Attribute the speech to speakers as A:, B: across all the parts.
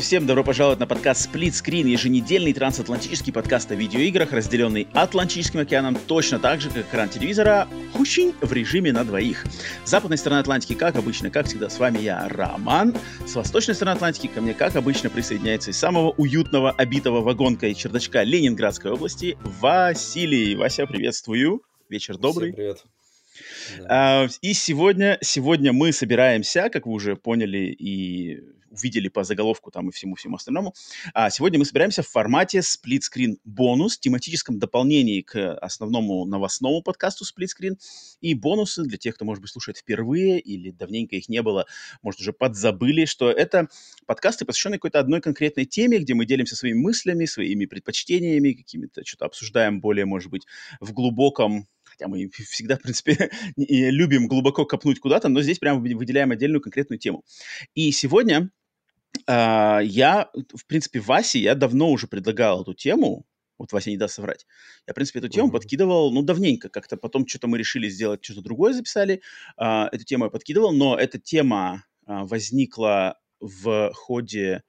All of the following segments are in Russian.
A: И всем добро пожаловать на подкаст Split Screen, еженедельный трансатлантический подкаст о видеоиграх, разделенный Атлантическим океаном точно так же, как экран телевизора, хущень в режиме на двоих. С западной стороны Атлантики, как обычно, как всегда, с вами я, Роман. С восточной стороны Атлантики ко мне, как обычно, присоединяется из самого уютного, обитого вагонкой чердачка Ленинградской области Василий. Вася, приветствую. Вечер добрый.
B: Всем привет.
A: Да. И сегодня, сегодня мы собираемся, как вы уже поняли и увидели по заголовку там и всему-всему остальному. А сегодня мы собираемся в формате сплитскрин бонус, тематическом дополнении к основному новостному подкасту сплитскрин и бонусы для тех, кто, может быть, слушает впервые или давненько их не было, может, уже подзабыли, что это подкасты, посвященные какой-то одной конкретной теме, где мы делимся своими мыслями, своими предпочтениями, какими-то что-то обсуждаем более, может быть, в глубоком хотя мы всегда, в принципе, любим глубоко копнуть куда-то, но здесь прямо выделяем отдельную конкретную тему. И сегодня Uh, я, в принципе, Васе, я давно уже предлагал эту тему, вот Вася не даст соврать. Я, в принципе, эту тему mm-hmm. подкидывал, ну, давненько. Как-то потом что-то мы решили сделать, что-то другое записали. Uh, эту тему я подкидывал, но эта тема uh, возникла в ходе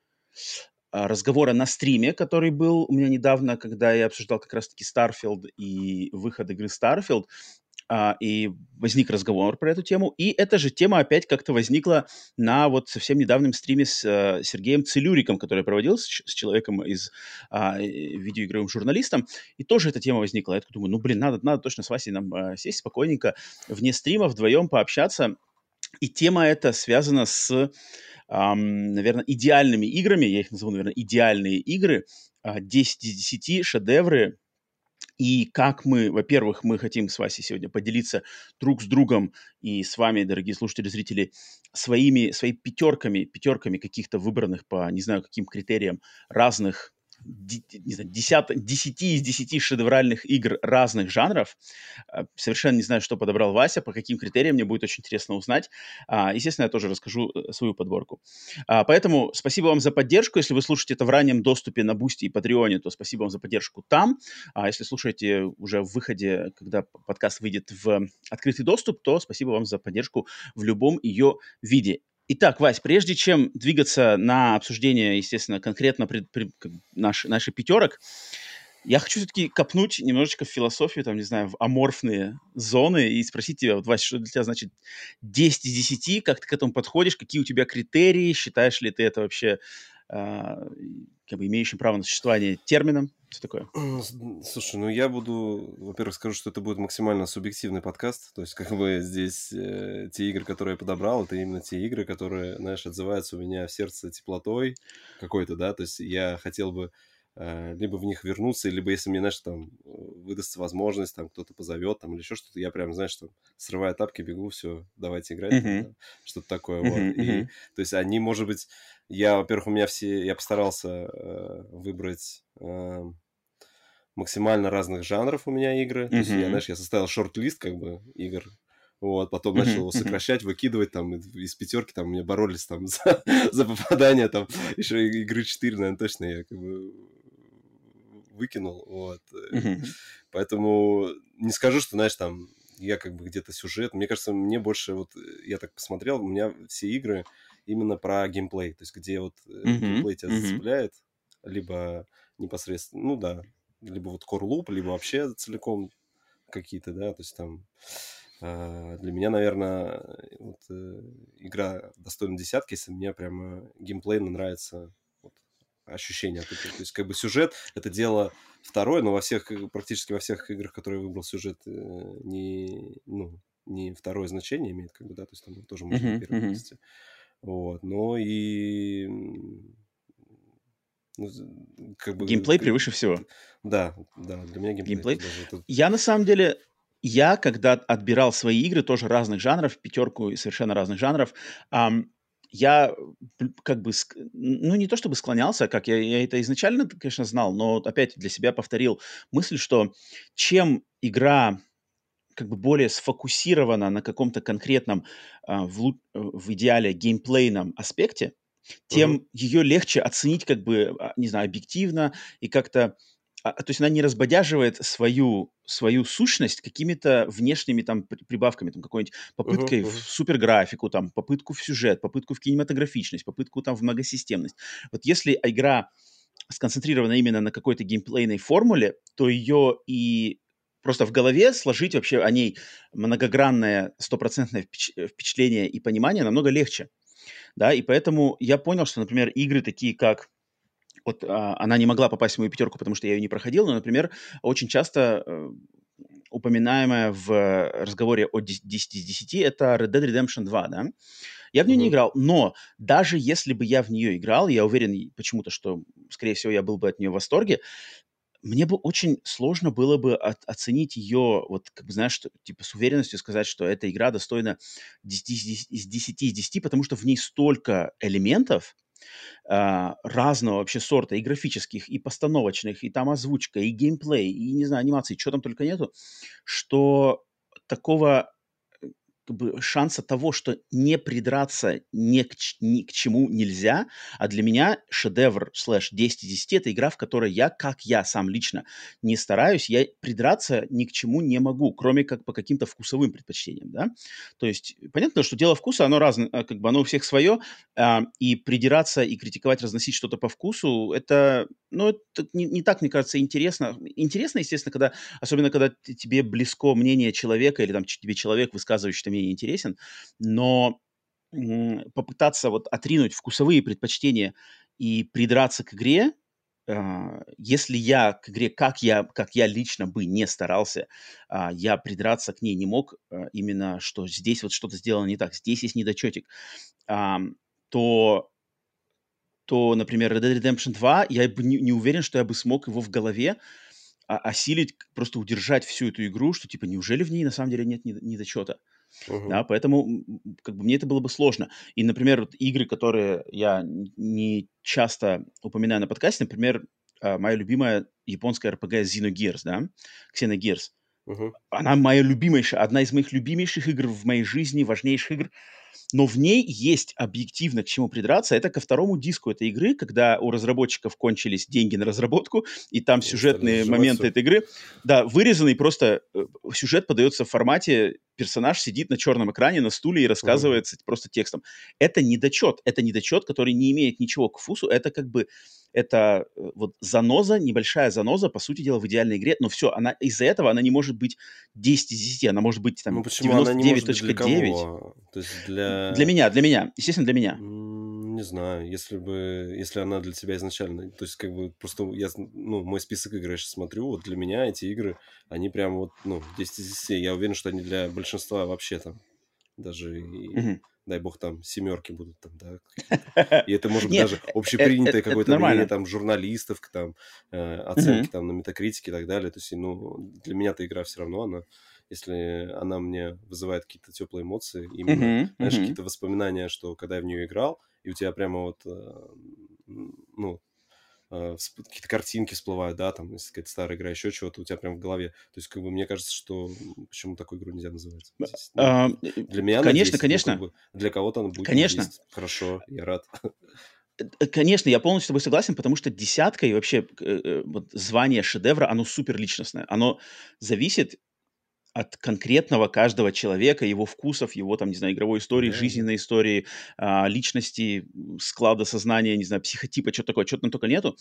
A: разговора на стриме, который был у меня недавно, когда я обсуждал как раз-таки Starfield и выход игры Starfield а, и возник разговор про эту тему. И эта же тема опять как-то возникла на вот совсем недавнем стриме с а, Сергеем Целюриком, который проводил с, с человеком из а, видеоигровым журналистом. И тоже эта тема возникла. Я думаю, ну, блин, надо, надо точно с Васей нам а, сесть спокойненько вне стрима вдвоем пообщаться. И тема эта связана с, эм, наверное, идеальными играми. Я их назову, наверное, идеальные игры. 10 из 10 шедевры и как мы, во-первых, мы хотим с Васей сегодня поделиться друг с другом и с вами, дорогие слушатели, зрители, своими, своими пятерками, пятерками каких-то выбранных по, не знаю, каким критериям разных не знаю, 10, 10 из 10 шедевральных игр разных жанров. А, совершенно не знаю, что подобрал Вася, по каким критериям, мне будет очень интересно узнать. А, естественно, я тоже расскажу э, свою подборку. А, поэтому спасибо вам за поддержку. Если вы слушаете это в раннем доступе на Бусти и Патреоне, то спасибо вам за поддержку там. А если слушаете уже в выходе, когда подкаст выйдет в открытый доступ, то спасибо вам за поддержку в любом ее виде. Итак, Вась, прежде чем двигаться на обсуждение, естественно, конкретно пред, пред, наш, наших пятерок, я хочу все-таки копнуть немножечко в философию, там, не знаю, в аморфные зоны и спросить тебя, вот, Вася, что для тебя значит 10 из 10, как ты к этому подходишь, какие у тебя критерии, считаешь ли ты это вообще как бы имеющим право на существование термином? Что такое?
B: Слушай, ну я буду, во-первых, скажу, что это будет максимально субъективный подкаст. То есть, как бы здесь э, те игры, которые я подобрал, это именно те игры, которые, знаешь, отзываются у меня в сердце теплотой какой-то, да. То есть я хотел бы э, либо в них вернуться, либо если мне, знаешь, там выдастся возможность, там кто-то позовет, там или еще что-то, я прям, знаешь, что срываю тапки, бегу, все, давайте играть, да, что-то такое, uh-huh, вот. Uh-huh. И, то есть они, может быть, я, во-первых, у меня все, я постарался э, выбрать э, максимально разных жанров у меня игры. Mm-hmm. То есть я, знаешь, я составил шорт-лист как бы игр, вот, потом начал его сокращать, выкидывать, там, из пятерки, там, мне боролись, там, за, за попадание, там, еще игры 4, наверное, точно я, как бы, выкинул, вот. Поэтому не скажу, что, знаешь, там, я, как бы, где-то сюжет, мне кажется, мне больше, вот, я так посмотрел, у меня все игры именно про геймплей, то есть, где вот mm-hmm. геймплей тебя mm-hmm. зацепляет, либо непосредственно, ну, да, либо вот loop, либо вообще целиком какие-то, да, то есть там э, для меня, наверное, вот, э, игра достойна десятки, если мне прямо геймплейно нравится вот, ощущение от этого. То есть как бы сюжет — это дело второе, но во всех, практически во всех играх, которые я выбрал, сюжет э, не, ну, не второе значение имеет, как бы, да, то есть там тоже можно uh-huh, на первом uh-huh. Вот, но и
A: ну, как бы... Геймплей превыше всего.
B: Да, да, для меня геймплей. геймплей.
A: Даже... Я на самом деле, я когда отбирал свои игры, тоже разных жанров, пятерку совершенно разных жанров, эм, я как бы, ну, не то чтобы склонялся, как я, я это изначально, конечно, знал, но опять для себя повторил мысль, что чем игра как бы более сфокусирована на каком-то конкретном, а, в, в идеале, геймплейном аспекте, тем uh-huh. ее легче оценить как бы, а, не знаю, объективно и как-то а, то есть она не разбодяживает свою, свою сущность какими-то внешними там прибавками, там какой-нибудь попыткой uh-huh, uh-huh. в суперграфику, там, попытку в сюжет, попытку в кинематографичность, попытку там в многосистемность. Вот если игра сконцентрирована именно на какой-то геймплейной формуле, то ее и просто в голове сложить вообще о ней многогранное стопроцентное впечатление и понимание намного легче. Да, и поэтому я понял, что, например, игры такие как вот а, она не могла попасть в мою пятерку, потому что я ее не проходил, но, например, очень часто э, упоминаемая в разговоре о 10 из 10 это Red Dead Redemption 2, да? Я в нее mm-hmm. не играл, но даже если бы я в нее играл, я уверен почему-то, что, скорее всего, я был бы от нее в восторге, мне бы очень сложно было бы от, оценить ее, вот, как бы, знаешь, что, типа, с уверенностью сказать, что эта игра достойна 10 из 10 из 10, потому что в ней столько элементов, а, разного вообще сорта, и графических, и постановочных, и там озвучка, и геймплей, и, не знаю, анимации, что там только нету, что такого шанса того, что не придраться ни к, ни к чему нельзя, а для меня шедевр слэш 10 из 10 это игра, в которой я, как я сам лично, не стараюсь, я придраться ни к чему не могу, кроме как по каким-то вкусовым предпочтениям, да. То есть понятно, что дело вкуса, оно разное, а, как бы оно у всех свое, а, и придираться и критиковать, разносить что-то по вкусу, это, ну, это не, не так, мне кажется, интересно. Интересно, естественно, когда, особенно когда тебе близко мнение человека или там тебе человек, высказывающий мне интересен, но попытаться вот отринуть вкусовые предпочтения и придраться к игре, Uh, если я к игре, как я, как я лично бы не старался, uh, я придраться к ней не мог, uh, именно что здесь вот что-то сделано не так, здесь есть недочетик, то, то, например, Red Dead Redemption 2, я бы не, не уверен, что я бы смог его в голове осилить, просто удержать всю эту игру, что типа неужели в ней на самом деле нет недочета. Uh-huh. Да, поэтому как бы мне это было бы сложно. И, например, вот игры, которые я не часто упоминаю на подкасте, например, а, моя любимая японская RPG Xenogears, да, Xenogears. Uh-huh. Она моя любимейшая, одна из моих любимейших игр в моей жизни, важнейших игр но в ней есть объективно к чему придраться. Это ко второму диску этой игры, когда у разработчиков кончились деньги на разработку, и там сюжетные моменты этой игры, да, вырезанный просто э, сюжет подается в формате персонаж сидит на черном экране на стуле и рассказывается mm-hmm. просто текстом. Это недочет, это недочет, который не имеет ничего к фусу, это как бы это э, вот заноза, небольшая заноза, по сути дела, в идеальной игре, но все, она из-за этого она не может быть 10 из 10, она может быть там ну, 99.9.
B: То есть для...
A: Для меня, для меня, естественно, для меня.
B: Не знаю, если бы, если она для тебя изначально, то есть как бы просто я, ну, мой список игр я сейчас смотрю, вот для меня эти игры, они прям вот, ну, 10 из 10, я уверен, что они для большинства вообще там даже и, дай бог, там семерки будут там, да. И это может быть даже э, общепринятое какое-то мнение там журналистов, там э, оценки там на метакритике и так далее. То есть, ну, для меня эта игра все равно, она если она мне вызывает какие-то теплые эмоции, именно, знаешь, какие-то воспоминания, что когда я в нее играл, и у тебя прямо вот, э, ну, Э, какие-то картинки всплывают, да, там, если какая-то старая игра, еще чего-то у тебя прям в голове. То есть, как бы, мне кажется, что почему такую игру нельзя называть? Здесь, ну, а, для меня
A: Конечно, 10, конечно.
B: Ну, как бы, для кого-то она будет
A: Конечно.
B: 10. Хорошо, я рад.
A: Э, конечно, я полностью с тобой согласен, потому что десятка и вообще э, вот, звание шедевра, оно супер личностное. Оно зависит от конкретного каждого человека, его вкусов, его, там, не знаю, игровой истории, да. жизненной истории, а, личности, склада сознания, не знаю, психотипа, что такое, что-то там только нету.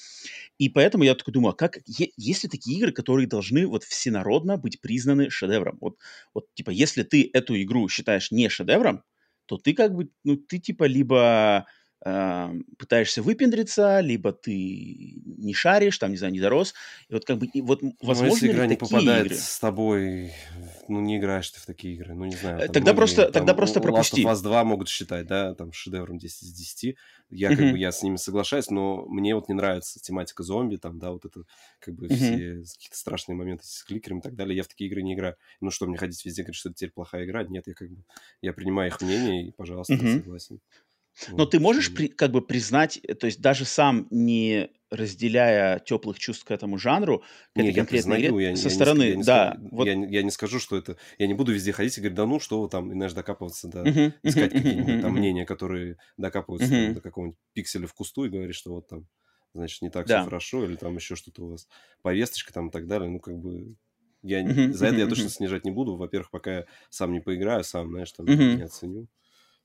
A: И поэтому я такой думаю, а как, есть ли такие игры, которые должны вот всенародно быть признаны шедевром? Вот, вот типа, если ты эту игру считаешь не шедевром, то ты как бы, ну, ты типа либо пытаешься выпендриться, либо ты не шаришь, там, не знаю, не дорос. И вот как бы, и вот возможно ну,
B: если игра
A: не
B: попадает
A: игры?
B: с тобой, ну, не играешь ты в такие игры, ну, не знаю.
A: Там тогда многие, просто, там, тогда просто пропусти.
B: Last of Us 2 могут считать, да, там, шедевром 10 из 10. Я, uh-huh. как бы, я с ними соглашаюсь, но мне вот не нравится тематика зомби, там, да, вот это, как бы, uh-huh. все какие-то страшные моменты с кликером и так далее. Я в такие игры не играю. Ну, что, мне ходить везде говорить, что это теперь плохая игра? Нет, я как бы, я принимаю их мнение и, пожалуйста, uh-huh. согласен.
A: Но ты можешь при, как бы признать, э, то есть даже сам не разделяя теплых чувств к этому жанру, к
B: Не,
A: этой
B: я
A: конкретной
B: признаю,
A: игре,
B: я,
A: со
B: я, не,
A: стороны,
B: я, не,
A: да,
B: ска-
A: вот,
B: я, не- я не скажу, что это... Я не буду везде ходить и говорить, да ну, что там, и, знаешь, докапываться, да, искать какие-нибудь там мнения, которые докапываются там до какого-нибудь пикселя в кусту и говорить, что вот там, значит, не так все хорошо, или там еще что-то у вас, повесточка там и так далее. Ну, как бы, я за это я точно снижать не буду. Во-первых, пока я сам не поиграю, сам, знаешь, там не, не оценю.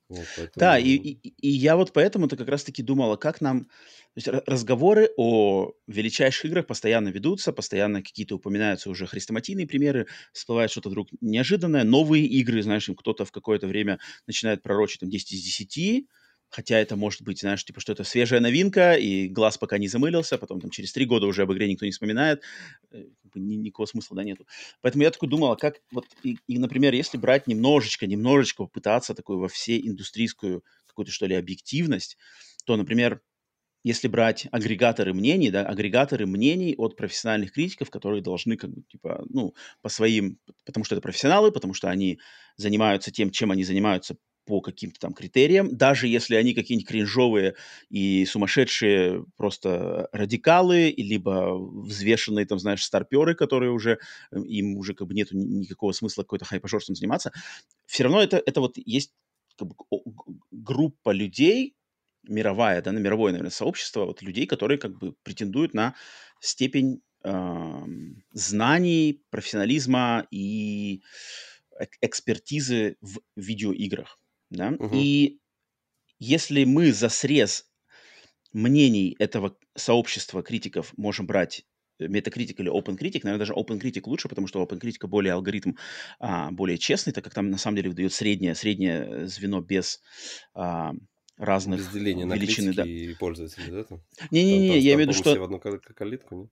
B: Вот,
A: Да, и, и, и я вот поэтому-то как раз-таки думала, как нам... То есть ра- разговоры о величайших играх постоянно ведутся, постоянно какие-то упоминаются уже хрестоматийные примеры, всплывает что-то вдруг неожиданное, новые игры, знаешь, кто-то в какое-то время начинает пророчить там 10 из 10, хотя это может быть, знаешь, типа, что это свежая новинка, и глаз пока не замылился, потом там через три года уже об игре никто не вспоминает, э, ни- никакого смысла, да, нету. Поэтому я такой думал, а как вот, и, и, например, если брать немножечко, немножечко попытаться такой во все индустрийскую какую-то, что ли, объективность, то, например, если брать агрегаторы мнений, да, агрегаторы мнений от профессиональных критиков, которые должны, как бы, типа, ну, по своим, потому что это профессионалы, потому что они занимаются тем, чем они занимаются по каким-то там критериям, даже если они какие-нибудь кринжовые и сумасшедшие просто радикалы, либо взвешенные, там, знаешь, старперы, которые уже, э, им уже как бы нету ни- никакого смысла какой-то хайпожорством заниматься, все равно это, это вот есть как бы, группа людей, мировая, да, на мировое, наверное, сообщество вот людей, которые как бы претендуют на степень ам, знаний, профессионализма и эк- экспертизы в видеоиграх, да.
B: Мгм.
A: И если мы за срез мнений этого сообщества критиков можем брать э, Metacritic или OpenCritic, наверное, даже OpenCritic лучше, потому что у OpenCritic более алгоритм а, более честный, так как там на самом деле выдает среднее, среднее э, звено без а, разных
B: Без деления на
A: величины,
B: критики
A: да.
B: и пользователей, да, там? Там,
A: Не-не-не,
B: там,
A: я
B: там,
A: имею в виду, что
B: в одну кал- калитку, нет?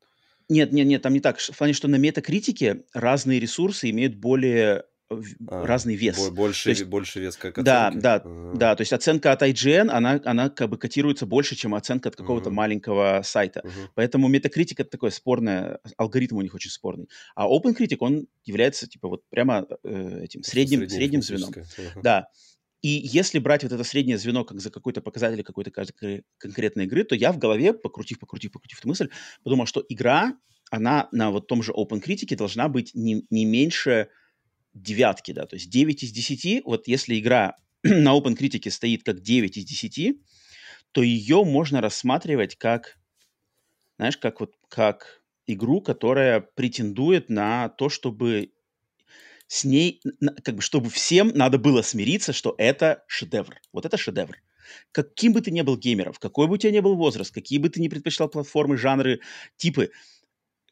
A: нет, нет, нет, там не так. В плане, что на метакритике разные ресурсы имеют более э,
B: А,
A: разный вес. То
B: больше,
A: есть,
B: больше вес как
A: да,
B: оценки?
A: да,
B: А,
A: да, то есть оценка от IGN, она, она как бы котируется больше, чем оценка от какого-то
B: мгм,
A: маленького сайта.
B: мгм.
A: Поэтому Metacritic это такое спорное, алгоритм у них очень спорный. А OpenCritic, он является типа вот прямо э, этим средним, средним звеном.
B: Ага.
A: Да. И если брать вот это среднее звено как за какой-то показатель какой-то кон- конкретной игры, то я в голове, покрутив, покрутив, покрутив эту мысль, подумал, что игра, она на вот том же OpenCritic должна быть не, не меньше девятки, да, то есть 9 из 10, вот если игра на OpenCritic стоит как 9 из 10, то ее можно рассматривать как, знаешь, как вот, как игру, которая претендует на то, чтобы с ней, как бы, чтобы всем надо было смириться, что это шедевр. Вот это шедевр. Каким бы ты ни был геймером, какой бы у тебя ни был возраст, какие бы ты ни предпочитал платформы, жанры, типы,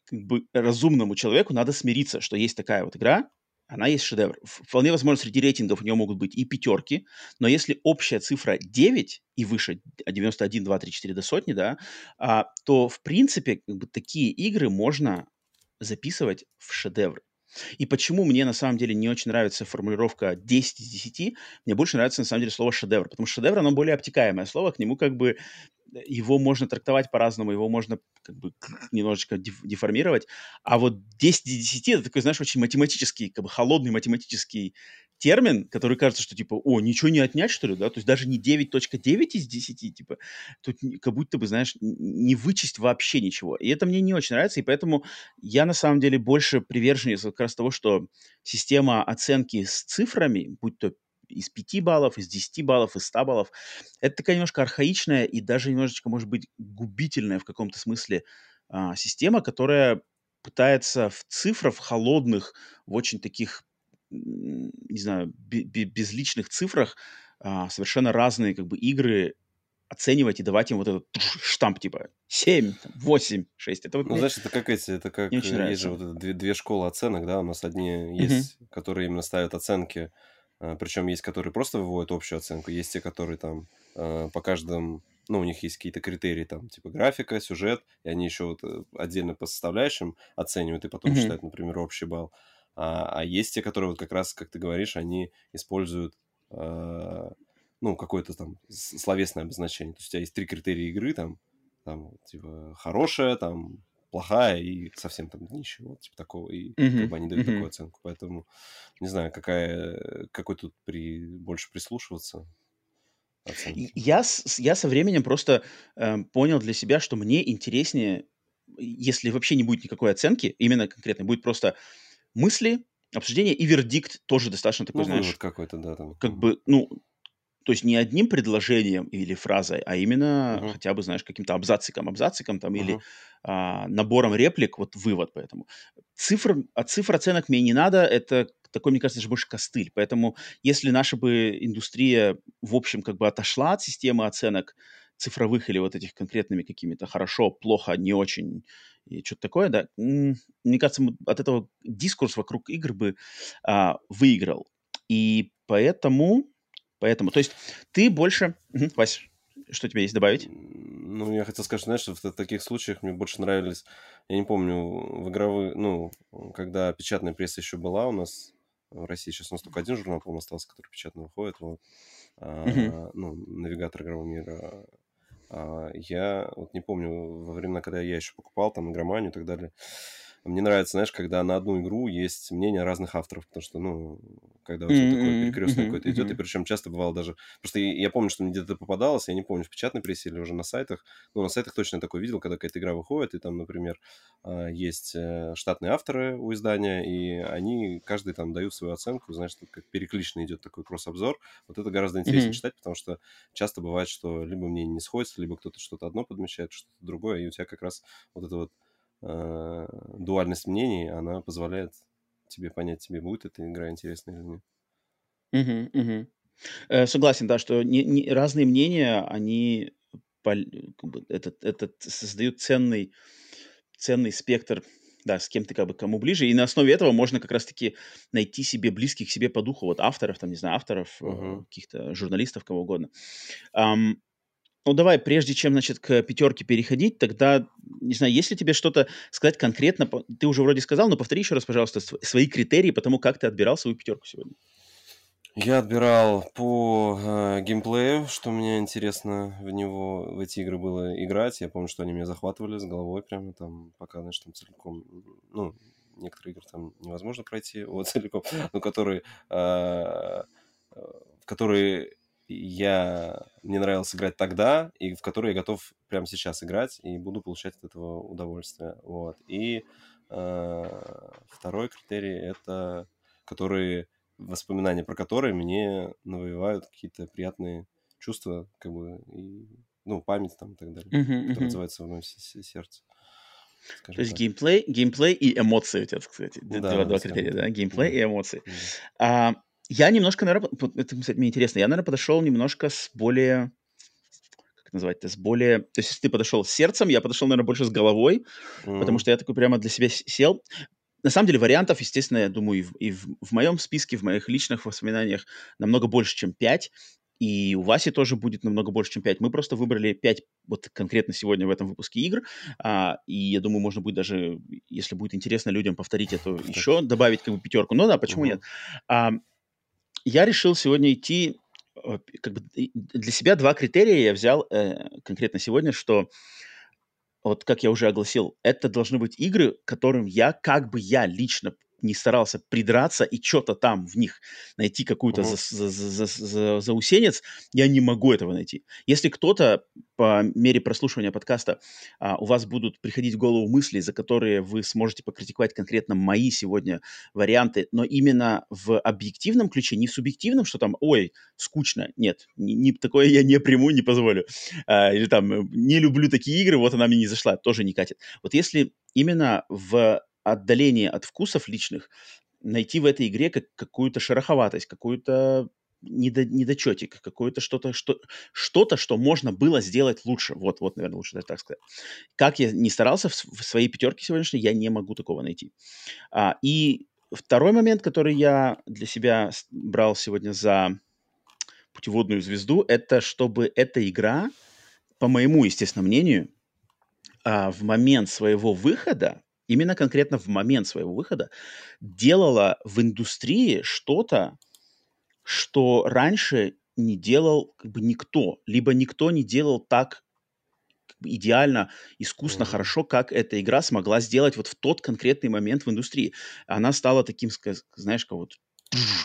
A: как бы разумному человеку надо смириться, что есть такая вот игра, она есть шедевр. Вполне возможно, среди рейтингов у нее могут быть и пятерки, но если общая цифра 9 и выше, а 91, 2, 3, 4 до сотни, да, а, то, в принципе, как бы, такие игры можно записывать в шедевр. И почему мне на самом деле не очень нравится формулировка 10 из 10, мне больше нравится на самом деле слово шедевр, потому что шедевр, оно более обтекаемое слово, к нему как бы его можно трактовать по-разному, его можно как бы немножечко деф- деформировать, а вот 10 из 10 это такой, знаешь, очень математический, как бы холодный математический термин, который кажется, что типа, о, ничего не отнять, что ли, да, то есть даже не 9.9 из 10, типа, тут как будто бы, знаешь, не вычесть вообще ничего. И это мне не очень нравится, и поэтому я на самом деле больше приверженец как раз того, что система оценки с цифрами, будь то из 5 баллов, из 10 баллов, из 100 баллов, это такая немножко архаичная и даже немножечко, может быть, губительная в каком-то смысле а, система, которая пытается в цифрах, в холодных, в очень таких, не знаю, бе- бе- безличных цифрах а, совершенно разные как бы игры оценивать и давать им вот этот штамп типа 7, 8, 6. Это вот
B: Ну,
A: мне
B: знаешь, это как эти, это как э, есть же вот две, две школы оценок, да, у нас одни есть, которые именно ставят оценки, причем есть, которые просто выводят общую оценку, есть те, которые там э, по каждому, ну, у них есть какие-то критерии, там, типа графика, сюжет, и они еще вот э, отдельно по составляющим оценивают и потом
A: Мгм.
B: считают, например, общий балл. А, а есть те, которые вот как раз, как ты говоришь, они используют э, ну, какое-то там словесное обозначение. То есть у тебя есть три критерия игры, там, там типа, хорошая, там, плохая и совсем там нищая, вот, типа такого, и как
A: Мгм.
B: бы они дают такую
A: Мгм.
B: оценку. Поэтому не знаю, какая, какой тут при, больше прислушиваться. оценки?
A: Я, я со временем просто э, понял для себя, что мне интереснее, если вообще не будет никакой оценки, именно конкретно, будет просто мысли, обсуждение и вердикт тоже достаточно такой,
B: ну,
A: знаешь...
B: какой-то, да, там.
A: Как бы, ну, то есть не одним предложением или фразой, а именно uh-huh. хотя бы, знаешь, каким-то абзациком, абзациком там uh-huh. или а, набором реплик, вот вывод поэтому. Цифр, от цифр оценок мне не надо, это такой, мне кажется, же больше костыль. Поэтому если наша бы индустрия, в общем, как бы отошла от системы оценок цифровых или вот этих конкретными какими-то хорошо, плохо, не очень и что-то такое, да, мне кажется, от этого дискурс вокруг игр бы а, выиграл. И поэтому Поэтому, то есть ты больше... Угу, Вась, что тебе есть добавить?
B: Ну, я хотел сказать, знаешь, в таких случаях мне больше нравились, я не помню, в игровые, ну, когда печатная пресса еще была у нас в России, сейчас у нас только один журнал, по-моему, остался, который печатно выходит, вот, а, ну, навигатор игрового мира. А, я вот не помню, во времена, когда я еще покупал там игроманию и так далее, мне нравится, знаешь, когда на одну игру есть мнение разных авторов, потому что, ну, когда у тебя mm-hmm, такое перекрестное mm-hmm, какое-то идет, mm-hmm. и причем часто бывало даже... Просто я, помню, что мне где-то попадалось, я не помню, в печатной прессе или уже на сайтах, ну, на сайтах точно такое видел, когда какая-то игра выходит, и там, например, а, есть э, штатные авторы у издания, и они каждый там дают свою оценку, знаешь, как переклично идет такой кросс-обзор. Вот это гораздо интереснее mm-hmm. читать, потому что часто бывает, что либо мнение не сходится, либо кто-то что-то одно подмечает, что-то другое, и у тебя как раз вот это вот э, дуальность мнений, она позволяет тебе понять, тебе будет эта игра интересна или нет.
A: Угу, угу. Э, согласен, да, что не, не, разные мнения, они как бы, этот, этот создают ценный, ценный спектр, да, с кем ты как бы кому ближе, и на основе этого можно как раз-таки найти себе близких себе по духу вот авторов, там, не знаю, авторов, uh-huh. каких-то журналистов, кого угодно. Um, ну, давай, прежде чем, значит, к пятерке переходить, тогда, не знаю, если тебе что-то сказать конкретно, ты уже вроде сказал, но повтори еще раз, пожалуйста, свои критерии по тому, как ты отбирал свою пятерку сегодня.
B: Я отбирал по э, геймплею, что мне интересно в него, в эти игры было играть. Я помню, что они меня захватывали с головой прямо там, пока, знаешь, там целиком, ну, некоторые игры там невозможно пройти, вот целиком, но которые, э, в которые я, мне нравилось играть тогда, и в которые я готов прямо сейчас играть, и буду получать от этого удовольствие. Вот. И э, второй критерий — это которые воспоминания про которые мне навевают какие-то приятные чувства, как бы, и, ну, память там и так далее, uh-huh, которая uh-huh. отзывается в моем сердце.
A: То есть так. геймплей, геймплей и эмоции у тебя, кстати, да, два, два критерия, да, геймплей да. и эмоции. Да. А, я немножко, наверное, это, кстати, мне интересно, я, наверное, подошел немножко с более, как это называть, с более, то есть если ты подошел с сердцем, я подошел, наверное, больше с головой, mm. потому что я такой прямо для себя сел. На самом деле вариантов, естественно, я думаю, и в, и в, в моем списке, в моих личных воспоминаниях намного больше, чем 5. И у Васи тоже будет намного больше, чем 5. Мы просто выбрали 5 вот конкретно сегодня в этом выпуске игр. А, и я думаю, можно будет даже, если будет интересно людям повторить это еще, добавить как бы пятерку. Ну да, почему uh-huh. нет? А, я решил сегодня идти, э, как бы для себя два критерия я взял э, конкретно сегодня, что вот как я уже огласил, это должны быть игры, которым я, как бы я лично не старался придраться и что-то там в них найти какую-то uh-huh. за, за, за, за, заусенец, я не могу этого найти. Если кто-то по мере прослушивания подкаста а, у вас будут приходить в голову мысли, за которые вы сможете покритиковать конкретно мои сегодня варианты, но именно в объективном ключе, не в субъективном, что там, ой, скучно, нет, не, не, такое я не приму, не позволю. А, или там, не люблю такие игры, вот она мне не зашла, тоже не катит. Вот если именно в отдаление от вкусов личных, найти в этой игре как, какую-то шероховатость, какую-то недо, недочетик, какое-то что-то, что, что-то, что можно было сделать лучше. Вот, вот, наверное, лучше даже так сказать. Как я не старался в, в своей пятерке сегодняшней, я не могу такого найти. А, и второй момент, который я для себя брал сегодня за путеводную звезду, это чтобы эта игра, по моему, естественно, мнению, а, в момент своего выхода именно конкретно в момент своего выхода делала в индустрии что-то, что раньше не делал как бы никто, либо никто не делал так как бы идеально, искусно, mm-hmm. хорошо, как эта игра смогла сделать вот в тот конкретный момент в индустрии. Она стала таким, знаешь, как вот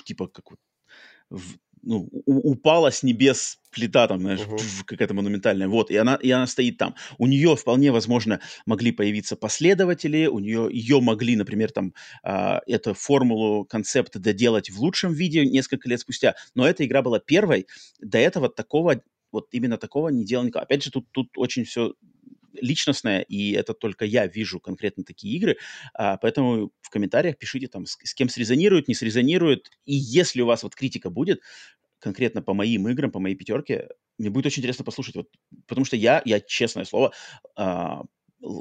A: типа как вот в, ну, у, упала с небес плита там, знаешь,
B: Мгм.
A: какая-то монументальная, вот, и она, и она стоит там. У нее вполне возможно могли появиться последователи, у нее, ее могли, например, там, а, эту формулу, концепт доделать в лучшем виде несколько лет спустя, но эта игра была первой, до этого такого, вот именно такого не делал никто. Опять же, тут, тут очень все личностное, и это только я вижу конкретно такие игры, а, поэтому в комментариях пишите там, с, с кем срезонирует, не срезонирует, и если у вас вот критика будет, конкретно по моим играм, по моей пятерке, мне будет очень интересно послушать, вот, потому что я, я честное слово, а,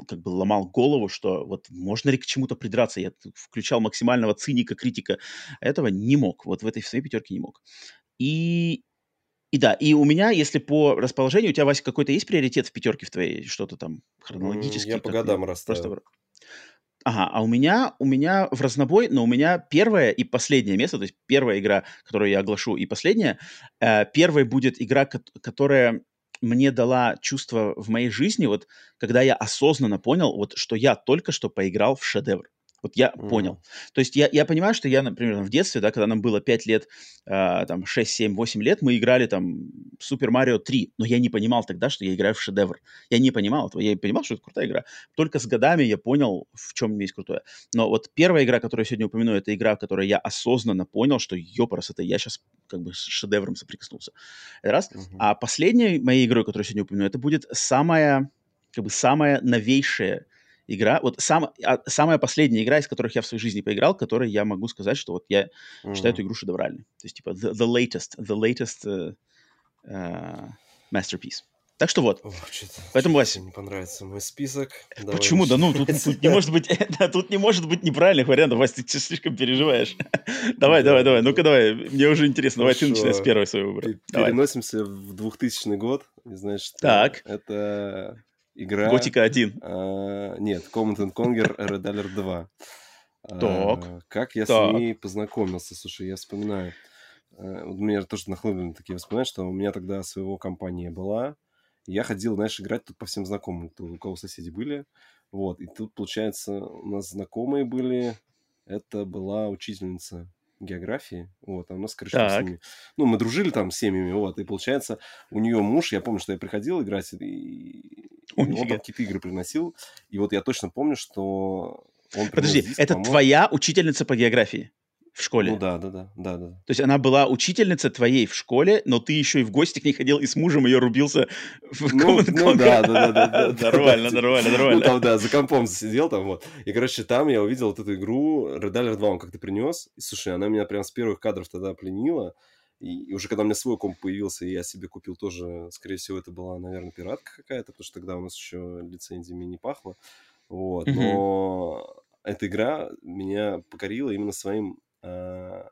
A: как бы ломал голову, что вот можно ли к чему-то придраться. Я включал максимального циника, критика. Этого не мог. Вот в этой своей пятерке не мог. И, и да, и у меня, если по расположению, у тебя, Вася, какой-то есть приоритет в пятерке в твоей? Что-то там хронологически?
B: Я по годам?
A: Просто...
B: расставил.
A: в- Ага, а у меня, у меня в разнобой, но у меня первое и последнее место, то есть первая игра, которую я оглашу, и последняя. Э, первой будет игра, кот- которая мне дала чувство в моей жизни, вот когда я осознанно понял, вот что я только что поиграл в шедевр. Вот я понял.
B: Мгм.
A: То есть я, я понимаю, что я, например, в детстве, да, когда нам было 5 лет, а, там 6, 7, 8 лет, мы играли там Супер Марио 3, но я не понимал тогда, что я играю в шедевр. Я не понимал этого. Я понимал, что это крутая игра. Только с годами я понял, в чем есть крутое. Но вот первая игра, которую я сегодня упомяну, это игра, в которой я осознанно понял, что ёпрас, это я сейчас как бы с шедевром соприкоснулся. Это раз.
B: Мгм.
A: А последней моей игрой, которую я сегодня упомяну, это будет самая, как бы самая новейшая игра. Вот сам, а, самая последняя игра, из которых я в своей жизни поиграл, которой я могу сказать, что вот я считаю эту игру шедевральной. То есть типа the, the latest, the latest э, э, masterpiece. Так что вот.
B: Чё-то,
A: Поэтому, Вась,
B: мне не понравится мой список. Давай
A: Почему? Да ну, тут, тут не может быть, да, тут не может быть неправильных вариантов. Вась, ты слишком переживаешь. давай, давай, давай. Ну-ка, давай. Мне уже интересно. Давай ты начинай с
B: Хорошо.
A: первой своего выбора.
B: Переносимся в 2000 год. И, Значит,
A: Так.
B: это игра...
A: Готика 1.
B: а, нет, Command and Conquer Red Alert 2.
A: Так.
B: А, Как я
A: Так.
B: с ней познакомился? Слушай, я вспоминаю. э, Вот у меня тоже нахлынули такие воспоминания, что у меня тогда своего компания была. Я ходил, знаешь, играть тут по всем знакомым, кто, у кого соседи были. Вот, и тут, получается, у нас знакомые были. Это была учительница географии. Вот, а у нас, короче,
A: Так.
B: семьи. Ну, мы дружили там с семьями, вот, и получается, у нее муж, я помню, что я приходил играть, и он там какие-то игры приносил, и вот я точно помню, что он
A: Подожди,
B: диск,
A: это
B: по-моему.
A: твоя учительница по географии в школе?
B: Ну да, да, да, да, да.
A: То есть она была учительница твоей в школе, но ты еще и в гости к ней ходил и с мужем ее рубился в
B: Ну, ну да, да, да, да, да,
A: Нормально, нормально,
B: Ну
A: нормально.
B: там, да, за компом сидел там, вот. И, короче, там я увидел вот эту игру Red Alert 2, он как-то принес. И, слушай, она меня прям с первых кадров тогда пленила. И, и уже когда у меня свой комп появился, и я себе купил тоже, скорее всего, это была, наверное, пиратка какая-то, потому что тогда у нас еще лицензиями не пахло. Вот,
A: Мгм.
B: но эта игра меня покорила именно своим а,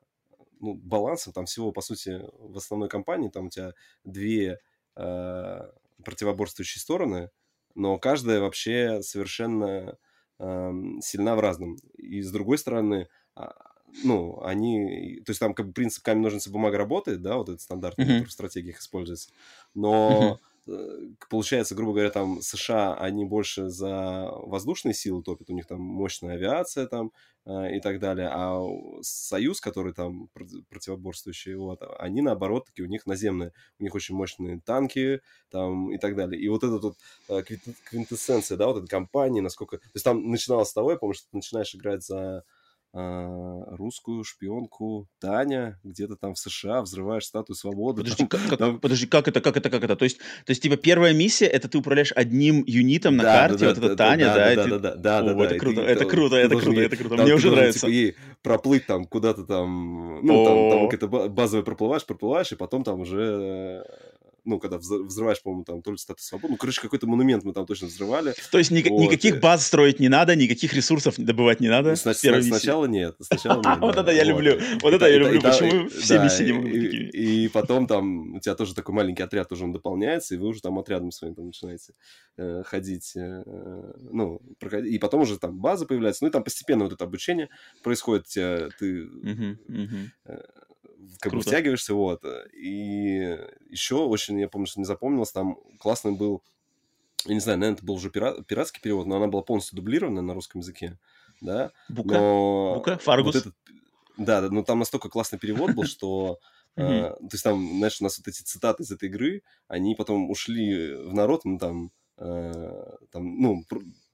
B: ну, балансом. Там всего, по сути, в основной кампании там у тебя две а, противоборствующие стороны, но каждая вообще совершенно ам, сильна в разном. И с другой стороны, а, ну, они... То есть там как бы принцип камень, ножницы, бумага работает, да, вот этот стандартный,
A: Мгм.
B: который в стратегиях используется. Но э, получается, грубо говоря, там США, они больше за воздушные силы топят, у них там мощная авиация там э, и так далее, а Союз, который там проти- противоборствующий, вот, они наоборот, таки у них наземные, у них очень мощные танки там и так далее. И вот эта вот э, квинт- квинтэссенция, да, вот этой компании, насколько... То есть там начиналось с того, я помню, что ты начинаешь играть за русскую шпионку Таня, где-то там в США, взрываешь статую свободы.
A: Подожди,
B: там-
A: как, как-
B: там-
A: подожди, как это, как это, как это? То есть, то есть, типа, первая миссия, это ты управляешь одним юнитом на
B: Да,
A: карте,
B: да,
A: вот
B: да,
A: это Таня, да?
B: да,
A: и
B: да,
A: ты-
B: да, да, да, да,
A: О,
B: да,
A: это круто,
B: ты-
A: это круто, это
B: должен
A: круто, это круто.
B: там
A: Мне уже нравится.
B: типа, ей проплыть там куда-то там, ну, там,
A: О.
B: там какая-то ба- базовая проплываешь, проплываешь, и потом там уже, ну, когда взр- взрываешь, по-моему, там то ли статус свободы, ну, короче, какой-то монумент мы там точно взрывали.
A: То есть ни-
B: Вот,
A: никаких
B: и-
A: баз строить не надо, никаких ресурсов добывать не надо.
B: Ну, сна- сначала нет, сначала нет.
A: Вот это я люблю, вот это я люблю. Почему все миссии не могут
B: и- потом там у тебя тоже такой маленький отряд уже он дополняется, и вы уже там отрядом своим там начинаете э, ходить, э, ну, проходить. И потом уже там база появляется, ну и там постепенно вот это обучение происходит, ты Как бы
A: Круто.
B: втягиваешься, вот. И еще очень, я помню, что не запомнилось, там классный был, я не знаю, наверное, это был уже пира- пиратский перевод, но она была полностью дублирована на русском языке, да,
A: Бука?
B: но...
A: Бука?
B: вот
A: Фаргус?
B: этот- да, да, но там настолько классный перевод был, что Uh, то есть там, знаешь, у нас вот эти цитаты из этой игры, они потом ушли в народ, ну там, uh, там ну,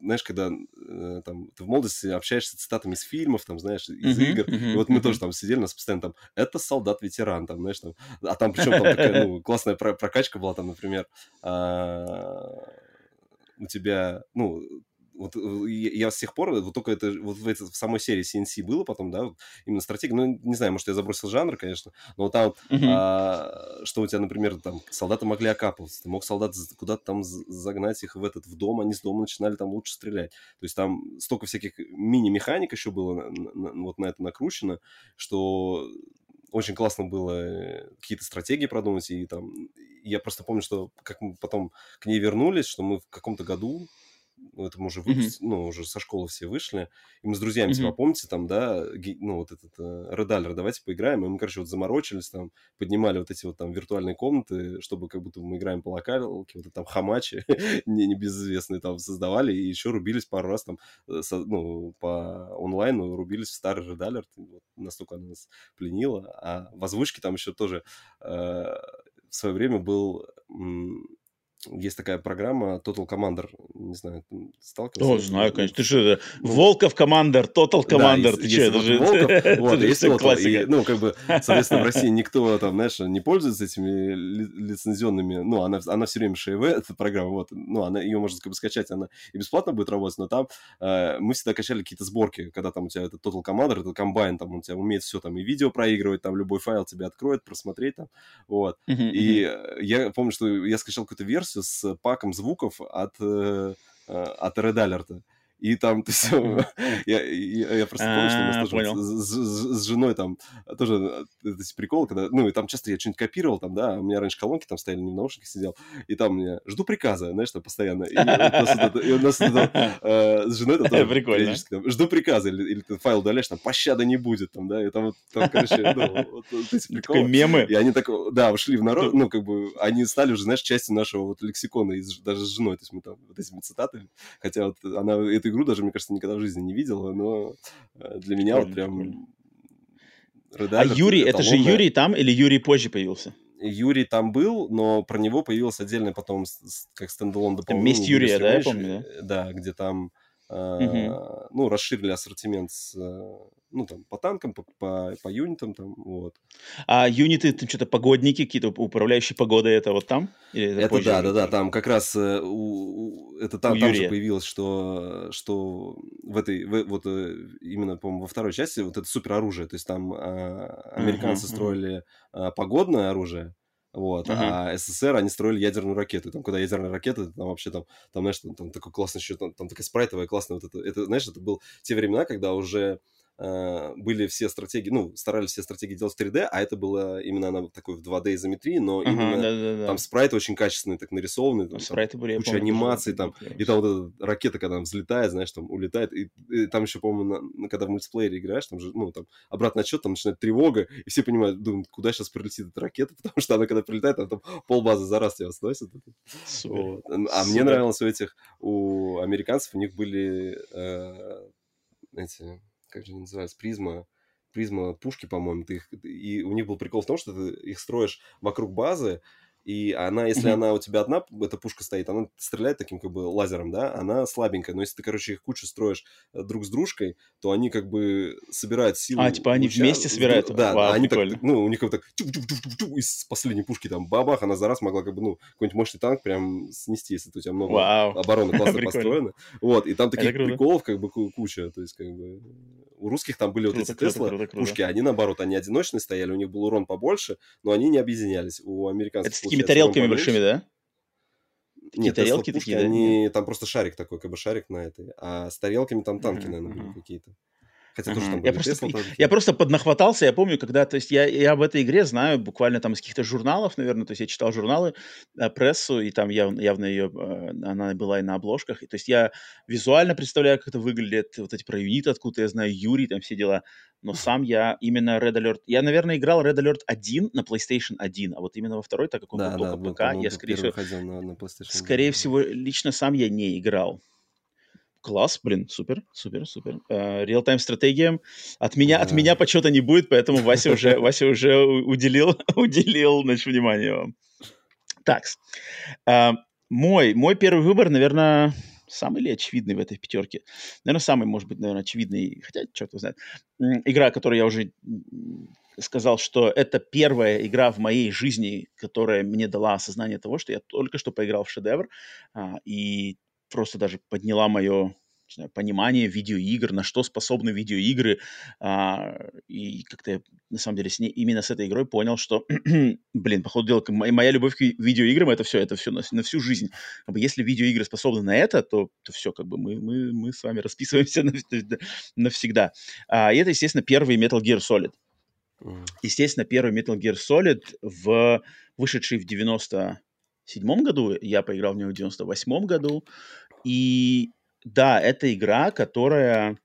B: знаешь, когда э, там ты в молодости общаешься цитатами из фильмов, там, знаешь, из uh-huh, игр, uh-huh, и вот мы uh-huh. тоже там сидели, нас постоянно там, это солдат-ветеран, там, знаешь, там, а там причем там такая, ну, классная прокачка была, там, например, а, у тебя, ну, вот э, я с тех пор, вот только это вот в, это, в самой серии CNC было потом, да, именно стратегия, ну, не знаю, может, я забросил жанр, конечно, но там, uh-huh. а, что у тебя, например, там, солдаты могли окапываться, ты мог солдат куда-то там загнать их в этот, в дом, они с дома начинали там лучше стрелять. То есть там столько всяких мини-механик еще было на, на, вот на это накручено, что очень классно было э, какие-то стратегии продумать, и там я просто помню, что как мы потом к ней вернулись, что мы в каком-то году ну, это мы уже, выпуск... mm-hmm. ну, уже со школы все вышли, и мы с друзьями, mm-hmm. типа, помните, там, да, ну, вот этот uh, Red давайте поиграем, и мы, короче, вот заморочились, там, поднимали вот эти вот там виртуальные комнаты, чтобы как будто мы играем по локалке, вот там хамачи, не небезызвестные там создавали, и еще рубились пару раз там, э, со, ну, по онлайну рубились в старый Red вот, настолько она нас пленила, а в озвучке там еще тоже э, в свое время был есть такая программа Total Commander. Не знаю,
A: сталкивался? О, знаю, конечно. Ты что, ну, Волков Commander, Total Commander. Да, ты что, это же...
B: Волков, вот, есть Волков. И, ну, как бы, соответственно, в России никто там, знаешь, не пользуется этими лицензионными... Ну, она, она все время ШЕВ, эта программа, вот. Ну, она, ее можно как бы скачать, она и бесплатно будет работать, но там э, мы всегда качали какие-то сборки, когда там у тебя это Total Commander, это комбайн, там у тебя умеет все там и видео проигрывать, там любой файл тебе откроет, просмотреть там, вот. Uh-huh, и uh-huh. я помню, что я скачал какую-то версию, с паком звуков от, э, э, от Red Alert. И там, то есть, я, я, я просто помню, что у нас а, тоже с, с, с женой там тоже эти приколы, когда, ну, и там часто я что-нибудь копировал, там, да, у меня раньше колонки там стояли, не в наушниках сидел, и там мне жду приказа, знаешь, там постоянно. И у нас с женой там тоже жду приказа, или ты файл удаляешь, там, пощады не будет, там, да, и там, там короче, ну, вот эти приколы.
A: мемы.
B: И они так, да, ушли в народ, ну, как бы, они стали уже, знаешь, частью нашего вот лексикона, даже с женой, то есть мы там вот этими цитатами, хотя вот она эту игру даже, мне кажется, никогда в жизни не видела, но э, для меня вот прям...
A: а Юрий, это же Юрий там или Юрий позже появился?
B: Юрий там был, но про него появилось отдельно потом как стендалон
A: дополнение. Месть Юрия, да, я помню,
B: да? Да, где там, угу. ну, расширили ассортимент с э, ну, там, по танкам, по, по, по юнитам, там, вот.
A: А юниты, там, что-то погодники, какие-то управляющие погодой, это вот там?
B: Или это, это да, да, да, там как раз э, у, у, это там, там же появилось, что, что в этой, в, вот э, именно, по-моему, во второй части вот это супероружие, то есть там а, американцы uh-huh, строили uh-huh. А, погодное оружие, вот, uh-huh. а СССР, они строили ядерную ракету. Там, когда ядерная ракета, там вообще там, там знаешь, там, там такой классный еще, там, там такая спрайтовая классная вот это, это, знаешь, это был те времена, когда уже были все стратегии, ну, старались все стратегии делать в 3D, а это было именно она такой в 2D изометрии, но ага, именно да, да, да. там спрайты очень качественные, так нарисованные, там, спрайты были, куча помню, анимаций, там, и там вот эта ракета, когда она взлетает, знаешь, там улетает, и, и там еще, по-моему, когда в мультиплеере играешь, там же, ну, там обратный отчет, там начинает тревога, и все понимают, думают, куда сейчас прилетит эта ракета, потому что она, когда прилетает, там, там полбазы за раз тебя сносит. Вот. А мне нравилось у этих, у американцев, у них были э, эти как же они называются, призма, призма пушки, по-моему, ты их, и у них был прикол в том, что ты их строишь вокруг базы, и она, если mm-hmm. она у тебя одна, эта пушка стоит, она стреляет таким как бы лазером, да, она слабенькая, но если ты, короче, их кучу строишь э, друг с дружкой, то они как бы собирают силу.
A: А, типа они луч, вместе собирают?
B: Да, Вау, они прикольно. так, ну, у них вот так из последней пушки там бабах, она за раз могла как бы, ну, какой-нибудь мощный танк прям снести, если у тебя много Вау. обороны классно построено. Вот, и там таких приколов как бы куча, то есть как бы у русских там были круто, вот эти Тесла пушки, они наоборот, они одиночные стояли, у них был урон побольше, но они не объединялись. У американцев
A: Это с такими тарелками большими, да?
B: Такие Нет, тарелки пушки, такие, они, да? там просто шарик такой, как бы шарик на этой, а с тарелками там танки, uh-huh, наверное, uh-huh. были какие-то.
A: Хотя тоже там я, просто, я просто поднахватался, я помню, когда, то есть я, я об этой игре знаю буквально там из каких-то журналов, наверное, то есть я читал журналы, э, прессу, и там явно, явно ее, э, она была и на обложках, и, то есть я визуально представляю, как это выглядит, вот эти про юниты, откуда я знаю, Юрий, там все дела, но сам я именно Red Alert, я, наверное, играл Red Alert 1 на PlayStation 1, а вот именно во второй, так как он да, был да, только ПК, я, скорее всего, на, на скорее всего, лично сам я не играл. Класс, блин, супер, супер, супер. Uh, Real-time стратегия. От меня, да. от меня почета не будет, поэтому Вася уже, Вася уже уделил, уделил, значит, внимание вам. Так, uh, мой, мой первый выбор, наверное, самый ли очевидный в этой пятерке? Наверное, самый, может быть, наверное, очевидный, хотя, черт его знает. Игра, которую я уже сказал, что это первая игра в моей жизни, которая мне дала осознание того, что я только что поиграл в шедевр, а, и просто даже подняла мое знаю, понимание видеоигр, на что способны видеоигры. А, и как-то я, на самом деле, с ней, именно с этой игрой понял, что, блин, по ходу дела, моя любовь к видеоиграм — это все, это все на, на всю жизнь. Как бы, если видеоигры способны на это, то, то все, как бы мы, мы, мы с вами расписываемся навсегда. А, и это, естественно, первый Metal Gear Solid. Естественно, первый Metal Gear Solid, в, вышедший в 97 году, я поиграл в него в 98 году, и да, это игра, которая...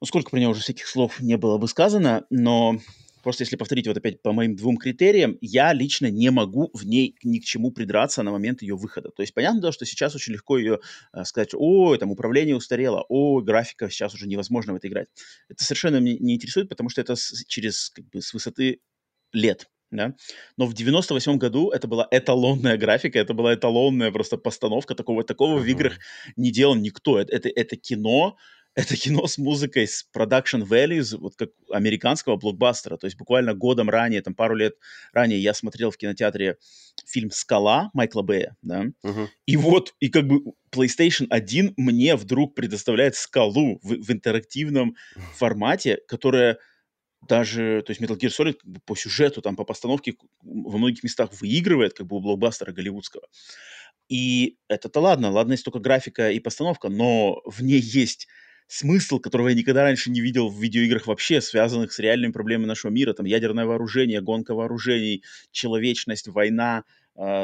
A: Ну, сколько про нее уже всяких слов не было бы сказано, но просто если повторить вот опять по моим двум критериям, я лично не могу в ней ни к чему придраться на момент ее выхода. То есть понятно, что сейчас очень легко ее э, сказать, о, там управление устарело, о, графика сейчас уже невозможно в это играть. Это совершенно меня не интересует, потому что это с, через как бы с высоты лет да. Но в 98 году это была эталонная графика, это была эталонная просто постановка, такого, такого uh-huh. в играх не делал никто. Это, это, это кино, это кино с музыкой, с production values, вот как американского блокбастера. То есть буквально годом ранее, там пару лет ранее я смотрел в кинотеатре фильм «Скала» Майкла Бэя, да, uh-huh. и вот, и как бы PlayStation 1 мне вдруг предоставляет «Скалу» в, в интерактивном формате, которая даже, то есть Metal Gear Solid по сюжету, там, по постановке во многих местах выигрывает как бы у блокбастера голливудского. И это-то ладно, ладно есть только графика и постановка, но в ней есть смысл, которого я никогда раньше не видел в видеоиграх вообще, связанных с реальными проблемами нашего мира. Там ядерное вооружение, гонка вооружений, человечность, война,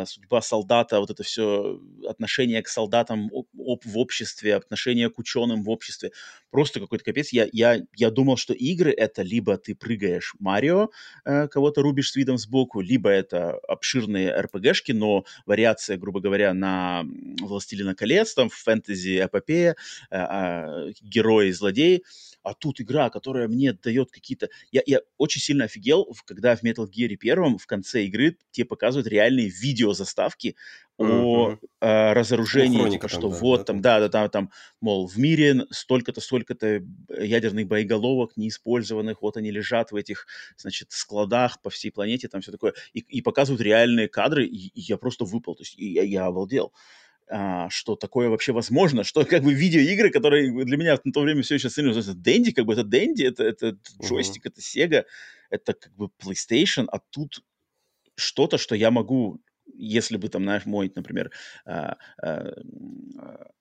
A: судьба солдата, вот это все отношение к солдатам в обществе, отношение к ученым в обществе. Просто какой-то капец. Я, я, я думал, что игры — это либо ты прыгаешь Марио, э, кого-то рубишь с видом сбоку, либо это обширные РПГшки, но вариация, грубо говоря, на «Властелина колец», там, фэнтези, эпопея, э, э, герои, злодеи а тут игра, которая мне дает какие-то... Я, я очень сильно офигел, когда в Metal Gear первом в конце игры тебе показывают реальные видеозаставки mm-hmm. о э, разоружении, ну, типа, что там, вот да, там, да, да, да, там, мол, в мире столько-то, столько-то ядерных боеголовок неиспользованных, вот они лежат в этих, значит, складах по всей планете, там все такое, и, и показывают реальные кадры, и, и я просто выпал, то есть я, я обалдел а, что такое вообще возможно, что как бы видеоигры, которые для меня на то время все еще сильно это Дэнди, как бы это Дэнди, это, это джойстик, uh-huh. это Sega, это как бы PlayStation, а тут что-то, что я могу если бы там, знаешь, мой, например, э, э,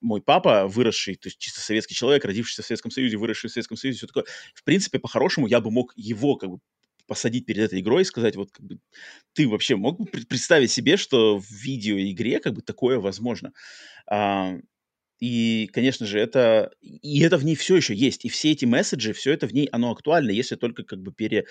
A: мой папа, выросший, то есть чисто советский человек, родившийся в Советском Союзе, выросший в Советском Союзе, все такое, в принципе, по-хорошему, я бы мог его как бы посадить перед этой игрой и сказать, вот как бы, ты вообще мог бы представить себе, что в видеоигре как бы такое возможно? А, и, конечно же, это и это в ней все еще есть, и все эти месседжи, все это в ней, оно актуально, если только как бы пере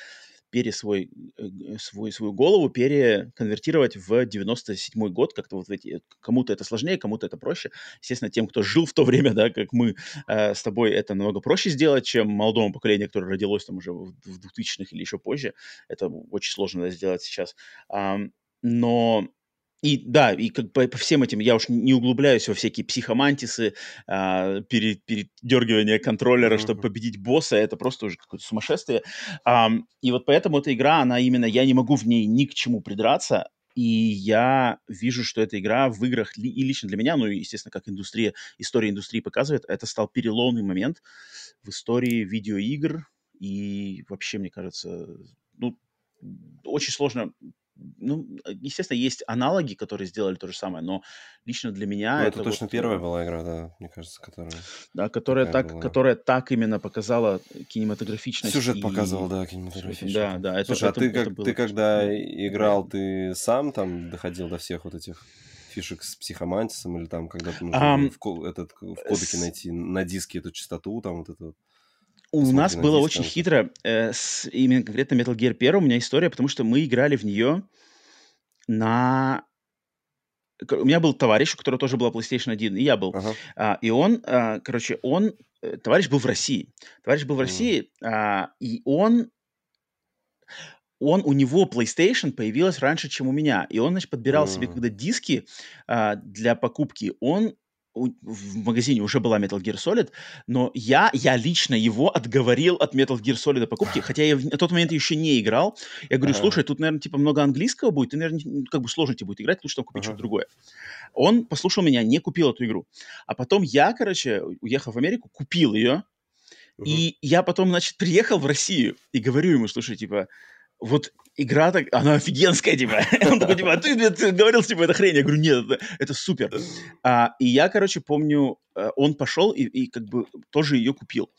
A: пере свой, э, свой, свою голову переконвертировать в 97 год, как-то вот эти, кому-то это сложнее, кому-то это проще. Естественно, тем, кто жил в то время, да, как мы э, с тобой, это намного проще сделать, чем молодому поколению, которое родилось там уже в 2000-х или еще позже. Это очень сложно да, сделать сейчас. А, но и да, и как по, по всем этим я уж не углубляюсь во всякие психомантисы, а, пере, передергивание контроллера, mm-hmm. чтобы победить босса, это просто уже какое-то сумасшествие. А, и вот поэтому эта игра, она именно, я не могу в ней ни к чему придраться, и я вижу, что эта игра в играх, и лично для меня, ну естественно, как индустрия, история индустрии показывает, это стал переломный момент в истории видеоигр, и вообще, мне кажется, ну, очень сложно ну, естественно, есть аналоги, которые сделали то же самое, но лично для меня
B: ну,
A: это,
B: это точно
A: вот,
B: первая была игра, да, мне кажется, которая.
A: Да, которая так, была. которая так именно показала кинематографичность.
B: Сюжет
A: и...
B: показал, да, кинематографичность.
A: Да, да. Это,
B: Слушай,
A: это,
B: а ты,
A: это
B: как,
A: было...
B: ты когда играл, ты сам там доходил до всех вот этих фишек с психомантисом или там когда-то нужно um, в, этот, в кодеке найти на диске эту частоту, там вот это
A: у нас было очень хитро э, с именно конкретно Metal Gear 1. У меня история, потому что мы играли в нее на у меня был товарищ, у которого тоже была PlayStation 1, и я был.
B: Ага.
A: А, и он, а, короче, он, э, товарищ был в России. Товарищ был в. России, а, и он, он, у него PlayStation появилась раньше, чем у меня. И он, значит, подбирал себе,
B: М.
A: когда диски а, для покупки, он в магазине уже была Metal Gear Solid, но я, я лично его отговорил от Metal Gear Solid покупки, хотя я на тот момент еще не играл. Я говорю, слушай, тут, наверное, типа много английского будет, и, наверное, как бы сложно тебе будет играть, лучше там купить
B: Ага.
A: что-то другое. Он послушал меня, не купил эту игру. А потом я, короче, уехав в Америку, купил ее, и я потом, значит, приехал в Россию и говорю ему, слушай, типа, вот игра так, она офигенская, типа. Он такой, типа, а ты, ты говорил, типа, это хрень. Я говорю, нет, это, это супер. А, и я, короче, помню, э, он пошел и, и как бы тоже ее купил.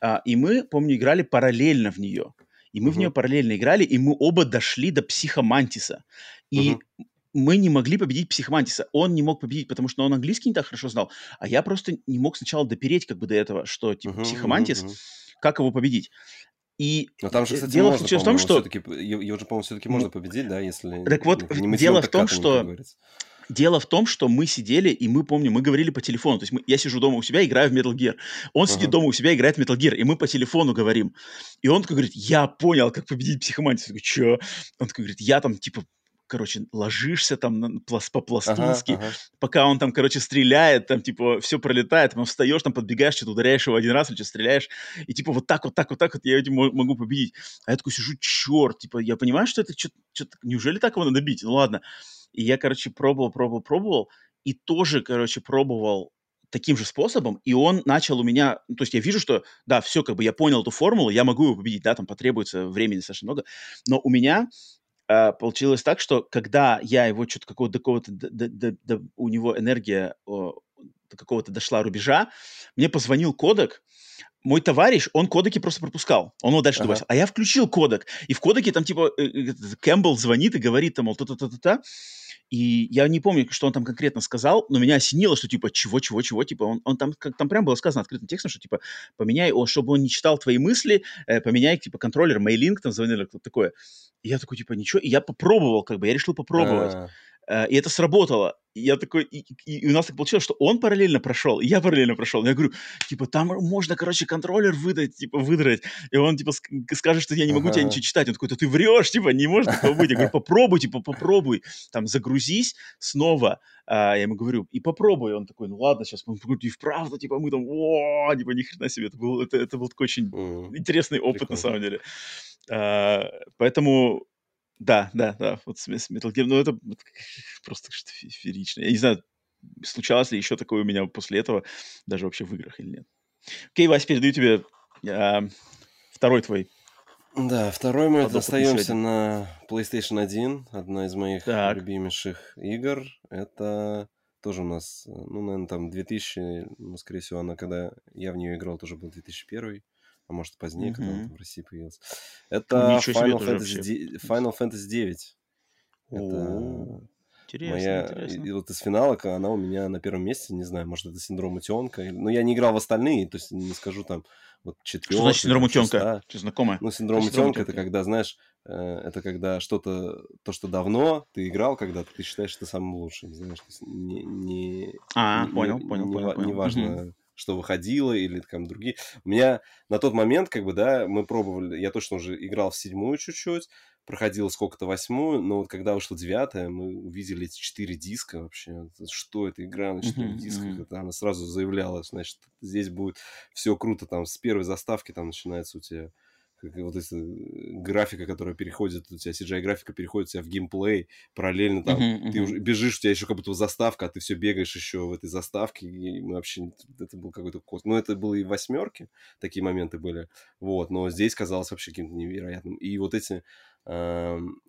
A: А, и мы, помню, играли параллельно в нее. И мы в
B: Мгм.
A: нее параллельно играли, и мы оба дошли до психомантиса. И
B: Мгм.
A: мы не могли победить психомантиса. Он не мог победить, потому что он английский не так хорошо знал, а я просто не мог сначала допереть как бы до этого, что типа
B: Мгм,
A: психомантис,
B: мгм.
A: как его победить. И
B: Но там же,
A: э,
B: кстати,
A: дело
B: можно,
A: в том, что
B: его, же, по-моему, все-таки можно победить, да, если
A: так вот,
B: не,
A: дело в том, что. Дело в том, что мы сидели, и мы, помню, мы говорили по телефону. То есть мы- я сижу дома у себя, играю в Metal Gear. Он сидит
B: Ага.
A: дома у себя, играет в Metal Gear, и мы по телефону говорим. И он такой говорит, я понял, как победить психомантию. Я такой, чё? Он такой говорит, я там, типа, короче, ложишься там плас-
B: Ага,
A: по-пластунски,
B: ага.
A: пока он там, короче, стреляет, там, типа, все пролетает, потом встаешь, там, подбегаешь, что-то ударяешь его один раз, или что стреляешь, и, типа, вот так вот, так вот, так вот я этим мо- могу победить. А я такой сижу, черт, типа, я понимаю, что это что-то, неужели так его надо бить? Ну, ладно. И я, короче, пробовал, пробовал, пробовал, и тоже, короче, пробовал таким же способом, и он начал у меня, ну, то есть я вижу, что, да, все, как бы я понял эту формулу, я могу его победить, да, там потребуется времени достаточно много, но у меня получилось так, что когда я его что-то какого-то до какого-то, до- до- до- у него энергия о, до какого-то дошла рубежа, мне позвонил кодек, мой товарищ, он кодеки просто пропускал. Он его дальше
B: Ага.
A: добавил. А я включил кодек. И в кодеке там типа э, э, Кэмпбелл звонит и говорит там, мол, та-та-та-та-та. И я не помню, что он там конкретно сказал, но меня осенило, что типа чего, чего, чего, типа он, он там, как, там прям было сказано открытым текстом, что типа поменяй, о, чтобы он не читал твои мысли, э, поменяй типа контроллер, мейлинг там звонили, кто-то такое. И я такой типа ничего, и я попробовал, как бы, я решил попробовать.
B: А,
A: Э, И это сработало. И я такой, и, и- и у нас так получилось, что он параллельно прошел, и я параллельно прошел. Я говорю, типа, там можно, короче, контроллер выдать, типа, выдрать. И он, типа, ск- скажет, что я не могу тебя
B: Ага.
A: ничего читать. Он такой, да ты врешь, типа, не может такого быть. Я говорю, попробуй, типа, попробуй. Там, загрузись снова. А, я ему говорю, и попробуй. Он такой, ну ладно, сейчас. Такой, и вправду, типа, мы там, о, типа, ни хрена себе. Это был, это, это был такой очень
B: м.
A: интересный опыт, на
B: Прикольно.
A: самом деле. А, поэтому, да, да, да, вот с, с Metal Gear, ну, это просто что-то фе- феерично. Я не знаю, случалось ли еще такое у меня после этого, даже вообще в играх или нет. Окей, Вась, передаю тебе а, второй твой.
B: Да, второй мы
A: Подопытный еще
B: остаемся
A: один.
B: на PlayStation 1, одна из моих
A: Так.
B: любимейших игр. Это тоже у нас, э, ну, наверное, там 2000, ну, скорее всего, она, когда я в нее играл, тоже был 2001, а может, позднее, когда она
A: Мгм.
B: там в России появилась. Это
A: Ничего
B: Final Fantasy, де- Final Fantasy 9.
A: О,
B: Это
A: Интересно,
B: моя,
A: интересно.
B: и вот из финалок она у меня на первом месте, не знаю, может, это синдром утенка, но я не играл в остальные, то есть не скажу там вот четвертый,
A: Что значит синдром утенка?
B: шестая.
A: Что знакомое?
B: Ну, синдром
A: Что синдром
B: утенка это
A: утёнка?
B: когда, знаешь, э, это когда что-то, то, что давно ты играл когда-то, ты считаешь это самым лучшим, знаешь, не, не,
A: А,
B: не,
A: понял,
B: не-
A: понял,
B: не
A: понял,
B: ва-
A: понял.
B: не
A: Мгм.
B: Что выходило или там другие. У меня на тот момент, как бы, да, мы пробовали, я точно уже играл в седьмую чуть-чуть, проходил сколько-то восьмую, но вот когда вышла девятая, мы увидели эти четыре диска вообще. Что это игра на четырех
A: Мгм,
B: дисках? Это она сразу заявляла, значит, здесь будет все круто, там с первой заставки там начинается у тебя как вот эта графика, которая переходит, у тебя CGI-графика переходит у тебя в геймплей, параллельно там
A: Мгм,
B: ты
A: мгм.
B: уже бежишь, у тебя еще как будто заставка, а ты все бегаешь еще в этой заставке, и мы вообще, это был какой-то космос. Ну, это было и в восьмерке, такие моменты были, вот, но здесь казалось вообще каким-то невероятным. И вот эти эм,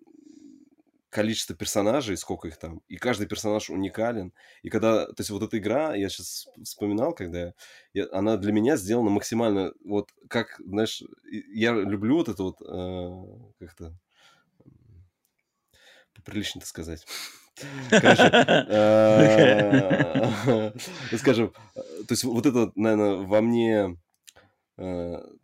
B: количество персонажей, сколько их там, и каждый персонаж уникален. И когда, то есть вот эта игра, я сейчас вспоминал, когда я, она для меня сделана максимально, вот как, знаешь, я люблю вот это вот, э, как-то, поприличнее-то сказать. Короче, э, скажем, э, то есть вот это, наверное, во мне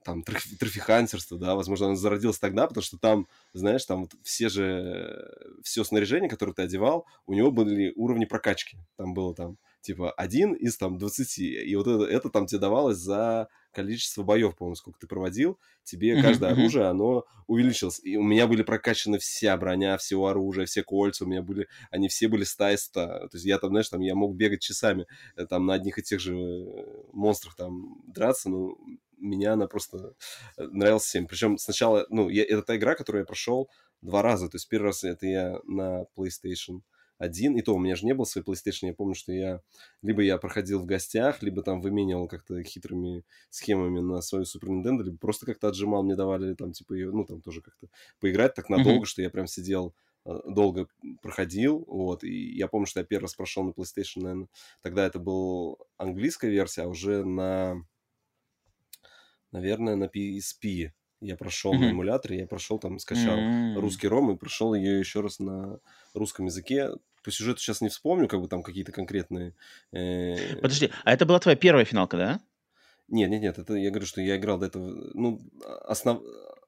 B: там трофи, трофихантерство, да, возможно, оно зародилось тогда, потому что там, знаешь, там вот все же, все снаряжение, которое ты одевал, у него были уровни прокачки. Там было там типа один из там 20. И вот это, это там тебе давалось за количество боев, по-моему, сколько ты проводил, тебе каждое оружие, оно увеличилось. И у меня были прокачаны вся броня, все оружие, все кольца, у меня были, они все были стайста. То есть я там, знаешь, там я мог бегать часами э, там на одних и тех же э, монстрах там драться, ну, меня она просто э, нравилась всем. Причем сначала, ну, я, это та игра, которую я прошел два раза. То есть первый раз это я на PlayStation один, и то у меня же не было своей PlayStation, я помню, что я либо я проходил в гостях, либо там выменивал как-то хитрыми схемами на свою Super Nintendo, либо просто как-то отжимал, мне давали там типа ее, ну там тоже как-то поиграть так надолго, mm-hmm. что я прям сидел э, долго проходил, вот, и я помню, что я первый раз прошел на PlayStation, наверное, тогда это был английская версия, а уже на, наверное, на PSP я прошел mm-hmm. на эмуляторе, я прошел там, скачал mm-hmm. русский ром и прошел ее еще раз на русском языке. По сюжету сейчас не вспомню, как бы там какие-то конкретные...
A: Э... Подожди, а это была твоя первая финалка, да?
B: Нет, нет, нет, это я говорю, что я играл до этого... Ну, основ...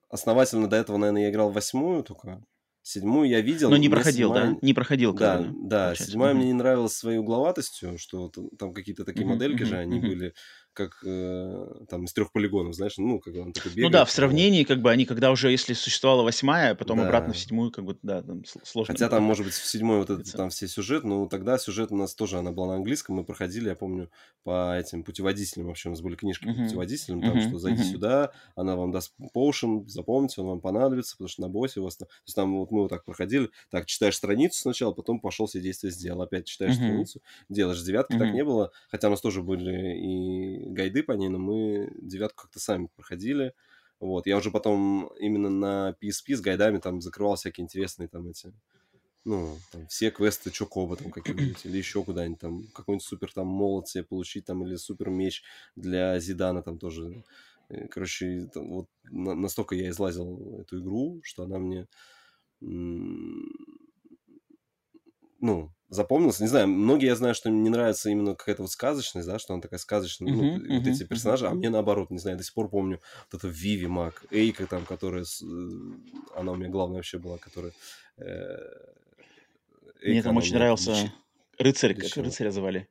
B: основательно до этого, наверное, я играл восьмую только. Седьмую я видел.
A: Но не проходил, седьмая... да? Не проходил.
B: Да, да. да. Седьмая mm-hmm. мне не нравилась своей угловатостью, что там какие-то такие mm-hmm, модельки mm-hmm, же, они mm-hmm. были как э, там из трех полигонов, знаешь, ну, как он такой
A: бегает. Ну да, в сравнении, как бы, они, когда уже, если существовала восьмая, потом да. обратно в седьмую, как бы, да, там сложно.
B: Хотя там, может быть, в седьмой вот этот, там все сюжет, но тогда сюжет у нас тоже, она была на английском, мы проходили, я помню, по этим путеводителям, вообще у нас были книжки uh-huh. по путеводителям, там, uh-huh. что зайди uh-huh. сюда, она вам даст поушен, запомните, он вам понадобится, потому что на боссе у вас... То есть там вот мы вот так проходили, так, читаешь страницу сначала, потом пошел все действия сделал, опять читаешь uh-huh. страницу, делаешь девятки, uh-huh. так не было, хотя у нас тоже были и гайды по ней, но мы девятку как-то сами проходили. Вот, я уже потом именно на PSP с гайдами там закрывал всякие интересные там эти, ну, там, все квесты Чокоба там какие-нибудь, или еще куда-нибудь там, какой-нибудь супер там молот себе получить там, или супер меч для Зидана там тоже. Короче, там, вот на, настолько я излазил эту игру, что она мне, ну, запомнился. Не знаю, многие я знаю, что не нравится именно какая-то вот сказочность, да, что она такая сказочная, uh-huh, ну, uh-huh, вот эти персонажи, uh-huh. а мне наоборот, не знаю, до сих пор помню вот это Виви Мак, Эйка там, которая, э, она у меня главная вообще была, которая... Э,
A: Эйка, мне там очень нравился рыцарь, как рыцаря звали.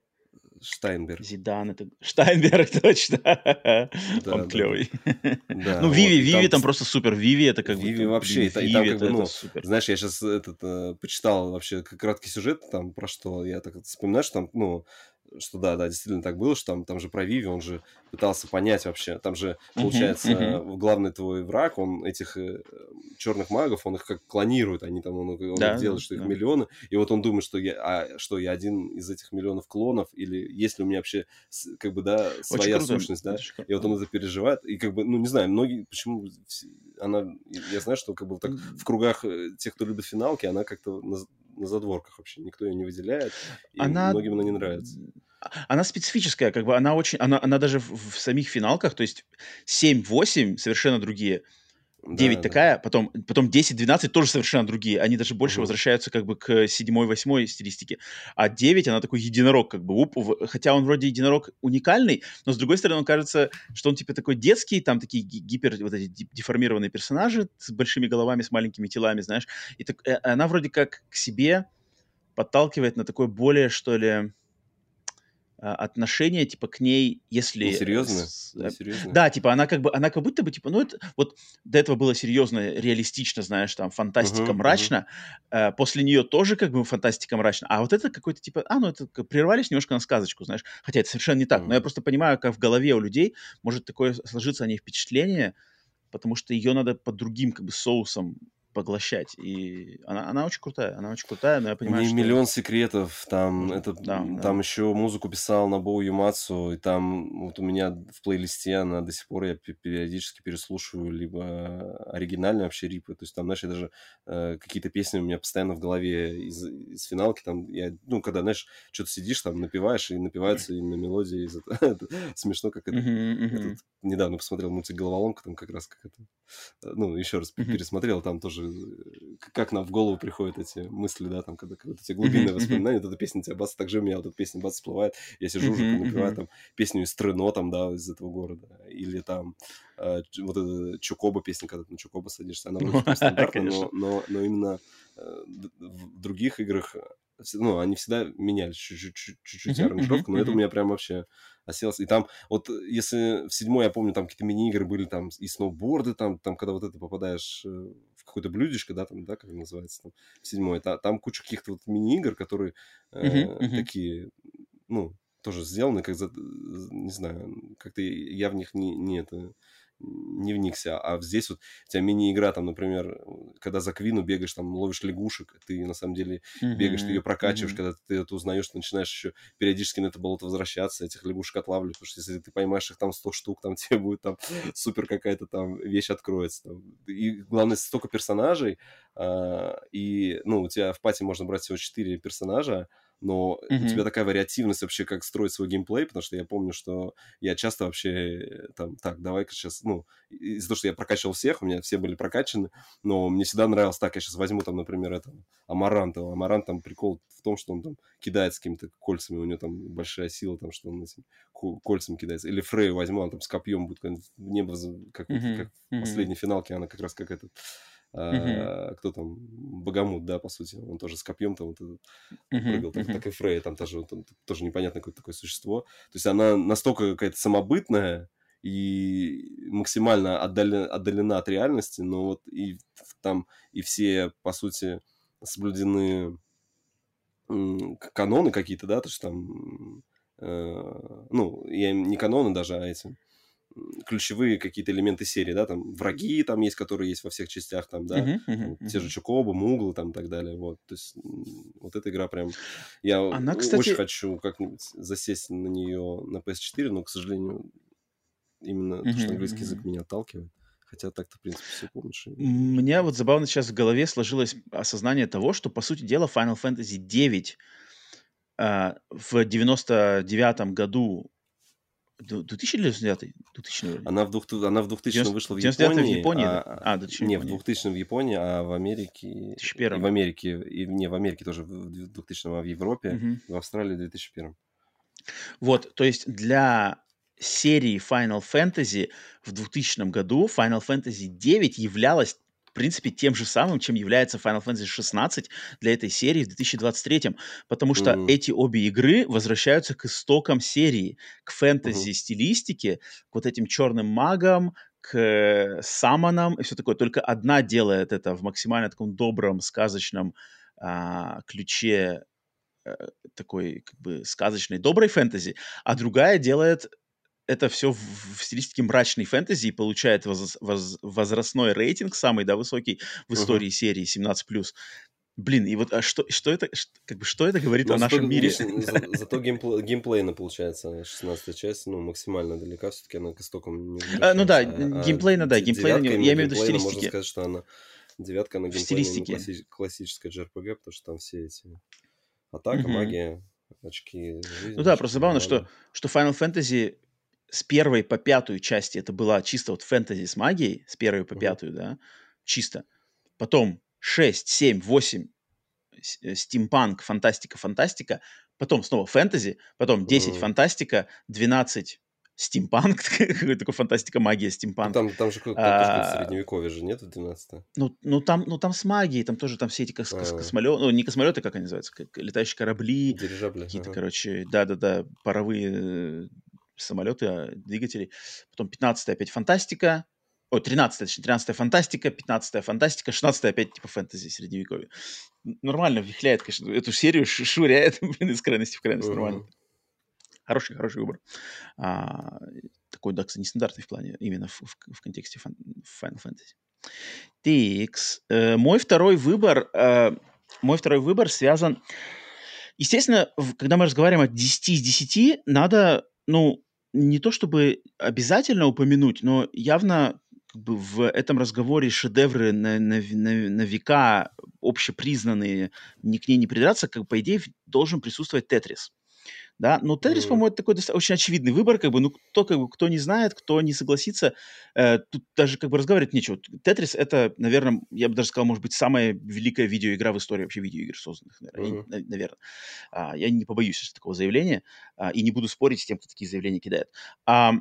B: Штайнберг.
A: Зидан, это... Штайнберг, точно. Да, Он да. клевый. Да, ну, Виви, вот, Виви там... там просто супер. Виви это как
B: Виви бы... вообще. Виви, и, там, как бы, ну, супер. Знаешь, я сейчас этот, э, почитал вообще краткий сюжет там про что. Я так вспоминаю, что там, ну, что да, да, действительно так было, что там, там же про Виви, он же пытался понять вообще, там же, получается, uh-huh, uh-huh. главный твой враг, он этих э, черных магов, он их как клонирует, они там, он, он да, делает, что их да. миллионы, и вот он думает, что я, а, что я один из этих миллионов клонов, или есть ли у меня вообще, как бы, да, своя Очень сущность, да, и вот он это переживает, и как бы, ну, не знаю, многие, почему она, я знаю, что как бы так в кругах э, тех, кто любит финалки, она как-то на задворках вообще, никто ее не выделяет, и она... многим она не нравится.
A: Она специфическая, как бы она очень, она, она даже в, в самих финалках, то есть 7-8 совершенно другие, 9 да, такая, да. потом, потом 10-12 тоже совершенно другие. Они даже больше угу. возвращаются как бы к 7-8 стилистике. А 9, она такой единорог, как бы. Уп, хотя он вроде единорог уникальный, но с другой стороны, он кажется, что он типа такой детский, там такие гипер, вот эти деформированные персонажи с большими головами, с маленькими телами, знаешь. И так, э, она вроде как к себе подталкивает на такое более, что ли, отношение типа к ней, если
B: не серьезно, с, не серьезно.
A: да, типа она как бы она как будто бы типа ну это вот до этого было серьезно, реалистично, знаешь, там фантастика uh-huh, мрачно, uh-huh. э, после нее тоже как бы фантастика мрачно, а вот это какой-то типа а ну это прервались немножко на сказочку, знаешь, хотя это совершенно не так, uh-huh. но я просто понимаю, как в голове у людей может такое сложиться о ней впечатление, потому что ее надо под другим как бы соусом поглощать. И она, она очень крутая, она очень крутая, но я понимаю,
B: что... миллион секретов, там, это, да, там да. еще музыку писал на Боу Юмацу, и там вот у меня в плейлисте она до сих пор, я периодически переслушиваю либо оригинальные вообще рипы, то есть там, знаешь, я даже э, какие-то песни у меня постоянно в голове из, из финалки, там, я, ну, когда, знаешь, что-то сидишь, там, напиваешь, и напивается именно мелодия из этого. Смешно, как это. Недавно посмотрел мультик «Головоломка», там как раз как это... Э, ну, еще раз пересмотрел, там тоже как нам в голову приходят эти мысли, да, там, когда, когда эти глубинные воспоминания, вот эта песня тебя бац, так же у меня вот эта песня бац всплывает, я сижу уже, напеваю там песню из Трено, там, да, из этого города, или там э, вот эта Чукоба песня, когда ты на Чукоба садишься, она вроде стандартная, но, но, но именно э, в других играх ну, они всегда меняли чуть-чуть аранжировку, но это у меня прям вообще оселось. И там, вот если в седьмой, я помню, там какие-то мини-игры были, там и сноуборды, там, там когда вот это попадаешь э, какое-то блюдечко, да, там, да, как называется, там, в седьмой, та, там куча каких-то вот мини-игр, которые э, такие, ну, тоже сделаны, как за, не знаю, как-то я в них не, не это не вникся. А здесь вот у тебя мини-игра, там, например, когда за Квину бегаешь, там, ловишь лягушек, ты на самом деле бегаешь, ты ее прокачиваешь, когда ты это узнаешь, ты начинаешь еще периодически на это болото возвращаться, этих лягушек отлавливать, потому что если ты поймаешь их там 100 штук, там тебе будет там супер какая-то там вещь откроется. Там. И главное, столько персонажей, а, и, ну, у тебя в пати можно брать всего 4 персонажа, но mm-hmm. у тебя такая вариативность вообще, как строить свой геймплей, потому что я помню, что я часто вообще э, там, так, давай-ка сейчас, ну, из-за того, что я прокачивал всех, у меня все были прокачаны, но мне всегда нравилось, так, я сейчас возьму там, например, это, Амаранта, Амарант там прикол в том, что он там кидает с какими-то кольцами, у него там большая сила, там, что он этим кольцами кидается, или Фрей возьму, он там с копьем будет в небо, как, mm-hmm. как в последней финалке, она как раз как этот Uh-huh. кто там, Богомут, да, по сути, он тоже с копьем там вот uh-huh. прыгал, uh-huh. так, и Фрей, там тоже, там, тоже непонятное какое-то такое существо. То есть она настолько какая-то самобытная и максимально отдалена, отдалена от реальности, но вот и там и все, по сути, соблюдены каноны какие-то, да, то есть там, э, ну, я не каноны даже, а эти ключевые какие-то элементы серии, да, там враги там есть, которые есть во всех частях, там, да, uh-huh, uh-huh, uh-huh. те же Чукобы, Муглы, там, и так далее, вот, то есть вот эта игра прям, я Она, кстати... очень хочу как-нибудь засесть на нее на PS4, но, к сожалению, именно uh-huh, то, что английский uh-huh. язык меня отталкивает. Хотя так-то, в принципе, все помнишь.
A: Мне вот забавно сейчас в голове сложилось осознание того, что, по сути дела, Final Fantasy 9 э, в 99 году 2000 или 99? 2000,
B: она в, двух, она в 2000 90, вышла в Японии.
A: в Японии,
B: а, да? А, 2000 не, в 2000 в Японии, а в Америке...
A: 2001.
B: В Америке, и, не, в Америке тоже в 2000 а в Европе, угу. в Австралии в 2001.
A: Вот, то есть для серии Final Fantasy в 2000 году Final Fantasy 9 являлась принципе, тем же самым, чем является Final Fantasy 16 для этой серии в 2023, потому что mm-hmm. эти обе игры возвращаются к истокам серии, к фэнтези-стилистике, mm-hmm. к вот этим черным магам, к самонам и все такое. Только одна делает это в максимально таком добром, сказочном а, ключе а, такой как бы сказочной, доброй фэнтези, а другая делает это все в, в стилистике мрачной фэнтези и получает воз, воз, возрастной рейтинг, самый, да, высокий в истории uh-huh. серии 17+. Блин, и вот а что, что это, что, как бы, что это говорит Но о нашем мире?
B: За, зато геймплей, геймплейно получается 16 часть, ну, максимально далека, все-таки она к истокам не
A: а, Ну да, а, геймплейно, да, геймплейно, я имею в виду стилистики.
B: Можно сказать, что она девятка на геймплейно класси- классическая JRPG, потому что там все эти атака, магия, очки.
A: Жизнь, ну да, просто забавно, что, что Final Fantasy с первой по пятую части это была чисто вот фэнтези с магией, с первой по пятую, да, чисто. Потом 6, 7, 8 стимпанк, фантастика, фантастика, потом снова фэнтези, потом 10 uh-huh. фантастика, 12 стимпанк, такой фантастика, магия, стимпанк.
B: Ну, там, там же какое-то а, средневековье же нет в 12
A: ну, ну, там, ну, там с магией, там тоже там все эти кос- кос- космолеты, ну, не космолеты, как они называются, как летающие корабли.
B: Дирижабли.
A: Какие-то, ага. короче, да-да-да, паровые самолеты, а, двигатели. Потом 15 опять фантастика. О, 13 точнее, 13 фантастика, 15 фантастика, 16 опять типа фэнтези средневековье. Нормально вихляет, конечно, эту серию швыряет, блин, из крайности в крайность, нормально. Хороший, хороший выбор. А, такой, да, кстати, нестандартный в плане, именно в, в, в контексте фан, Final Fantasy. Тикс. Э, мой второй выбор, э, мой второй выбор связан... Естественно, когда мы разговариваем о 10 из 10, надо, ну, не то чтобы обязательно упомянуть, но явно как бы в этом разговоре шедевры на, на, на, на века общепризнанные, ни к ней не придраться, как по идее должен присутствовать Тетрис. Да, но Тетрис, mm-hmm. по-моему, это такой очень очевидный выбор, как бы, ну, кто, как бы, кто не знает, кто не согласится, э, тут даже, как бы, разговаривать нечего. Тетрис — это, наверное, я бы даже сказал, может быть, самая великая видеоигра в истории вообще видеоигр созданных, наверное, mm-hmm. я, наверное. А, я не побоюсь такого заявления а, и не буду спорить с тем, кто такие заявления кидает. А,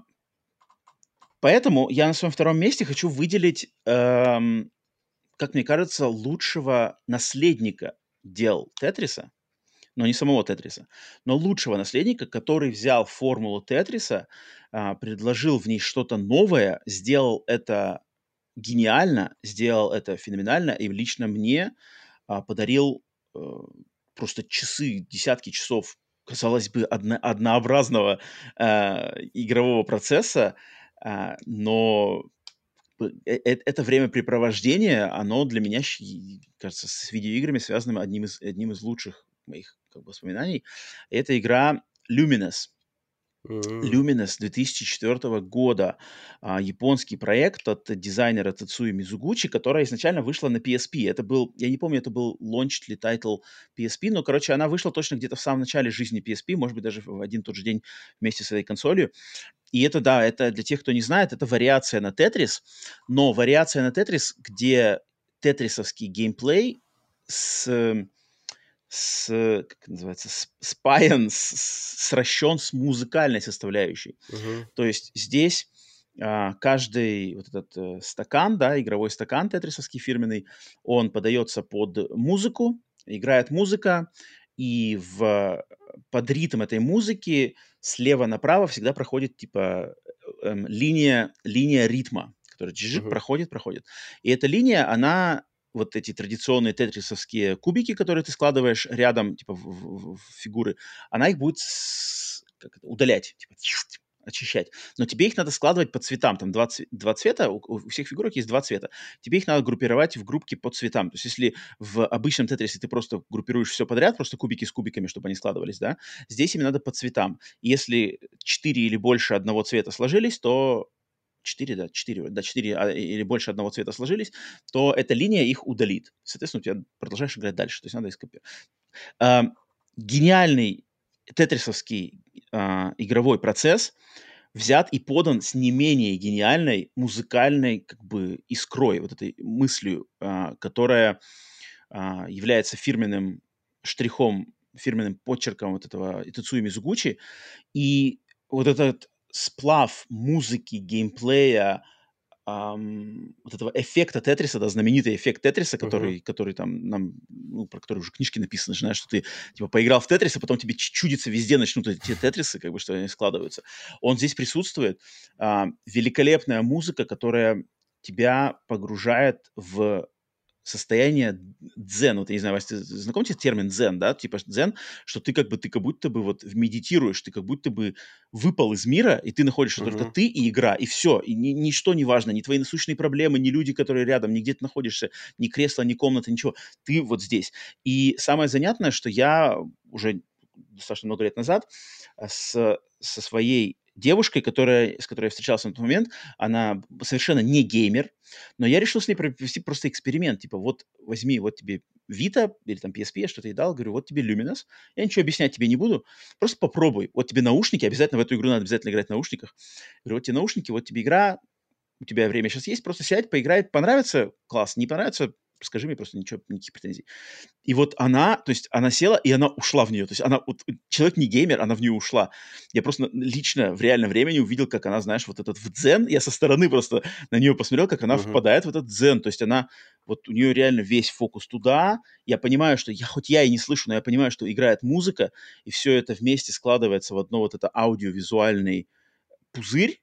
A: поэтому я на своем втором месте хочу выделить, эм, как мне кажется, лучшего наследника дел Тетриса, но не самого Тетриса, но лучшего наследника, который взял формулу Тетриса, а, предложил в ней что-то новое, сделал это гениально, сделал это феноменально, и лично мне а, подарил э, просто часы, десятки часов, казалось бы, одно, однообразного э, игрового процесса, э, но э, это времяпрепровождение, оно для меня, кажется, с видеоиграми связано одним из, одним из лучших моих как бы, воспоминаний. Это игра Lumines. Lumines 2004 года. А, японский проект от дизайнера Тэцуи Мизугучи, которая изначально вышла на PSP. Это был, я не помню, это был launch ли title PSP, но, короче, она вышла точно где-то в самом начале жизни PSP, может быть, даже в один тот же день вместе с этой консолью. И это, да, это для тех, кто не знает, это вариация на Тетрис, но вариация на Тетрис, где тетрисовский геймплей с с, как это называется, спаян, сращен с музыкальной составляющей. Uh-huh. То есть здесь а, каждый вот этот э, стакан, да, игровой стакан тетрисовский фирменный, он подается под музыку, играет музыка, и в, под ритм этой музыки слева направо всегда проходит типа э, э, линия, линия ритма, которая uh-huh. проходит, проходит. И эта линия, она вот эти традиционные тетрисовские кубики, которые ты складываешь рядом, типа, в, в, в фигуры, она их будет с, как это, удалять, типа, очищать. Но тебе их надо складывать по цветам. Там два, два цвета, у, у всех фигурок есть два цвета. Тебе их надо группировать в группки по цветам. То есть если в обычном тетрисе ты просто группируешь все подряд, просто кубики с кубиками, чтобы они складывались, да, здесь им надо по цветам. Если четыре или больше одного цвета сложились, то 4, да, 4, да, 4 а, или больше одного цвета сложились, то эта линия их удалит. Соответственно, у тебя продолжаешь играть дальше. То есть надо скопировать. А, гениальный тетрисовский а, игровой процесс взят и подан с не менее гениальной музыкальной как бы искрой, вот этой мыслью, а, которая а, является фирменным штрихом, фирменным почерком вот этого Итацуи Мизугучи. И вот этот сплав музыки, геймплея, Um, вот этого эффекта Тетриса, да, знаменитый эффект Тетриса, который, uh-huh. который там нам, ну, про который уже книжки написаны, знаешь, что ты, типа, поиграл в Тетрис, а потом тебе чудится, везде начнут эти Тетрисы, как бы, что они складываются. Он здесь присутствует. Uh, великолепная музыка, которая тебя погружает в состояние дзен. Вот я не знаю, Вася, ты знакомите термин дзен, да? Типа дзен, что ты как бы, ты как будто бы вот медитируешь, ты как будто бы выпал из мира, и ты находишься uh-huh. только ты и игра, и все. И ни, ничто не важно, ни твои насущные проблемы, ни люди, которые рядом, ни где ты находишься, ни кресло, ни комната, ничего. Ты вот здесь. И самое занятное, что я уже достаточно много лет назад э, с, со своей девушкой, которая, с которой я встречался на тот момент, она совершенно не геймер, но я решил с ней провести просто эксперимент. Типа, вот возьми, вот тебе Vita или там PSP, я что-то ей дал, говорю, вот тебе Luminous, я ничего объяснять тебе не буду, просто попробуй. Вот тебе наушники, обязательно в эту игру надо обязательно играть в наушниках. Говорю, вот тебе наушники, вот тебе игра, у тебя время сейчас есть, просто сядь, поиграй, понравится, класс, не понравится, скажи мне просто ничего, никаких претензий. И вот она, то есть она села, и она ушла в нее. То есть она, вот, человек не геймер, она в нее ушла. Я просто лично в реальном времени увидел, как она, знаешь, вот этот в дзен, я со стороны просто на нее посмотрел, как она uh-huh. впадает в этот дзен. То есть она, вот у нее реально весь фокус туда. Я понимаю, что я, хоть я и не слышу, но я понимаю, что играет музыка, и все это вместе складывается в одно вот это аудиовизуальный пузырь,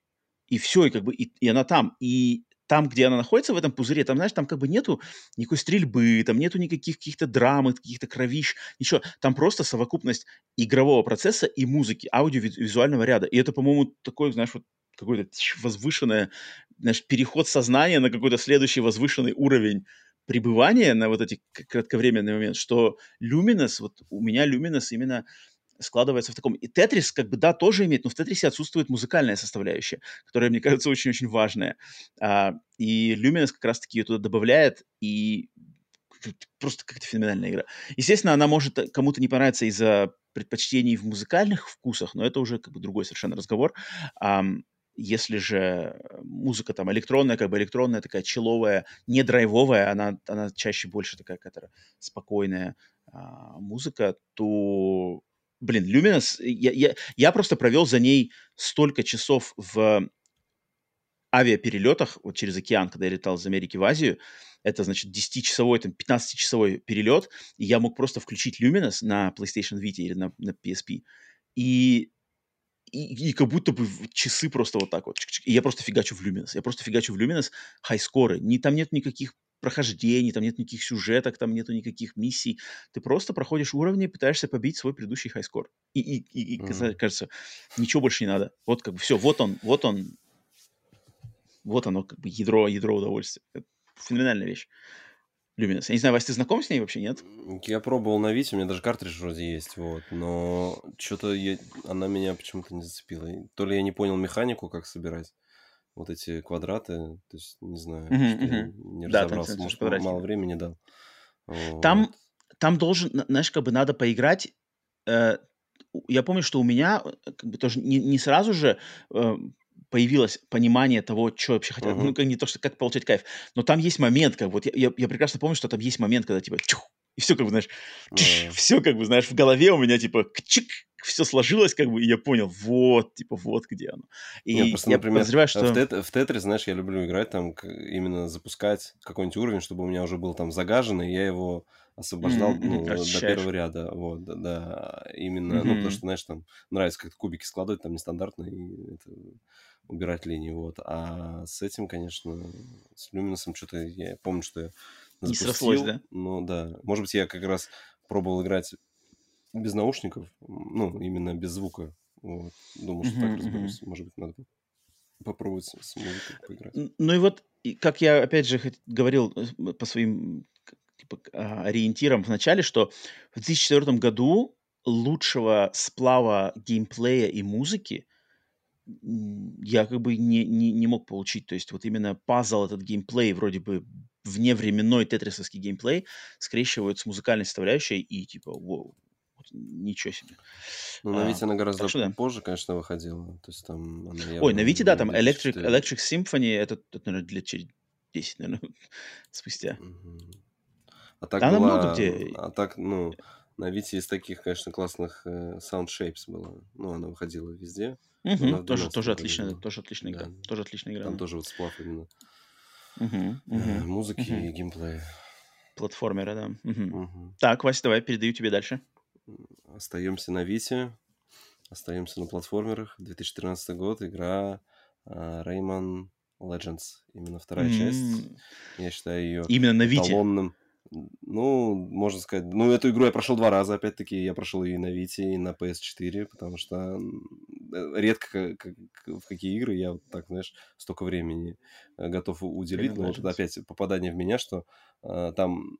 A: и все, и как бы, и, и она там. И там, где она находится, в этом пузыре, там, знаешь, там как бы нету никакой стрельбы, там нету никаких каких-то драм, каких-то кровищ, ничего. Там просто совокупность игрового процесса и музыки, аудиовизуального ряда. И это, по-моему, такой, знаешь, вот какой-то возвышенное, знаешь, переход сознания на какой-то следующий возвышенный уровень пребывания на вот эти кратковременные моменты, что Luminous, вот у меня Luminous именно складывается в таком... И Тетрис, как бы, да, тоже имеет, но в Тетрисе отсутствует музыкальная составляющая, которая, мне кажется, очень-очень важная. А, и Luminous как раз-таки ее туда добавляет, и просто какая-то феноменальная игра. Естественно, она может кому-то не понравиться из-за предпочтений в музыкальных вкусах, но это уже как бы другой совершенно разговор. Um, если же музыка там электронная, как бы электронная, такая человая, не драйвовая, она, она чаще больше такая какая-то спокойная а, музыка, то, блин, Luminous, я, я, я просто провел за ней столько часов в авиаперелетах вот через океан, когда я летал из Америки в Азию, это, значит, 10-часовой, там, 15-часовой перелет, и я мог просто включить Luminous на PlayStation Vita или на, на PSP, и и, и как будто бы часы просто вот так вот. И я просто фигачу в Luminous. Я просто фигачу в Luminous хайскоры. Не, там нет никаких прохождений, там нет никаких сюжеток, там нету никаких миссий. Ты просто проходишь уровни, пытаешься побить свой предыдущий хайскор. И, и, и, и mm. кажется, ничего больше не надо. Вот как бы все, вот он, вот он, вот оно как бы ядро, ядро удовольствия. Это феноменальная вещь. Luminous. Я не знаю, Вась, ты знаком с ней вообще, нет?
B: Я пробовал на Вите, у меня даже картридж вроде есть, вот, но что-то я... она меня почему-то не зацепила. То ли я не понял механику, как собирать вот эти квадраты, то есть, не знаю, uh-huh, uh-huh. не да, разобрался, может, мало времени дал.
A: Вот. Там, там должен, знаешь, как бы надо поиграть, э, я помню, что у меня э, как бы тоже не, не сразу же э, появилось понимание того, что вообще хотят. Uh-huh. Ну, как не то, что как получать кайф. Но там есть момент, как вот я, я, я прекрасно помню, что там есть момент, когда типа чух, и все как бы, знаешь, uh-huh. все как бы, знаешь, в голове у меня типа чик, все сложилось, как бы, и я понял, вот, типа, вот где оно. И
B: Нет, просто, я например, подозреваю, что... В, тет- в Тетре, знаешь, я люблю играть там, именно запускать какой-нибудь уровень, чтобы у меня уже был там загаженный, и я его освобождал mm-hmm, ну, до первого ряда. Вот, да, да именно, mm-hmm. ну, потому что, знаешь, там нравится как-то кубики складывать, там нестандартно, и это убирать линии, вот. А с этим, конечно, с Люминусом что-то, я помню, что я запустил. Не срослось, да? Ну, да. Может быть, я как раз пробовал играть без наушников, ну, именно без звука. Вот. Думал, что так разберусь. Может быть, надо попробовать с музыкой поиграть.
A: Ну и вот, как я, опять же, говорил э, по своим типа, а, ориентирам в начале, что в 2004 году лучшего сплава геймплея и музыки я как бы не, не, не мог получить. То есть вот именно пазл, этот геймплей, вроде бы вневременной тетрисовский геймплей, скрещивают с музыкальной составляющей и типа, вау, вот, ничего себе.
B: Ну, на Вите а, она гораздо что, позже, да. конечно, выходила. То есть там
A: она Ой, на Вите, да, там Electric, Electric Symphony, это, это, наверное, лет через 10, наверное, спустя.
B: А так да, была... много где. А так, ну, на Вите из таких, конечно, классных э, Sound Shapes было. Ну, она выходила везде.
A: Угу, тоже, тоже отличная, тоже отличная игра. Да. Тоже отличная игра.
B: Там тоже вот сплав именно. Угу, угу, музыки угу. и геймплея.
A: Платформера, да. Угу. Угу. Так, Вася, давай передаю тебе дальше.
B: Остаемся на Вите. Остаемся на платформерах. 2013 год. Игра uh, Rayman Legends. Именно вторая mm-hmm. часть. Я считаю ее
A: Именно на Вите.
B: Эталонным, ну, можно сказать, ну, эту игру я прошел два раза, опять-таки, я прошел и на Вите, и на PS4, потому что э, редко как, в какие игры я вот так, знаешь, столько времени э, готов уделить, но вот это опять попадание в меня, что э, там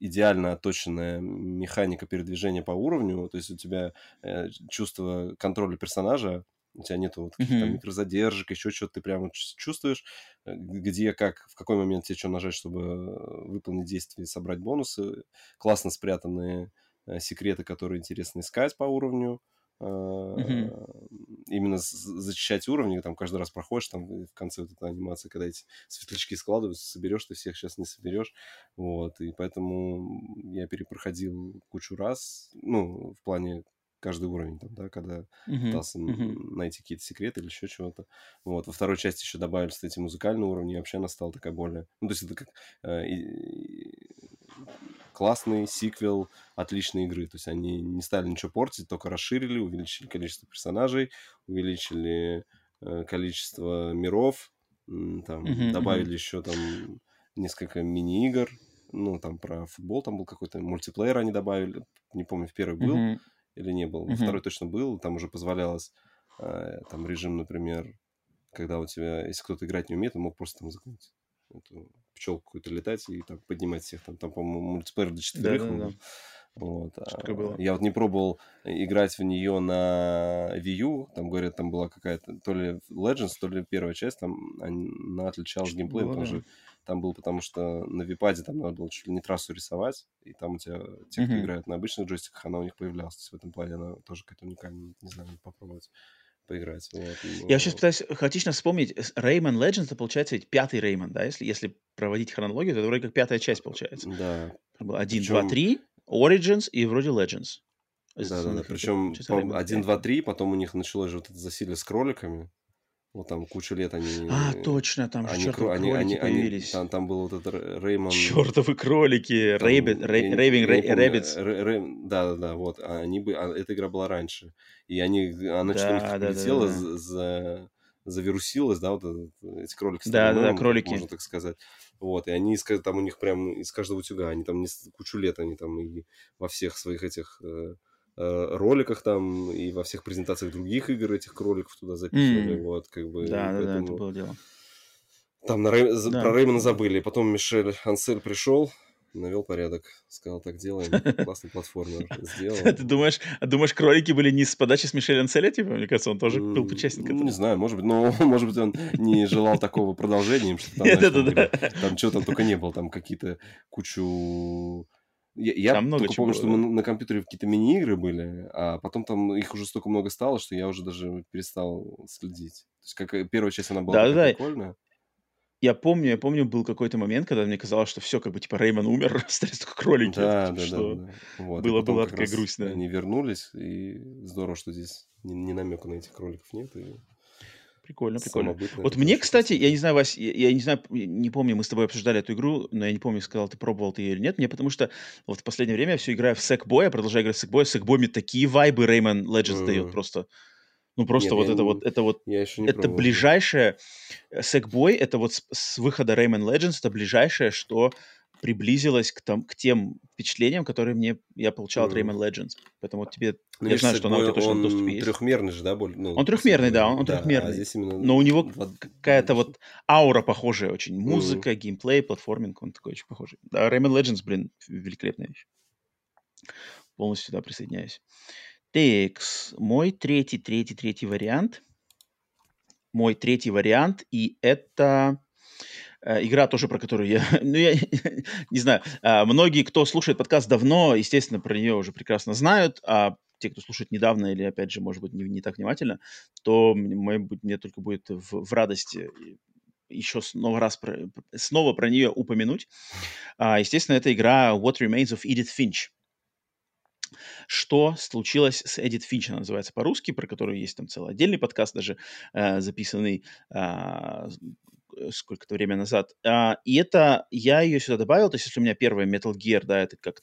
B: идеально отточенная механика передвижения по уровню, то есть у тебя э, чувство контроля персонажа у тебя нету вот каких-то mm-hmm. микрозадержек, еще что-то, ты прямо чувствуешь, э, где, как, в какой момент тебе что нажать, чтобы выполнить действие и собрать бонусы. Классно спрятанные э, секреты, которые интересно искать по уровню. Mm-hmm. Именно зачищать уровни, там каждый раз проходишь, там в конце вот этой анимации, когда эти светлячки складываются, соберешь, ты всех сейчас не соберешь. Вот, и поэтому я перепроходил кучу раз, ну, в плане каждый уровень, там, да, когда uh-huh, пытался uh-huh. найти какие-то секреты или еще чего-то. Вот. Во второй части еще добавились эти музыкальные уровни, и вообще она стала такая более... Ну, то есть это как э, и, классный сиквел отличной игры. То есть они не стали ничего портить, только расширили, увеличили количество персонажей, увеличили э, количество миров, там, uh-huh, добавили uh-huh. еще там несколько мини-игр, ну, там про футбол там был какой-то мультиплеер они добавили, не помню, в первый был, uh-huh или не был. Mm-hmm. Второй точно был, там уже позволялось э, там режим, например, когда у тебя, если кто-то играть не умеет, он мог просто там загнуть эту пчелку какую-то летать и там поднимать всех. Там, там по-моему, мультиплеер до четверых. Да, да, да. Вот. А, было. Я вот не пробовал играть в нее на Wii U. Там, говорят, там была какая-то то ли Legends, то ли первая часть. Там она отличалась геймплеем. Там да. же Там был, потому что на випаде там надо было чуть ли не трассу рисовать, и там у тебя те, кто
A: Мгм.
B: играет на обычных джойстиках, она у них появлялась. То есть в этом плане она тоже какая-то уникальная. Не знаю, попробовать поиграть. Вот.
A: Я сейчас пытаюсь хаотично вспомнить. Rayman Legends, это получается ведь пятый Rayman, да? Если, если проводить хронологию, то это вроде как пятая часть получается.
B: Да,
A: Один, два,
B: Причем-
A: три, Origins и вроде Legends.
B: Да, да, да. Причем
A: Получается, Rayman
B: 1,
A: пять.
B: 2, 3, потом у них началось же вот это засилие с кроликами. Вот там кучу лет они...
A: А, точно, там же
B: Они,
A: чертовы
B: они,
A: кролики
B: они, они,
A: появились.
B: там, там был вот этот Реймон...
A: Чертовы кролики,
B: там,
A: Rabbit,
B: я
A: Ray-
B: не-
A: Raving
B: я не
A: Ra-
B: помню,
A: Rabbits.
B: Р- Р- да, да, да, вот. А Они бы, а эта игра была раньше. И они, она что-то
A: Да,
B: как
A: да, да,
B: полетела,
A: да.
B: за, за- завирусилась, да, вот эти кролики
A: Да, да, да, кролики.
B: можно так сказать. Вот, и они там у них прям из каждого утюга, они там не кучу лет, они там и во всех своих этих э, роликах там, и во всех презентациях других игр этих кроликов туда записывали,
A: М.
B: вот, как бы.
A: Да, да, да, это
B: поэтому
A: было дело.
B: Там на за-
A: Да.
B: про Реймона забыли, потом Мишель Ансель пришел, навел порядок, сказал, так делаем, классный платформер сделал.
A: Ты думаешь, а думаешь, кролики были не с подачи с Мишель Анцеля, типа? Мне кажется, он тоже был
B: ну,
A: этого.
B: Не знаю, может быть, но может быть он не желал такого продолжения, что там, там,
A: Да-да-да.
B: были- там чего там только не было, там какие-то кучу... Я, я
A: Там много чего
B: помню,
A: было,
B: что
A: да.
B: мы на компьютере какие-то мини-игры были, а потом там их уже столько много стало, что я уже даже перестал следить. То есть как э, первая часть, она была такая
A: Да-да-да.
B: прикольная.
A: Я помню, я помню, был какой-то момент, когда мне казалось, что все, как бы, типа, Реймон умер, остались только кролики.
B: Да,
A: Типа,
B: да,
A: что-
B: да, да. Вот,
A: было- была такая да.
B: Они вернулись, и здорово, что здесь ни, ни намека на этих кроликов нет. И
A: Прикольно, прикольно. Вот
B: это
A: мне, кстати, я не знаю, Вась, я, я не знаю, не помню, мы с тобой обсуждали эту игру, но я не помню, сказал, ты пробовал ты ее или нет. Мне потому что вот в последнее время я все играю в Sackboy, я продолжаю играть в Sackboy. Sackboy мне такие вайбы Rayman Legends
B: Мгм.
A: дает просто. Ну, просто
B: Нет,
A: вот это
B: не-
A: вот, это вот,
B: еще не
A: это ближайшее, Sackboy, это вот с, с выхода Rayman Legends, это ближайшее, что приблизилось к, там, к тем впечатлениям, которые мне я получал от
B: Мгм.
A: Rayman Legends. Поэтому вот тебе,
B: Ну,
A: я знаю, что она у тебя точно в доступе есть.
B: трехмерный же, да? боль- ну,
A: Он трехмерный, да, он
B: Да,
A: трехмерный.
B: А здесь именно...
A: Но у него
B: два-
A: какая-то вот аура похожая очень. Музыка, геймплей, платформинг, он такой очень похожий. Да, Rayman Legends, блин, великолепная вещь. Полностью сюда присоединяюсь. Текс. Мой третий, третий, третий вариант. Мой третий вариант, и это игра тоже, про которую я... Ну, я не знаю. а, Многие, кто слушает подкаст давно, естественно, про нее уже прекрасно знают, а те, кто слушает недавно или, опять же, может быть, не, не так внимательно, то мне, мне только будет в, в радости еще снова раз про, снова про нее упомянуть. А, естественно, это игра What Remains of Edith Finch. Что случилось с Эдит Финч, она называется по-русски, про которую есть там целый отдельный подкаст даже э, записанный с- сколько-то время назад. А, и это, я ее сюда добавил, то есть если у меня первая Metal Gear, да, это как,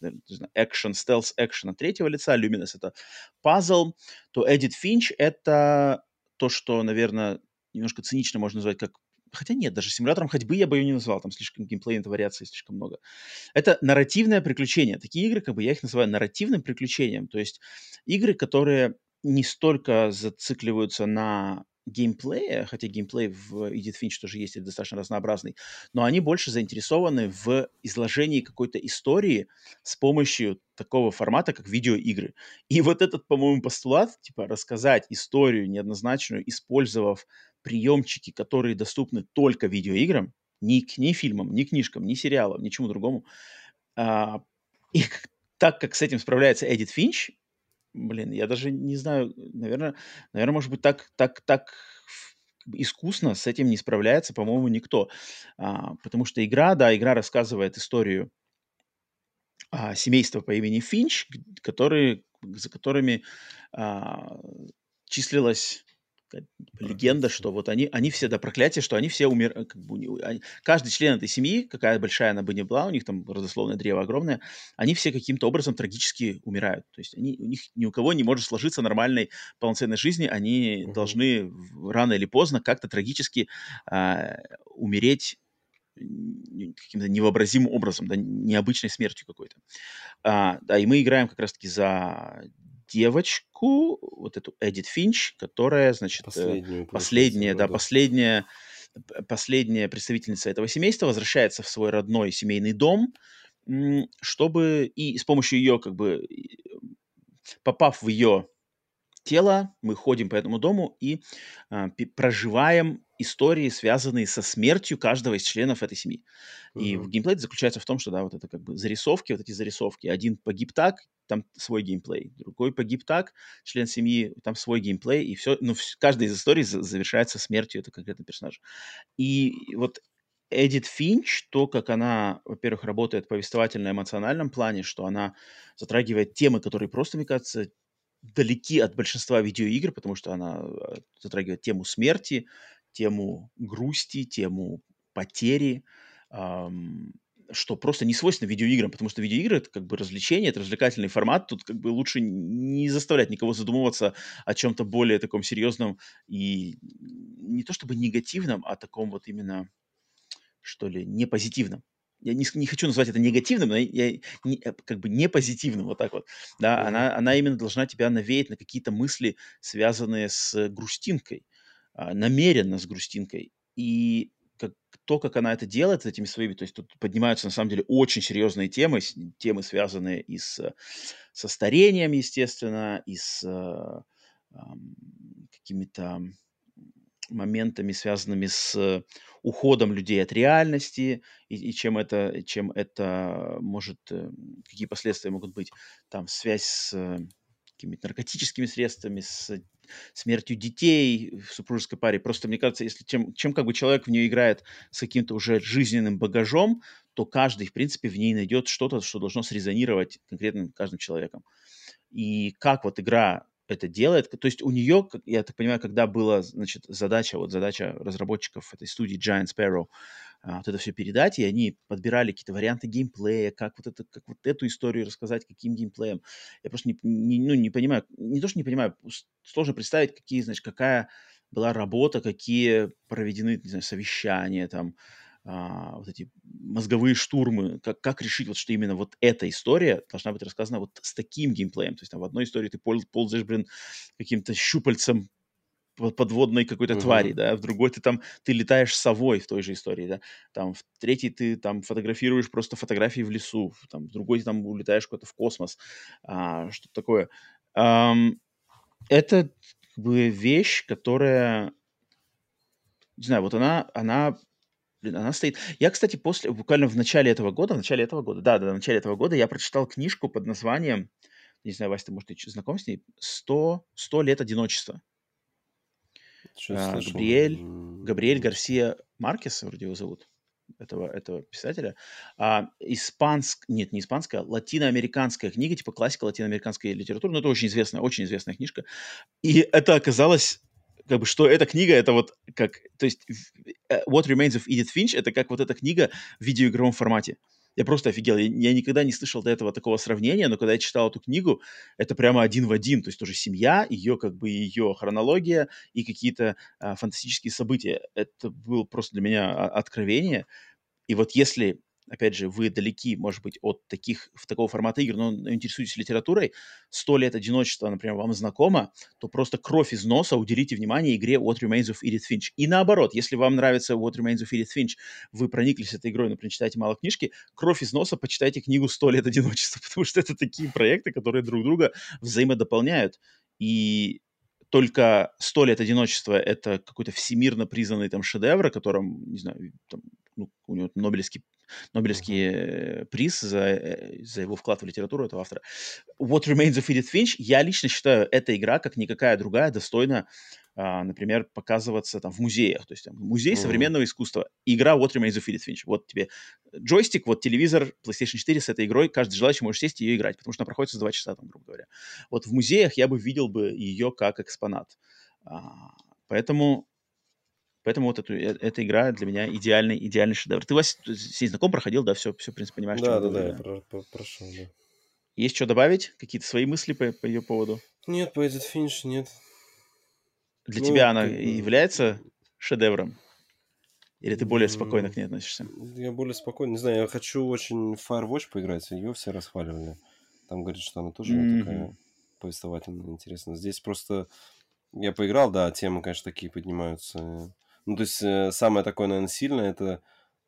A: экшен, стелс экшен от третьего лица, Luminous это пазл, то Эдит Финч это то, что, наверное, немножко цинично можно назвать как Хотя нет, даже симулятором ходьбы я бы ее не назвал, там слишком геймплейной вариации слишком много. Это нарративное приключение. Такие игры, как бы я их называю нарративным приключением. То есть игры, которые не столько зацикливаются на геймплее, хотя геймплей в Edith Finch тоже есть и достаточно разнообразный, но они больше заинтересованы в изложении какой-то истории с помощью такого формата, как видеоигры. И вот этот, по-моему, постулат, типа рассказать историю неоднозначную, использовав приемчики, которые доступны только видеоиграм, ни, ни фильмам, ни книжкам, ни сериалам, ничему другому. А, и так как с этим справляется Эдит Финч, блин, я даже не знаю, наверное, наверное, может быть, так, так, так искусно с этим не справляется, по-моему, никто. А, потому что игра, да, игра рассказывает историю а, семейства по имени Финч, которые, за которыми а, числилась легенда, что вот они, они все, да, проклятие, что они все умер... Как бы, они- каждый член этой семьи, какая большая она бы ни была, у них там родословное древо огромное, они все каким-то образом трагически умирают. То есть они, у них ни у кого не может сложиться нормальной полноценной жизни, они
B: Мгм.
A: должны рано или поздно как-то трагически а, умереть каким-то невообразимым образом, да, необычной смертью какой-то. А, да, и мы играем как раз-таки за девочку, вот эту Эдит Финч, которая, значит, э,
B: получается,
A: последняя, да,
B: роду.
A: последняя, последняя представительница этого семейства возвращается в свой родной семейный дом, чтобы и с помощью ее, как бы, попав в ее тело, мы ходим по этому дому и э, проживаем истории, связанные со смертью каждого из членов этой семьи. Uh-huh. И в геймплей заключается в том, что, да, вот это как бы зарисовки, вот эти зарисовки. Один погиб так, там свой геймплей. Другой погиб так, член семьи, там свой геймплей. И все, ну, каждая из историй завершается смертью этого конкретного персонажа. И вот Эдит Финч, то, как она, во-первых, работает повествовательно-эмоциональном плане, что она затрагивает темы, которые просто, мне кажется, далеки от большинства видеоигр, потому что она э, затрагивает тему смерти, тему грусти, тему потери, эм, что просто не свойственно видеоиграм, потому что видеоигры это как бы развлечение, это развлекательный формат, тут как бы лучше не заставлять никого задумываться о чем-то более таком серьезном и не то чтобы негативном, а таком вот именно, что ли, не позитивном я не, не хочу назвать это негативным, но я, не, э, как бы не позитивным, вот так вот. Да, mm-hmm. она, она именно должна тебя навеять на какие-то мысли, связанные с грустинкой, а, намеренно с грустинкой. И как, то, как она это делает с этими своими, то есть тут поднимаются на самом деле очень серьезные темы, темы, связанные и с, со старением, естественно, и с э, какими-то моментами, связанными с уходом людей от реальности, и, и чем, это, чем это может, э, какие последствия могут быть. Там связь с э, какими-то наркотическими средствами, с смертью детей в супружеской паре. Просто мне кажется, если чем, чем как бы человек в нее играет с каким-то уже жизненным багажом, то каждый, в принципе, в ней найдет что-то, что должно срезонировать конкретным каждым человеком. И как вот игра это делает. То есть у нее, я так понимаю, когда была, значит, задача, вот задача разработчиков этой студии Giant Sparrow, а, вот это все передать, и они подбирали какие-то варианты геймплея, как вот, это, как вот эту историю рассказать, каким геймплеем. Я просто не, не, ну, не понимаю, не то, что не понимаю, сложно представить, какие, значит, какая была работа, какие проведены, не знаю, совещания там, а, вот эти мозговые штурмы, как, как решить, вот, что именно вот эта история должна быть рассказана вот с таким геймплеем. То есть там в одной истории ты пол, ползаешь, блин, каким-то щупальцем подводной какой-то uh-huh. твари, да, в другой ты там, ты летаешь совой в той же истории, да, там в третьей ты там фотографируешь просто фотографии в лесу, там в другой ты там улетаешь куда-то в космос, а, что такое. Um, это как бы вещь, которая, не знаю, вот она, она Блин, она стоит. Я, кстати, после, буквально в начале этого года, в начале этого года, да, да, в начале этого года я прочитал книжку под названием, не знаю, Вася, ты, может, ты знаком с ней, «100, 100 лет одиночества». А, Габриэль, Габриэль Гарсия Маркес, вроде его зовут, этого, этого писателя. А, испанск, нет, не испанская, латиноамериканская книга, типа классика латиноамериканской литературы, но это очень известная, очень известная книжка. И это оказалось как бы, что эта книга, это вот как, то есть э, What Remains of Edith Finch, это как вот эта книга в видеоигровом формате. Я просто офигел. Я, я никогда не слышал до этого такого сравнения, но когда я читал эту книгу, это прямо один в один. То есть тоже семья, ее как бы ее хронология и какие-то а, фантастические события. Это было просто для меня а, откровение. И вот если опять же, вы далеки, может быть, от таких, в такого формата игр, но интересуетесь литературой, сто лет одиночества, например, вам знакомо, то просто кровь из носа уделите внимание игре What Remains of Edith Finch. И наоборот, если вам нравится What Remains of Edith Finch, вы прониклись этой игрой, например, читаете мало книжки, кровь из носа почитайте книгу «Сто лет одиночества», потому что это такие проекты, которые друг друга взаимодополняют. И только «Сто лет одиночества» — это какой-то всемирно признанный там шедевр, о котором, не знаю, там, ну, у него Нобелевский Нобелевский uh-huh. приз за, э, за его вклад в литературу этого автора. What Remains of Edith Finch, я лично считаю, эта игра, как никакая другая, достойна, а, например, показываться там в музеях. То есть там, музей uh-huh. современного искусства. Игра What Remains of Edith Finch. Вот тебе джойстик, вот телевизор, PlayStation 4 с этой игрой. Каждый желающий может сесть и ее играть, потому что она проходит за два часа, там, грубо говоря. Вот в музеях я бы видел бы ее как экспонат. А, поэтому Поэтому вот эту, э, эта игра для меня идеальный, идеальный шедевр. Ты, Вася, с ней знаком проходил, да, все, все в принципе, понимаешь?
B: Да, да, да, я про, про, прошел, да.
A: Есть что добавить? Какие-то свои мысли по, по ее поводу?
B: Нет, по этот финиш нет.
A: Для ну, тебя она ты... является шедевром? Или ты более спокойно к ней относишься?
B: Я более спокойно. Не знаю, я хочу очень Firewatch поиграть. Ее все расхваливали. Там говорят, что она тоже mm-hmm. такая повествовательная, интересная. Здесь просто я поиграл, да, темы, конечно, такие поднимаются ну, то есть э, самое такое, наверное, сильное это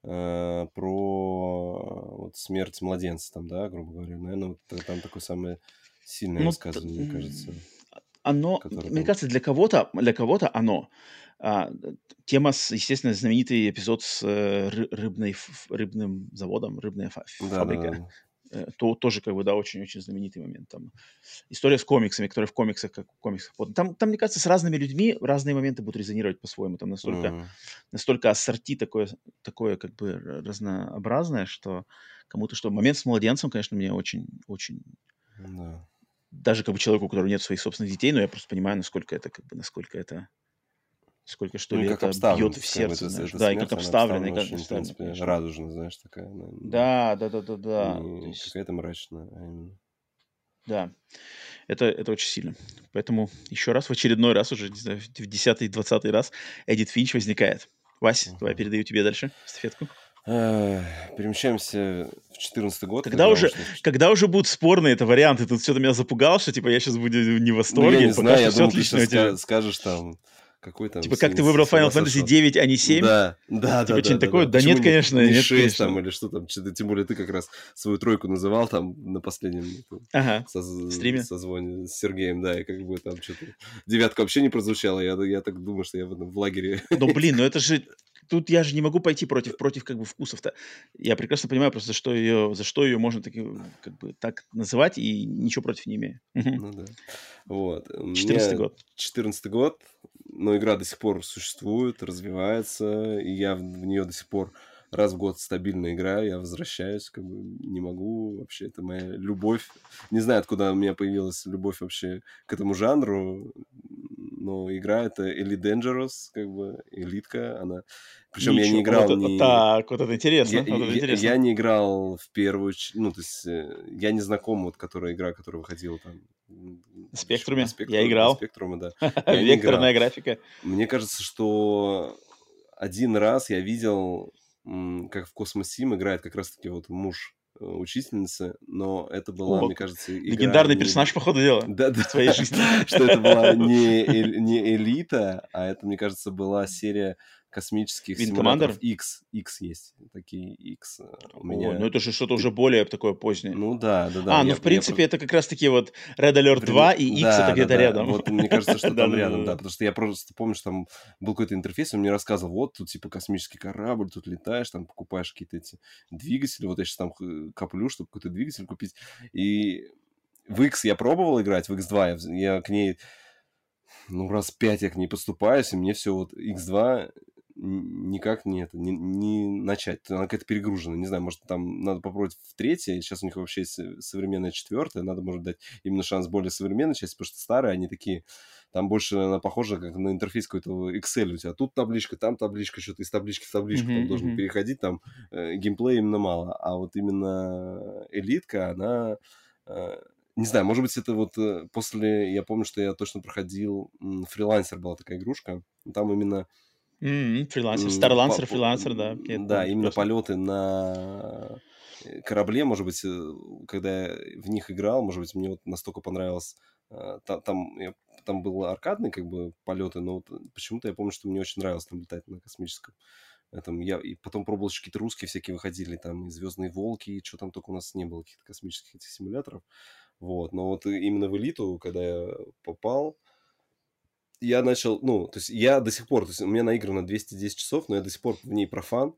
B: э, про вот, смерть младенца, там, да, грубо говоря. Наверное, вот, там такое самое сильное ну, высказывание, мне кажется.
A: оно, мне
B: там...
A: кажется, для кого-то, для кого-то оно. А, тема, с, естественно, знаменитый эпизод с э, ры- рыбной, рыбным заводом, рыбная фа-
B: Да, да,
A: фабрика.
B: да.
A: Э, То тоже, как бы, да, очень-очень знаменитый момент. Там история с комиксами, которые в комиксах, как в комиксах. поданы. Там, там, мне кажется, с разными людьми разные моменты будут резонировать по-своему. Там настолько,
B: Мгм.
A: настолько ассорти такое, такое, как бы, разнообразное, что кому-то что... Момент с младенцем, конечно, мне очень, очень
B: Да.
A: даже как бы человеку, у которого нет своих собственных детей, но я просто понимаю, насколько это, как бы, насколько это, сколько, что
B: Ну, и
A: ли,
B: как
A: это бьет в
B: как
A: сердце,
B: это-
A: знаешь.
B: эта
A: Да, и
B: смерть,
A: как
B: она
A: обставлено, и как
B: очень, в
A: обставлено,
B: принципе, радужно, знаешь, такая. она
A: Да, да, да, да, да. То
B: Не
A: есть,
B: какая-то мрачная, а именно.
A: да, это, это очень сильно. Поэтому еще раз, в очередной раз, уже, не знаю, в десятый, двадцатый раз, Эдит Финч возникает. Вась, давай передаю тебе дальше стафетку.
B: Эх, Перемещаемся в четырнадцатый год.
A: Когда уже,
B: уж нач-
A: когда уже будут спорные это варианты, тут что-то меня запугал, что типа я сейчас буду не в
B: Ну,
A: восторге,
B: я не знаю, я думал, ты сейчас скажешь там, какой там...
A: Типа, как ты выбрал Final Fantasy
B: сошел.
A: 9, а не 7?
B: Да, да,
A: Типа
B: да,
A: что-нибудь
B: да,
A: такое? Да нет,
B: не-
A: конечно,
B: не
A: нет,
B: 6 там или что там, тем более ты как раз свою тройку называл там на последнем этом
A: Ага,
B: соз-
A: стриме.
B: созвоне с Сергеем, да, и как бы там что-то... Девятка вообще не прозвучала, я, я так думаю, что я в, этом, в лагере...
A: Ну, блин, ну это же... Тут я же не могу пойти против, против как бы вкусов-то. Я прекрасно понимаю просто, за что ее, за что ее можно таки, как бы так называть, и ничего против не имею.
B: Ну да. Вот. У
A: 14
B: меня
A: год.
B: 14 год, но игра до сих пор существует, развивается, и я в, нее до сих пор раз в год стабильно играю, я возвращаюсь, как бы не могу вообще, это моя любовь. Не знаю, откуда у меня появилась любовь вообще к этому жанру, но игра это Elite Dangerous, как бы, элитка, она... Причем я не
A: Ничего,
B: играл
A: вот это-
B: ни...
A: Так, вот это интересно.
B: Я,
A: вот это
B: я-
A: интересно.
B: я не играл в первую, ну, то есть, э, я не знаком, вот, которая игра, которая выходила там...
A: Спектруме?
B: по
A: Я играл.
B: Спектруме, да.
A: Векторная графика.
B: Мне кажется, что один раз я видел, как в Космос Сим играет как раз-таки вот муж учительницы, но это была,
A: О,
B: мне кажется, игра
A: Легендарный
B: не-
A: персонаж, по ходу дела.
B: Да, да.
A: в твоей жизни.
B: Что это была не, не элита, а это, мне кажется, была серия космических
A: Wing
B: симуляторов
A: Commander?
B: X. X есть. Такие X э, у меня.
A: ну это же что-то уже более такое позднее.
B: Ну да, да, да.
A: а, ну
B: я-
A: в
B: я
A: принципе
B: про-
A: это как раз таки вот Red Alert 2 и X
B: Да,
A: это
B: да,
A: где-то
B: да.
A: рядом.
B: Вот мне кажется, что там рядом, да. Потому что я просто помню, что там был какой-то интерфейс, он мне рассказывал, вот тут типа космический корабль, тут летаешь, там покупаешь какие-то эти двигатели. Вот я сейчас там э, коплю, чтобы какой-то двигатель купить. И в X я пробовал играть, в X2 я, я к ней, ну, раз пять я к ней поступаюсь, и мне все вот X2 н- никак не, это, не, не начать. Она какая-то перегружена. Не знаю, может, там надо попробовать в третьей. Сейчас у них вообще есть современная четвертая. Надо, может, дать именно шанс более современной части, потому что старые, они такие... Там больше она похожа как на интерфейс какой-то Excel у тебя. Тут табличка, там табличка, что-то из таблички в табличку там
A: Мгм,
B: должен
A: мгм.
B: переходить. Там э, геймплея именно мало. А вот именно элитка, она... э, не знаю, может быть, это вот э, после... Я помню, что я точно проходил... Фрилансер была такая игрушка. Там именно
A: М, Фрилансер, Старлансер,
B: по-
A: фрилансер, да.
B: Да, именно
A: прекрасно.
B: полеты на э, корабле, может быть, э, когда я в них играл, может быть, мне вот настолько понравилось. э, та- Там, я- там был аркадный, как бы, полеты, но вот почему-то я помню, что мне очень нравилось там летать на космическом. Этом я и потом пробовал еще какие-то русские всякие выходили, там и Звездные волки, и что там только у нас не было каких-то космических этих симуляторов. Вот, но вот именно в элиту, когда я попал, я начал, ну, то есть я до сих пор, то есть у меня наиграно 210 часов, но я до сих пор в ней профан.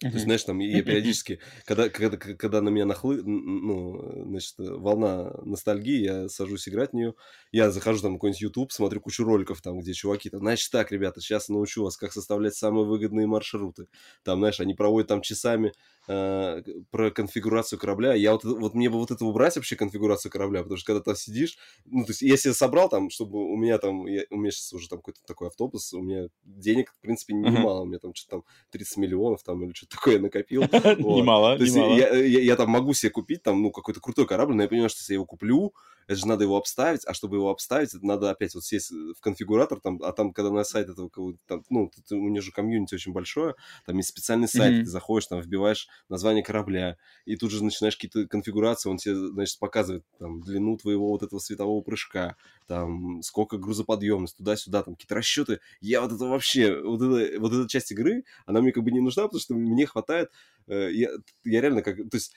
B: То есть, знаешь, там я периодически, когда, когда, когда на меня нахлы, ну, значит, волна ностальгии, я сажусь играть в нее, я захожу там какой-нибудь YouTube, смотрю кучу роликов там, где чуваки там, значит так, ребята, сейчас научу вас, как составлять самые выгодные маршруты. Там, знаешь, они проводят там часами э, про конфигурацию корабля. Я вот, вот мне бы вот это убрать вообще конфигурацию корабля, потому что когда там сидишь, ну, то есть я себе собрал там, чтобы у меня там, я, у меня сейчас уже там какой-то такой автобус, у меня денег, в принципе, немало, у меня там что-то там 30 миллионов там или что-то такое накопил.
A: Немало, немало.
B: я там могу себе купить там, ну, какой-то крутой корабль, но я понимаю, что если я его куплю, это же надо его обставить, а чтобы его обставить, это надо опять вот сесть в конфигуратор, там, а там, когда на сайт этого, кого- там, ну, тут у них же комьюнити очень большое, там есть специальный сайт,
A: Мгм.
B: ты заходишь, там, вбиваешь название корабля, и тут же начинаешь какие-то конфигурации, он тебе, значит, показывает там длину твоего вот этого светового прыжка, там, сколько грузоподъемность, туда-сюда, там, какие-то расчеты. Я вот это вообще, вот, это, вот эта часть игры, она мне как бы не нужна, потому что мне хватает, э, я, я реально как, то есть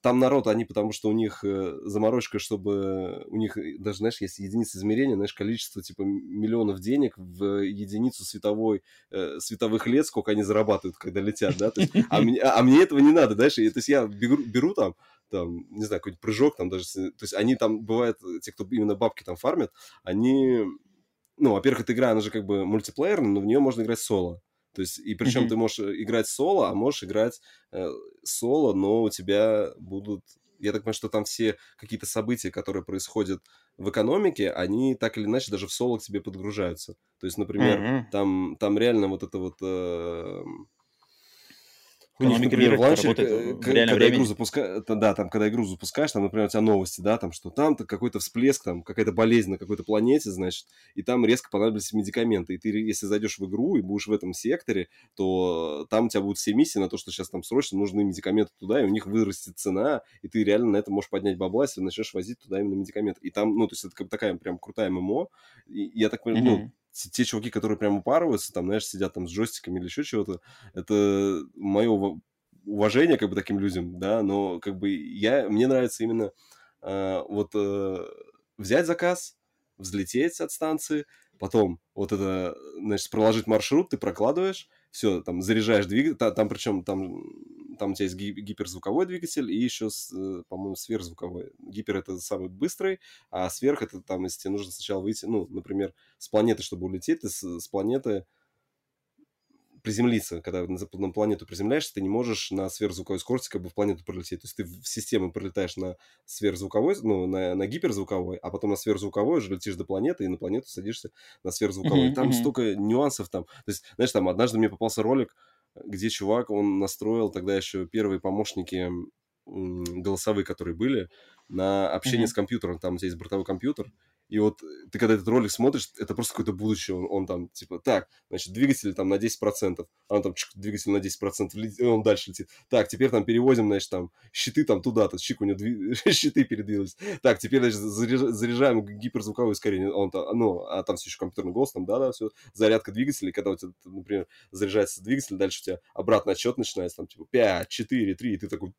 B: там народ, они, потому что у них э, заморочка, чтобы у них, даже, знаешь, есть единица измерения, знаешь, количество, типа, миллионов денег в единицу световой, э, световых лет, сколько они зарабатывают, когда летят, да, то есть, а, мне, а мне этого не надо, знаешь, и, то есть я беру, беру там, там, не знаю, какой-нибудь прыжок, там даже, то есть они там, бывает, те, кто именно бабки там фармят, они, ну, во-первых, эта игра, она же как бы мультиплеерная, но в нее можно играть соло. То есть, и причем mm-hmm. ты можешь э, играть соло, а можешь играть э, соло, но у тебя будут... Я так понимаю, что там все какие-то события, которые происходят в экономике, они так или иначе даже в соло к тебе подгружаются. То есть, например, mm-hmm. там, там реально вот это вот... Э, у них, например, в ланчере, э, когда времени. игру запускаешь, да, там, когда игру запускаешь, там, например, у тебя новости, да, там, что там-то какой-то всплеск, там, какая-то болезнь на какой-то планете, значит, и там резко понадобятся медикаменты. И ты, если зайдешь в игру и будешь в этом секторе, то там у тебя будут все миссии на то, что сейчас там срочно нужны медикаменты туда, и у них вырастет цена, и ты реально на это можешь поднять бабла, если начнешь возить туда именно медикаменты. И там, ну, то есть это такая прям крутая ММО. И я так понимаю, mm-hmm. ну, те чуваки, которые прям упарываются, там, знаешь, сидят там с джойстиками или еще чего-то, это мое уважение как бы таким людям, да, но как бы я, мне нравится именно э, вот э, взять заказ, взлететь от станции, потом вот это, значит, проложить маршрут, ты прокладываешь, все, там, заряжаешь двигатель, там, там причем там, там у тебя есть гиперзвуковой двигатель и еще, э, по-моему, сверхзвуковой. Гипер это самый быстрый, а сверх это там, если тебе нужно сначала выйти, ну, например, с планеты, чтобы улететь, ты с, с планеты приземлиться, когда на, на планету приземляешься, ты не можешь на сверхзвуковой скорости как бы в планету пролететь. То есть ты в систему пролетаешь на сверхзвуковой, ну, на, на гиперзвуковой, а потом на сверхзвуковой уже летишь до планеты, и на планету садишься на сверхзвуковой. Mm-hmm, там mm-hmm. столько нюансов там. То есть, знаешь, там однажды мне попался ролик, где чувак, он настроил тогда еще первые помощники голосовые, которые были, на общение mm-hmm. с компьютером. Там у тебя есть бортовой компьютер, и вот ты когда этот ролик смотришь, это просто какое-то будущее. Он, он там, типа, так, значит, двигатель там на 10%, а он там, чик, двигатель на 10%, и он дальше летит. Так, теперь там перевозим, значит, там, щиты там туда-то, чик, у него дви... щиты передвинулись. Так, теперь, значит, заряжаем гиперзвуковое ускорение. Он там, ну, а там все еще компьютерный голос, там, да-да, все, зарядка двигателя, когда у тебя, например, заряжается двигатель, дальше у тебя обратный отсчет начинается, там, типа, 5, 4, 3, и ты такой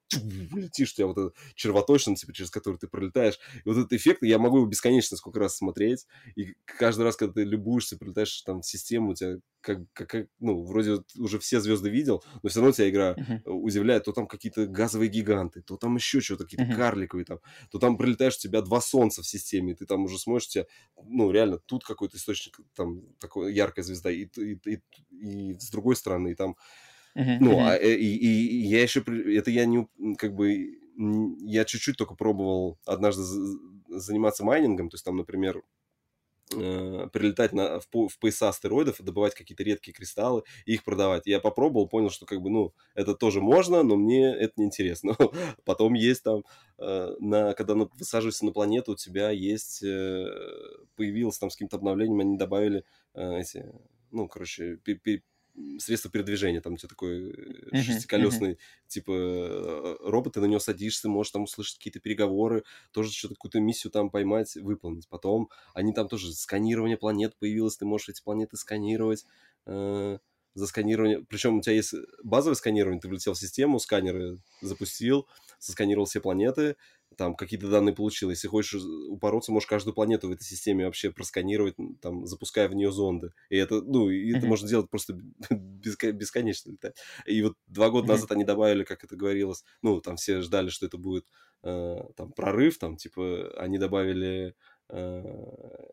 B: летишь, у тебя вот этот червоточина, типа, через который ты пролетаешь. И вот этот эффект, я могу его бесконечно сколько раз смотреть, и каждый раз, когда ты любуешься, прилетаешь там в систему, у тебя как, как, ну, вроде уже все звезды видел, но все равно тебя игра uh-huh. удивляет. То там какие-то газовые гиганты, то там еще что-то, какие-то uh-huh. карликовые там, то там прилетаешь, у тебя два солнца в системе, и ты там уже смотришь, тебя, ну, реально, тут какой-то источник, там, такой яркая звезда, и, и, и, и с другой стороны, и там, uh-huh. ну, uh-huh. А, и, и, и я еще, это я не, как бы, я чуть-чуть только пробовал однажды заниматься майнингом, то есть там, например, э, прилетать на, в, в пояса астероидов и добывать какие-то редкие кристаллы и их продавать. Я попробовал, понял, что как бы, ну, это тоже можно, но мне это не интересно. Потом есть там, э, на, когда на, высаживаешься на планету, у тебя есть, э, появилось там с каким-то обновлением, они добавили э, эти, ну, короче, средство передвижения, там у тебя такой uh-huh, шестиколесный, uh-huh. типа, э, робот, ты на него садишься, можешь там услышать какие-то переговоры, тоже что-то, какую-то миссию там поймать, выполнить. Потом они там тоже, сканирование планет появилось, ты можешь эти планеты сканировать, э, за сканирование, причем у тебя есть базовое сканирование, ты влетел в систему, сканеры запустил, сосканировал все планеты, там какие-то данные получил. Если хочешь упороться, можешь каждую планету в этой системе вообще просканировать, там, запуская в нее зонды. И это, ну, и это можно делать просто бесконечно летать. И вот два года назад они добавили, как это говорилось, ну, там все ждали, что это будет э, там прорыв, там, типа, они добавили э,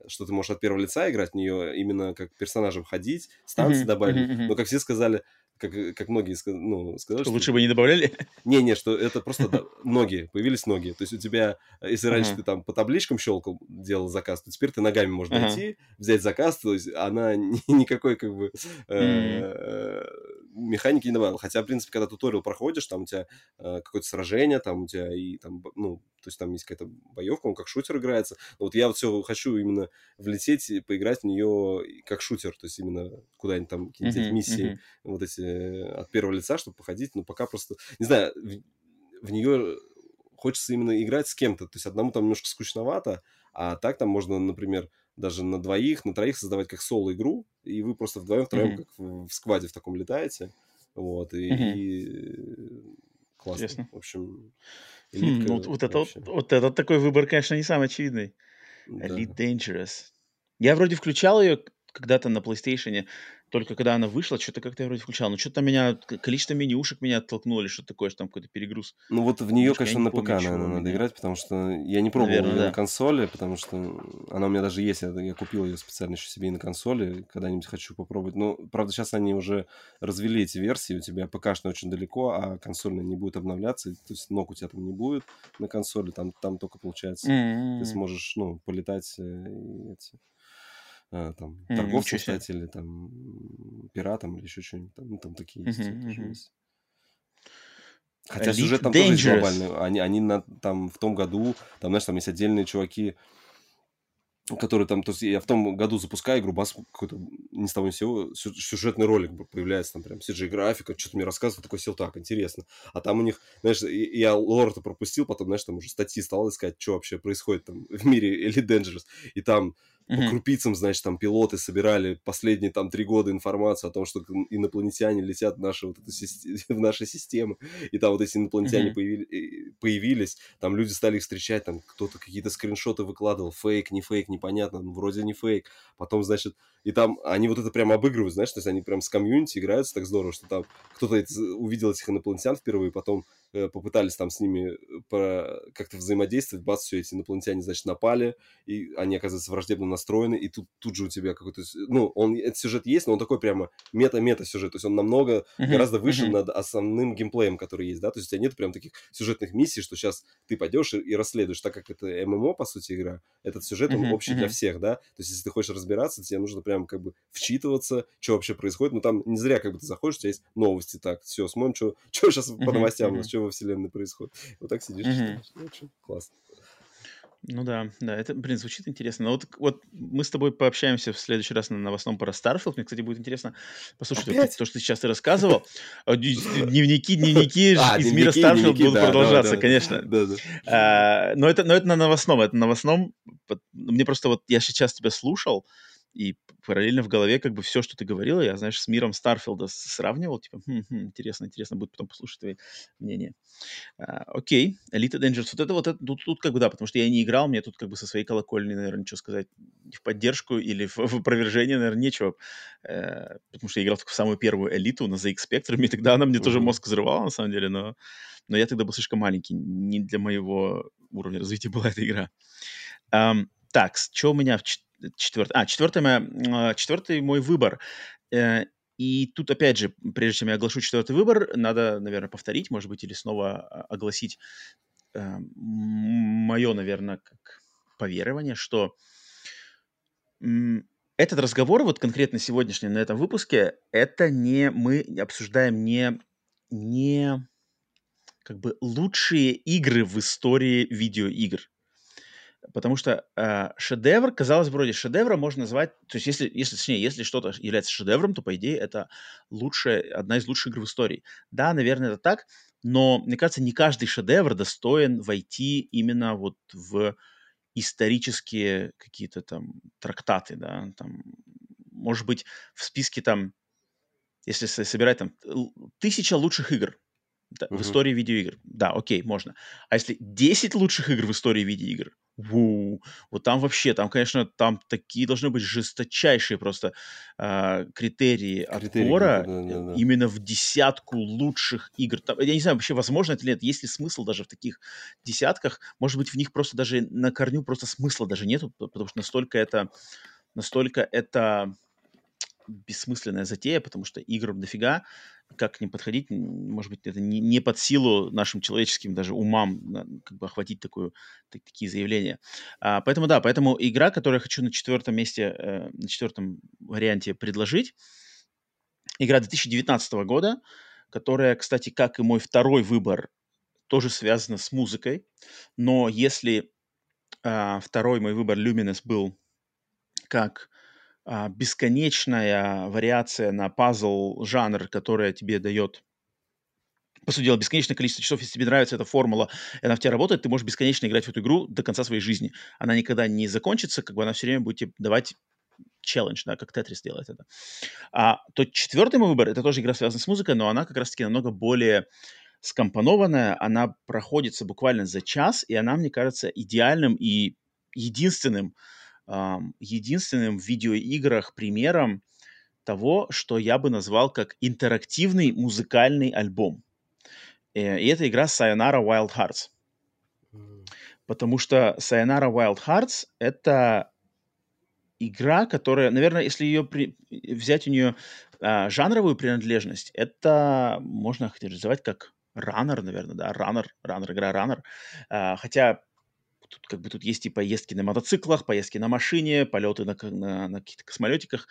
B: что ты можешь от первого лица играть в нее, именно как персонажем ходить, станции добавили. Но, как все сказали, как, как многие ну, сказали.
A: Что, лучше бы не добавляли?
B: Не-не, что это просто ноги, появились ноги. То есть у тебя, если раньше ты там по табличкам щелкал, делал заказ, то теперь ты ногами можно найти, взять заказ, то есть она никакой как бы э, механики не добавила. Хотя, в принципе, когда туториал проходишь, там у тебя э, какое-то сражение, там у тебя и там, ну, то есть там есть какая-то боевка, он как шутер играется. Но вот я вот все хочу именно влететь и поиграть в нее как шутер, то есть именно куда-нибудь там какие-нибудь uh-huh, миссии uh-huh. вот эти э, от первого лица, чтобы походить, но пока просто, не знаю, в, в нее хочется именно играть с кем-то, то есть одному там немножко скучновато, а так там можно, например, даже на двоих, на троих создавать как соло-игру, и вы просто вдвоем, втроем, mm-hmm. как в, в скваде в таком летаете, вот, и, mm-hmm. и классно. Интересно. В общем,
A: Хм, ну, вот, это, вот, вот это такой выбор, конечно, не самый очевидный. Да. Elite Dangerous. Я вроде включал ее когда-то на PlayStation, только когда она вышла, что-то как-то я вроде включал. Но что-то меня, количество менюшек меня оттолкнуло, или что-то такое, что там какой-то перегруз.
B: Ну вот в нее, конечно, на ПК, наверное, надо играть, потому что я не пробовал Наверное, ее да. на консоли, потому что она у меня даже есть, я, я купил ее специально еще себе и на консоли, когда-нибудь хочу попробовать. Но, правда, сейчас они уже развели эти версии, у тебя ПК-шная очень далеко, а консольная не будет обновляться, то есть ног у тебя там не будет на консоли, там, там только, получается, mm-hmm. ты сможешь, ну, полетать э, и эти там, mm, торговцем стать или там пиратом или еще что-нибудь. Там, ну, там такие есть. Mm-hmm, mm-hmm. есть. Хотя Elite сюжет там Dangerous. тоже глобальный. Они, они на, там в том году, там, знаешь, там есть отдельные чуваки, которые там, то есть я в том году запускаю игру, бас какой-то ни с того ни с сего сюжетный ролик появляется, там прям CG-графика, что-то мне рассказывает, такой сел, так, интересно. А там у них, знаешь, я лор-то пропустил, потом, знаешь, там уже статьи стал искать, что вообще происходит там в мире Elite Dangerous, и там по крупицам, значит, там пилоты собирали последние там три года информацию о том, что инопланетяне летят в наши, вот эту, в наши системы, и там вот эти инопланетяне появи, появились, там люди стали их встречать, там кто-то какие-то скриншоты выкладывал, фейк, не фейк, непонятно, ну, вроде не фейк, потом, значит, и там они вот это прям обыгрывают, знаешь, то есть они прям с комьюнити играются так здорово, что там кто-то увидел этих инопланетян впервые, потом Э, попытались там с ними э, как-то взаимодействовать, бац, все эти инопланетяне, значит, напали, и они, оказывается, враждебно настроены, и тут, тут же у тебя какой-то... Ну, он, этот сюжет есть, но он такой прямо мета-мета сюжет, то есть он намного, uh-huh, гораздо выше uh-huh. над основным геймплеем, который есть, да, то есть у тебя нет прям таких сюжетных миссий, что сейчас ты пойдешь и, и расследуешь, так как это ММО, по сути, игра, этот сюжет, он uh-huh, общий uh-huh. для всех, да, то есть если ты хочешь разбираться, тебе нужно прям как бы вчитываться, что вообще происходит, ну там не зря как бы ты заходишь, у тебя есть новости, так, все, смотрим, что, что сейчас uh-huh, по новостям, uh-huh. Что во вселенной происходит. Вот так сидишь, mm-hmm. читаешь. Очень классно.
A: Ну да, да, это, блин, звучит интересно. Но вот, вот мы с тобой пообщаемся в следующий раз на новостном про Starfield. Мне, кстати, будет интересно послушать вот, то, что ты сейчас рассказывал. А, дневники, дневники а, из мира Starfield будут продолжаться, конечно. А, но это, но это на новостном, это на новостном. Мне просто вот, я сейчас тебя слушал, и параллельно в голове как бы все, что ты говорила, я, знаешь, с миром Старфилда сравнивал, типа, хм, хм, интересно, интересно будет потом послушать твои мнения. А, окей, Elite Dangerous, вот это вот, это, тут, тут как бы да, потому что я не играл, мне тут как бы со своей колокольни, наверное, ничего сказать в поддержку или в, в опровержение, наверное, нечего, э, потому что я играл только в самую первую элиту на ZX Spectrum, и тогда она мне mm-hmm. тоже мозг взрывала, на самом деле, но, но я тогда был слишком маленький, не для моего уровня развития была эта игра. Um, так, что у меня в четвертый, а, четвертый, моя, четвертый мой выбор. Э, и тут, опять же, прежде чем я оглашу четвертый выбор, надо, наверное, повторить, может быть, или снова а, огласить э, мое, наверное, как поверование, что этот разговор, вот конкретно сегодняшний на этом выпуске, это не мы обсуждаем не, не как бы лучшие игры в истории видеоигр. Потому что э, шедевр, казалось бы, вроде шедевра можно назвать, то есть если, если, точнее, если что-то является шедевром, то, по идее, это лучшая, одна из лучших игр в истории. Да, наверное, это так, но, мне кажется, не каждый шедевр достоин войти именно вот в исторические какие-то там трактаты, да, там, может быть, в списке там, если собирать там тысяча лучших игр, да, uh-huh. в истории видеоигр. Да, окей, можно. А если 10 лучших игр в истории видеоигр, Ву. Вот там вообще, там, конечно, там такие должны быть жесточайшие просто э, критерии, критерии отбора да, да, да. именно в десятку лучших игр. Там, я не знаю, вообще возможно это или нет, есть ли смысл даже в таких десятках. Может быть, в них просто даже на корню просто смысла даже нету, потому что настолько это, настолько это бессмысленная затея, потому что игр дофига, как к ним подходить, может быть, это не, не под силу нашим человеческим даже умам как бы охватить такую, так, такие заявления. А, поэтому да, поэтому игра, которую я хочу на четвертом месте, э, на четвертом варианте предложить, игра 2019 года, которая, кстати, как и мой второй выбор, тоже связана с музыкой, но если э, второй мой выбор Luminous был как бесконечная вариация на пазл жанр, которая тебе дает по сути дела, бесконечное количество часов, если тебе нравится эта формула, и она в тебя работает, ты можешь бесконечно играть в эту игру до конца своей жизни. Она никогда не закончится, как бы она все время будет тебе давать челлендж, да, как Тетрис делает это. А то четвертый мой выбор, это тоже игра, связанная с музыкой, но она как раз-таки намного более скомпонованная, она проходится буквально за час, и она, мне кажется, идеальным и единственным, единственным в видеоиграх примером того, что я бы назвал как интерактивный музыкальный альбом. Э, и это игра Sayonara Wild Hearts. Потому что Sayonara Wild Hearts — это игра, которая, наверное, если ее при... взять у нее а, жанровую принадлежность, это можно характеризовать как раннер, наверное, да, раннер, раннер, игра раннер. А, хотя тут как бы тут есть и поездки на мотоциклах, поездки на машине, полеты на, на, на каких-то космолетиках,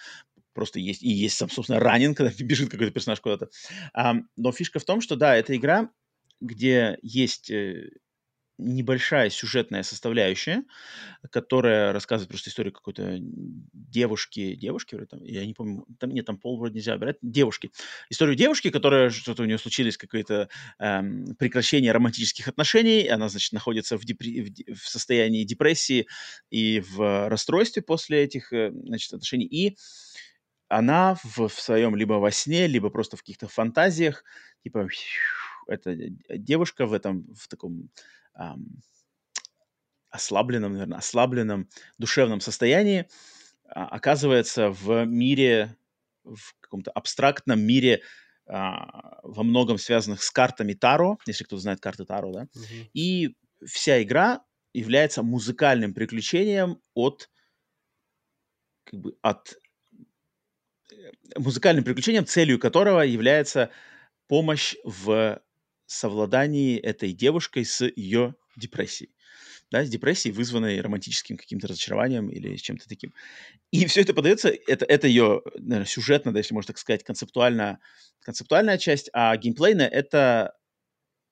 A: просто есть, и есть собственно, ранен, когда бежит какой-то персонаж куда-то. А, но фишка в том, что, да, это игра, где есть э, небольшая сюжетная составляющая, которая рассказывает просто историю какой-то девушки, девушки, там, я не помню, там нет, там пол вроде нельзя выбирать, девушки. Историю девушки, которая, что-то у нее случилось, какое-то эм, прекращение романтических отношений, она, значит, находится в, депри- в, состоянии депрессии и в расстройстве после этих, э, значит, отношений, и она в, в своем либо во сне, либо просто в каких-то фантазиях, типа, эта девушка в этом, в таком эм, ослабленном, наверное, ослабленном душевном состоянии а, оказывается в мире, в каком-то абстрактном мире, а, во многом связанных с картами Таро, если кто знает карты Таро, да,
B: Мгм.
A: и вся игра является музыкальным приключением от как бы от э, музыкальным приключением, целью которого является помощь в совладании этой девушкой с ее депрессией. Да, с депрессией, вызванной романтическим каким-то разочарованием или чем-то таким. И все это подается, это, это ее, наверное, сюжетно, да, если можно так сказать, концептуально, концептуальная часть, а геймплейная — это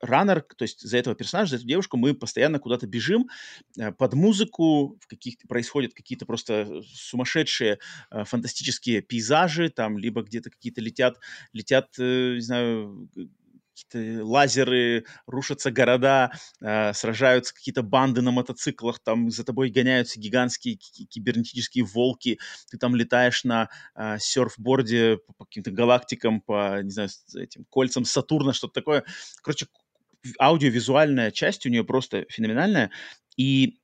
A: раннер, то есть за этого персонажа, за эту девушку мы постоянно куда-то бежим э, под музыку, в каких-то происходят какие-то просто сумасшедшие э, фантастические пейзажи, там либо где-то какие-то летят, летят, э, не знаю, какие-то лазеры, рушатся города, э, сражаются какие-то банды на мотоциклах, там за тобой гоняются гигантские ки- кибернетические волки, ты там летаешь на э, серфборде по, каким-то галактикам, по, не знаю, этим кольцам Сатурна, что-то такое. Короче, аудиовизуальная часть у нее просто феноменальная, и,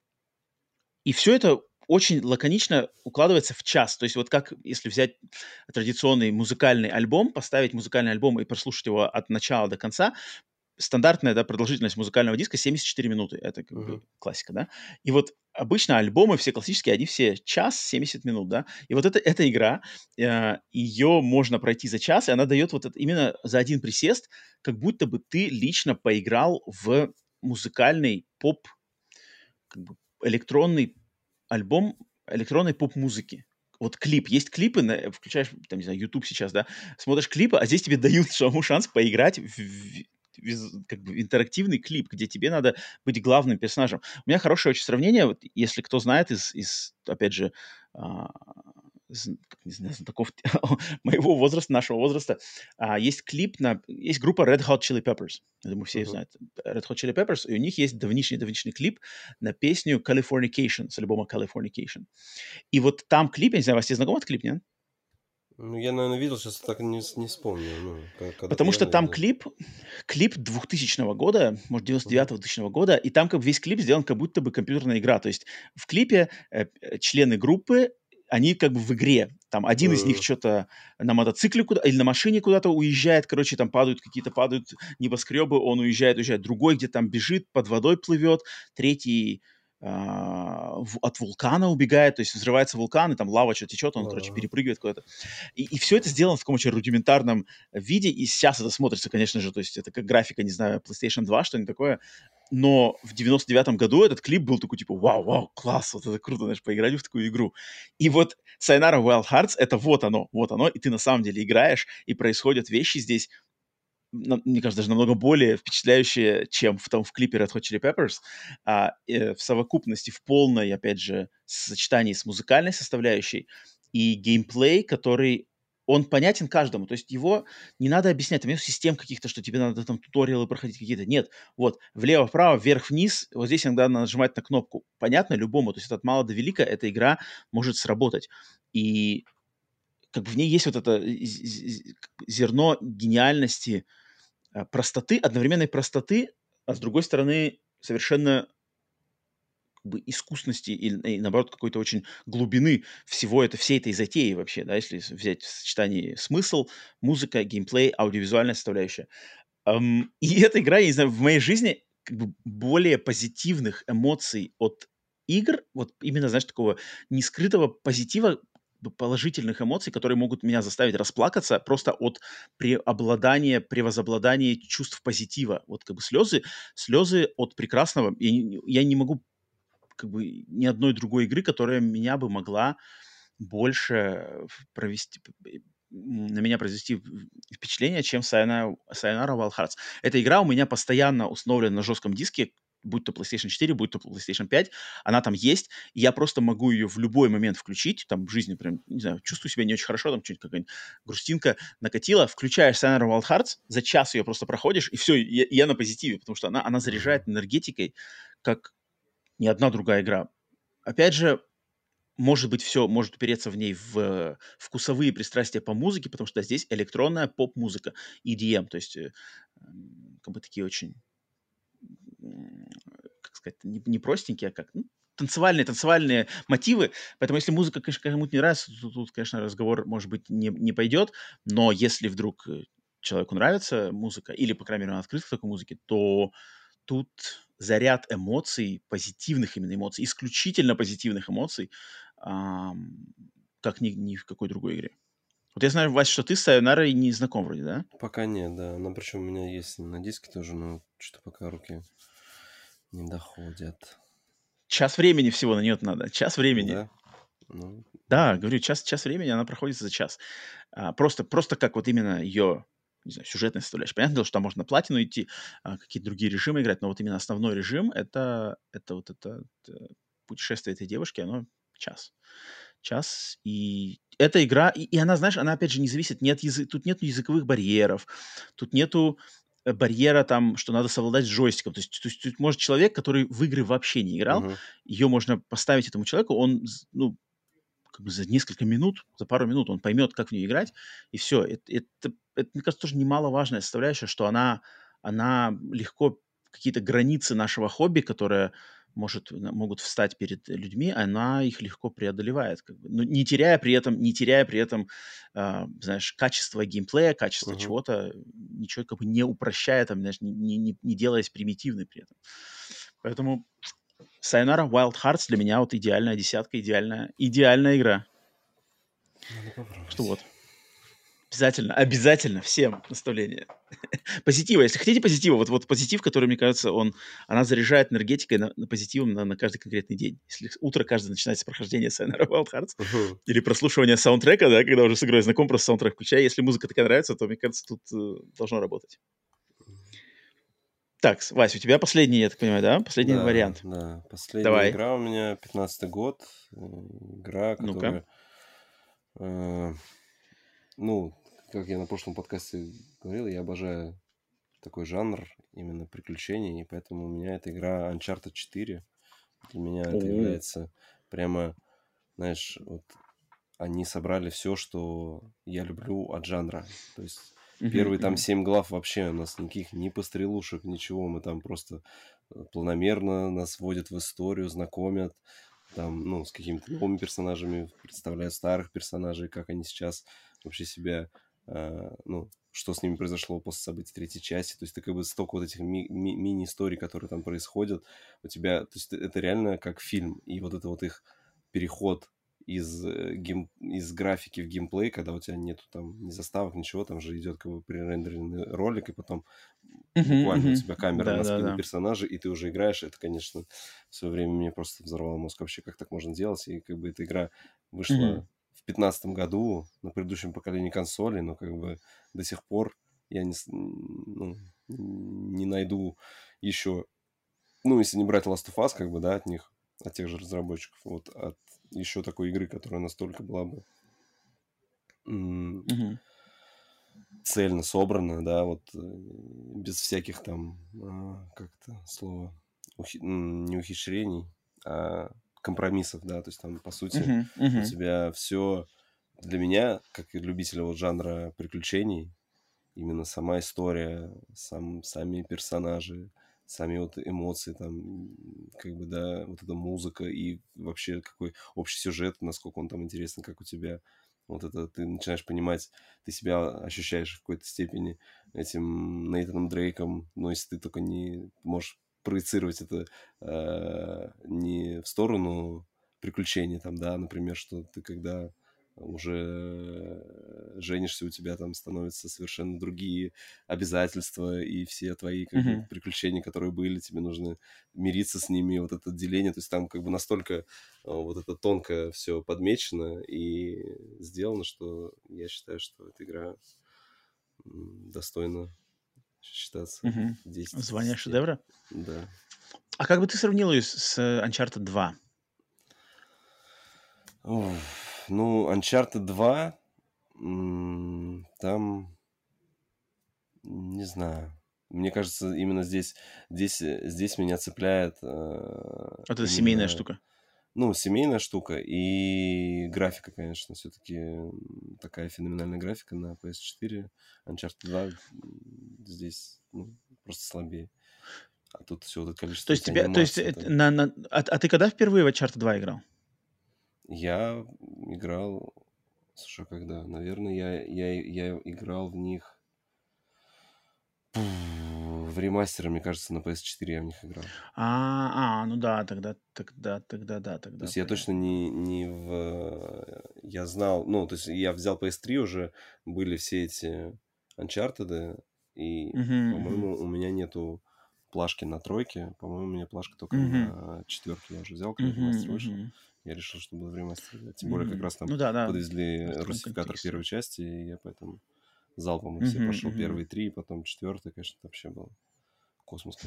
A: и все это очень лаконично укладывается в час. То есть вот как, если взять традиционный музыкальный альбом, поставить музыкальный альбом и прослушать его от начала до конца, стандартная да, продолжительность музыкального диска 74 минуты. Это как бы
B: Мгм.
A: классика, да? И вот обычно альбомы все классические, они все час 70 минут, да? И вот это, эта игра, э, ее можно пройти за час, и она дает вот это именно за один присест, как будто бы ты лично поиграл в музыкальный поп, как бы электронный альбом электронной поп-музыки. Вот клип. Есть клипы, на- включаешь, там, не знаю, YouTube сейчас, да, смотришь клипы, а здесь тебе дают самому шанс поиграть в, в- виз- как бы интерактивный клип, где тебе надо быть главным персонажем. У меня хорошее очень сравнение, вот, если кто знает из, из опять же, а, не знаю, знатоков моего возраста, нашего возраста, а, есть клип на... Есть группа Red Hot Chili Peppers. Я думаю, все
B: Мгм.
A: знают. Red Hot Chili Peppers, и у них есть давнишний-давнишний клип на песню Californication, с альбома Californication. И вот там клип, я не знаю, вас тебе знаком этот клип, нет?
B: Ну, я, наверное, видел, сейчас так не, не вспомню. Ну,
A: Потому что там
B: видел.
A: клип, клип 2000 года, может,
B: Мгм.
A: 99-2000 года, и там как весь клип сделан как будто бы компьютерная игра. То есть в клипе э, члены группы, они как бы в игре. Там один из них что-то на мотоцикле куда или на машине куда-то уезжает, короче, там падают какие-то, падают небоскребы, он уезжает, уезжает. Другой где там бежит, под водой плывет. Третий а, от вулкана убегает, то есть взрывается вулкан, и там лава что-то течет, он, короче, перепрыгивает куда-то. И, и все это сделано в таком очень рудиментарном виде, и сейчас это смотрится, конечно же, то есть это как графика, не знаю, PlayStation 2, что-нибудь такое, но в 99-м году этот клип был такой, типа, вау, вау, класс, вот это круто, знаешь, поиграть в такую игру. И вот Sayonara Wild Hearts — это вот оно, вот оно, и ты на самом деле играешь, и происходят вещи здесь, мне кажется, даже намного более впечатляющие, чем в том в клипе Red Hot Chili Peppers, а, э, в совокупности, в полной, опять же, сочетании с музыкальной составляющей и геймплей, который он понятен каждому, то есть его не надо объяснять, там нет систем каких-то, что тебе надо там туториалы проходить какие-то, нет, вот, влево-вправо, вверх-вниз, вот здесь иногда надо нажимать на кнопку, понятно любому, то есть от мала до велика эта игра может сработать, и как бы в ней есть вот это зерно гениальности, э, простоты, одновременной простоты, а с другой стороны совершенно как бы искусности и, и наоборот какой-то очень глубины всего это, всей этой затеи вообще, да, если взять в сочетании смысл, музыка, геймплей, аудиовизуальная составляющая. Um, и эта игра, я не знаю, в моей жизни как бы более позитивных эмоций от игр, вот именно, знаешь, такого нескрытого позитива, положительных эмоций, которые могут меня заставить расплакаться просто от преобладания, превозобладания чувств позитива. Вот как бы слезы, слезы от прекрасного. Я, я не могу как бы ни одной другой игры, которая меня бы могла больше провести, на меня произвести впечатление, чем Sayonara, Sayonara Wild Hearts. Эта игра у меня постоянно установлена на жестком диске, будь то PlayStation 4, будь то PlayStation 5, она там есть, и я просто могу ее в любой момент включить, там в жизни прям, не знаю, чувствую себя не очень хорошо, там что-нибудь какая-нибудь грустинка накатила, включаешь Sayonara Wild Hearts, за час ее просто проходишь, и все, я, я на позитиве, потому что она, она заряжает энергетикой, как ни одна другая игра. Опять же, может быть, все может упереться в ней в вкусовые пристрастия по музыке, потому что здесь электронная поп-музыка, EDM, то есть э, как бы такие очень как сказать, не, не простенькие, а как, ну, танцевальные, танцевальные мотивы. Поэтому если музыка, конечно, кому-то не нравится, то тут, конечно, разговор, может быть, не, не пойдет. Но если вдруг э, человеку нравится музыка, или, по крайней мере, он открыт к такой музыке, то тут заряд эмоций, позитивных именно эмоций, исключительно позитивных эмоций, эм, как ни, ни в какой другой игре. Вот я знаю, Вася, что ты с Сайонарой не знаком вроде, да?
B: Пока нет, да. Но причем у меня есть на диске тоже, но что-то пока руки не доходят.
A: Час времени всего на нее надо. Час времени.
B: Да? Ну,
A: Да, говорю, час, час времени, она проходит за час. А, просто, просто как вот именно ее не знаю, сюжетная составляющая. Понятное дело, что там можно на платину идти, а, какие-то другие режимы играть, но вот именно основной режим это, это вот это, это путешествие этой девушки, оно час. Час. И эта игра, и, и она, знаешь, она опять же не зависит, нет язы, тут нет языковых барьеров, тут нету э, барьера там, что надо совладать с джойстиком. То есть, то есть тут может человек, который в игры вообще не играл,
B: мгм.
A: ее можно поставить этому человеку, он, ну, как бы за несколько минут, за пару минут он поймет, как в нее играть, и все. Это, это, это, мне кажется, тоже немаловажная составляющая, что она, она легко какие-то границы нашего хобби, которые может, могут встать перед людьми, она их легко преодолевает, как бы. Но не теряя при этом, не теряя при этом, а, знаешь, качество геймплея, качество
B: Мгм.
A: чего-то, ничего как бы не упрощая, там, знаешь, не, не, не- делаясь примитивной при этом. Поэтому Sayonara Wild Hearts для меня вот идеальная десятка, идеальная, идеальная игра.
B: Попробовать.
A: Что вот. Обязательно, обязательно всем наставление. Позитива, если хотите позитива, вот, вот позитив, который, мне кажется, он, она заряжает энергетикой на, на позитивом на, на каждый конкретный день. Если утро каждый начинается с прохождения Sayonara Wild Hearts
B: Мгм.
A: или прослушивания саундтрека, да, когда уже с игрой знаком, просто саундтрек включая. Если музыка такая нравится, то, мне кажется, тут э, должно работать. Так, Вась, у тебя последний, я так понимаю, да? Последний
B: Да,
A: вариант.
B: Да, последняя
A: Давай.
B: игра у меня 15 год. э, Игра,
A: Ну-ка.
B: которая... э, ну, как я на прошлом подкасте говорил, я обожаю такой жанр именно приключений, и поэтому у меня эта игра Uncharted 4. Для меня это
A: О.
B: является прямо, знаешь, вот они собрали все, что я люблю от жанра. То есть Первые там семь глав вообще у нас никаких ни пострелушек, ничего. Мы там просто э, планомерно нас вводят в историю, знакомят там, ну, с какими-то новыми персонажами, представляют старых персонажей, как они сейчас вообще себя, ну, что с ними произошло после событий третьей части. То есть ты как бы столько вот этих ми- ми- мини-историй, которые там происходят, у тебя, то есть это реально как фильм. И вот это вот их переход из, э, гейм, из графики в геймплей, когда у тебя нету там ни заставок, ничего, там же идет как бы пререндеренный ролик, и потом буквально у
A: мгм.
B: тебя камера
A: Да,
B: на спину
A: да.
B: персонажа, и ты уже играешь. Это, конечно, в свое время мне просто взорвало мозг вообще, как так можно делать. И как бы эта игра вышла
A: Мгм.
B: В пятнадцатом году на предыдущем поколении консолей, но как бы до сих пор я не, ну, не найду еще, ну, если не брать Last of Us, как бы, да, от них, от тех же разработчиков, вот, от еще такой игры, которая настолько была бы
A: Мгм.
B: цельно собрана, да, вот э, без всяких там, а, как это слово, ухи- не ухищрений, а компромиссов, да, то есть там, по сути,
A: Мгм,
B: у
A: мгм.
B: тебя все для меня, как и любителя вот жанра приключений именно сама история, сам, сами персонажи, сами вот эмоции, там, как бы, да, вот эта музыка и вообще какой общий сюжет, насколько он там интересный, как у тебя. Вот это ты начинаешь понимать, ты себя ощущаешь в какой-то степени этим Нейтаном Дрейком, но если ты только не можешь проецировать это э, не в сторону приключений, там, да, например, что ты когда уже женишься, у тебя там становятся совершенно другие обязательства, и все твои как mm-hmm. бы, приключения, которые были, тебе нужно мириться с ними, вот это деление, то есть там как бы настолько вот это тонко все подмечено и сделано, что я считаю, что эта игра достойна считаться
A: mm-hmm. 10. Звание шедевра?
B: Да.
A: А как бы ты сравнил ее с Uncharted 2?
B: Ох. Ну, Uncharted 2, там, не знаю. Мне кажется, именно здесь, здесь, э, здесь меня цепляет... Э,
A: вот это семейная штука.
B: Ну, семейная штука и графика, конечно, все-таки такая феноменальная графика на PS4. Uncharted 2 здесь ну, просто слабее. А тут все вот это количество...
A: То есть, тебя, то есть это... на, на... А, а ты когда впервые в Uncharted 2 играл?
B: Я играл... Слушай, когда? Наверное, я, я, я играл в них... В ремастере, мне кажется, на PS4 я в них играл.
A: А, а, ну да, тогда, тогда, тогда, да, тогда.
B: То есть я точно не, не в... Я знал... Ну, то есть я взял PS3 уже, были все эти Uncharted, и, угу, по-моему, угу. у меня нету плашки на тройке. По-моему, у меня плашка только угу. на четверке я уже взял, когда угу, ремастер вышел. Угу я решил, что буду в ремастере Тем более, как раз там ну, да, да. подвезли русификатор первой части, и я поэтому залпом mm-hmm, все прошел. Первые три, потом четвертый, конечно, вообще был космос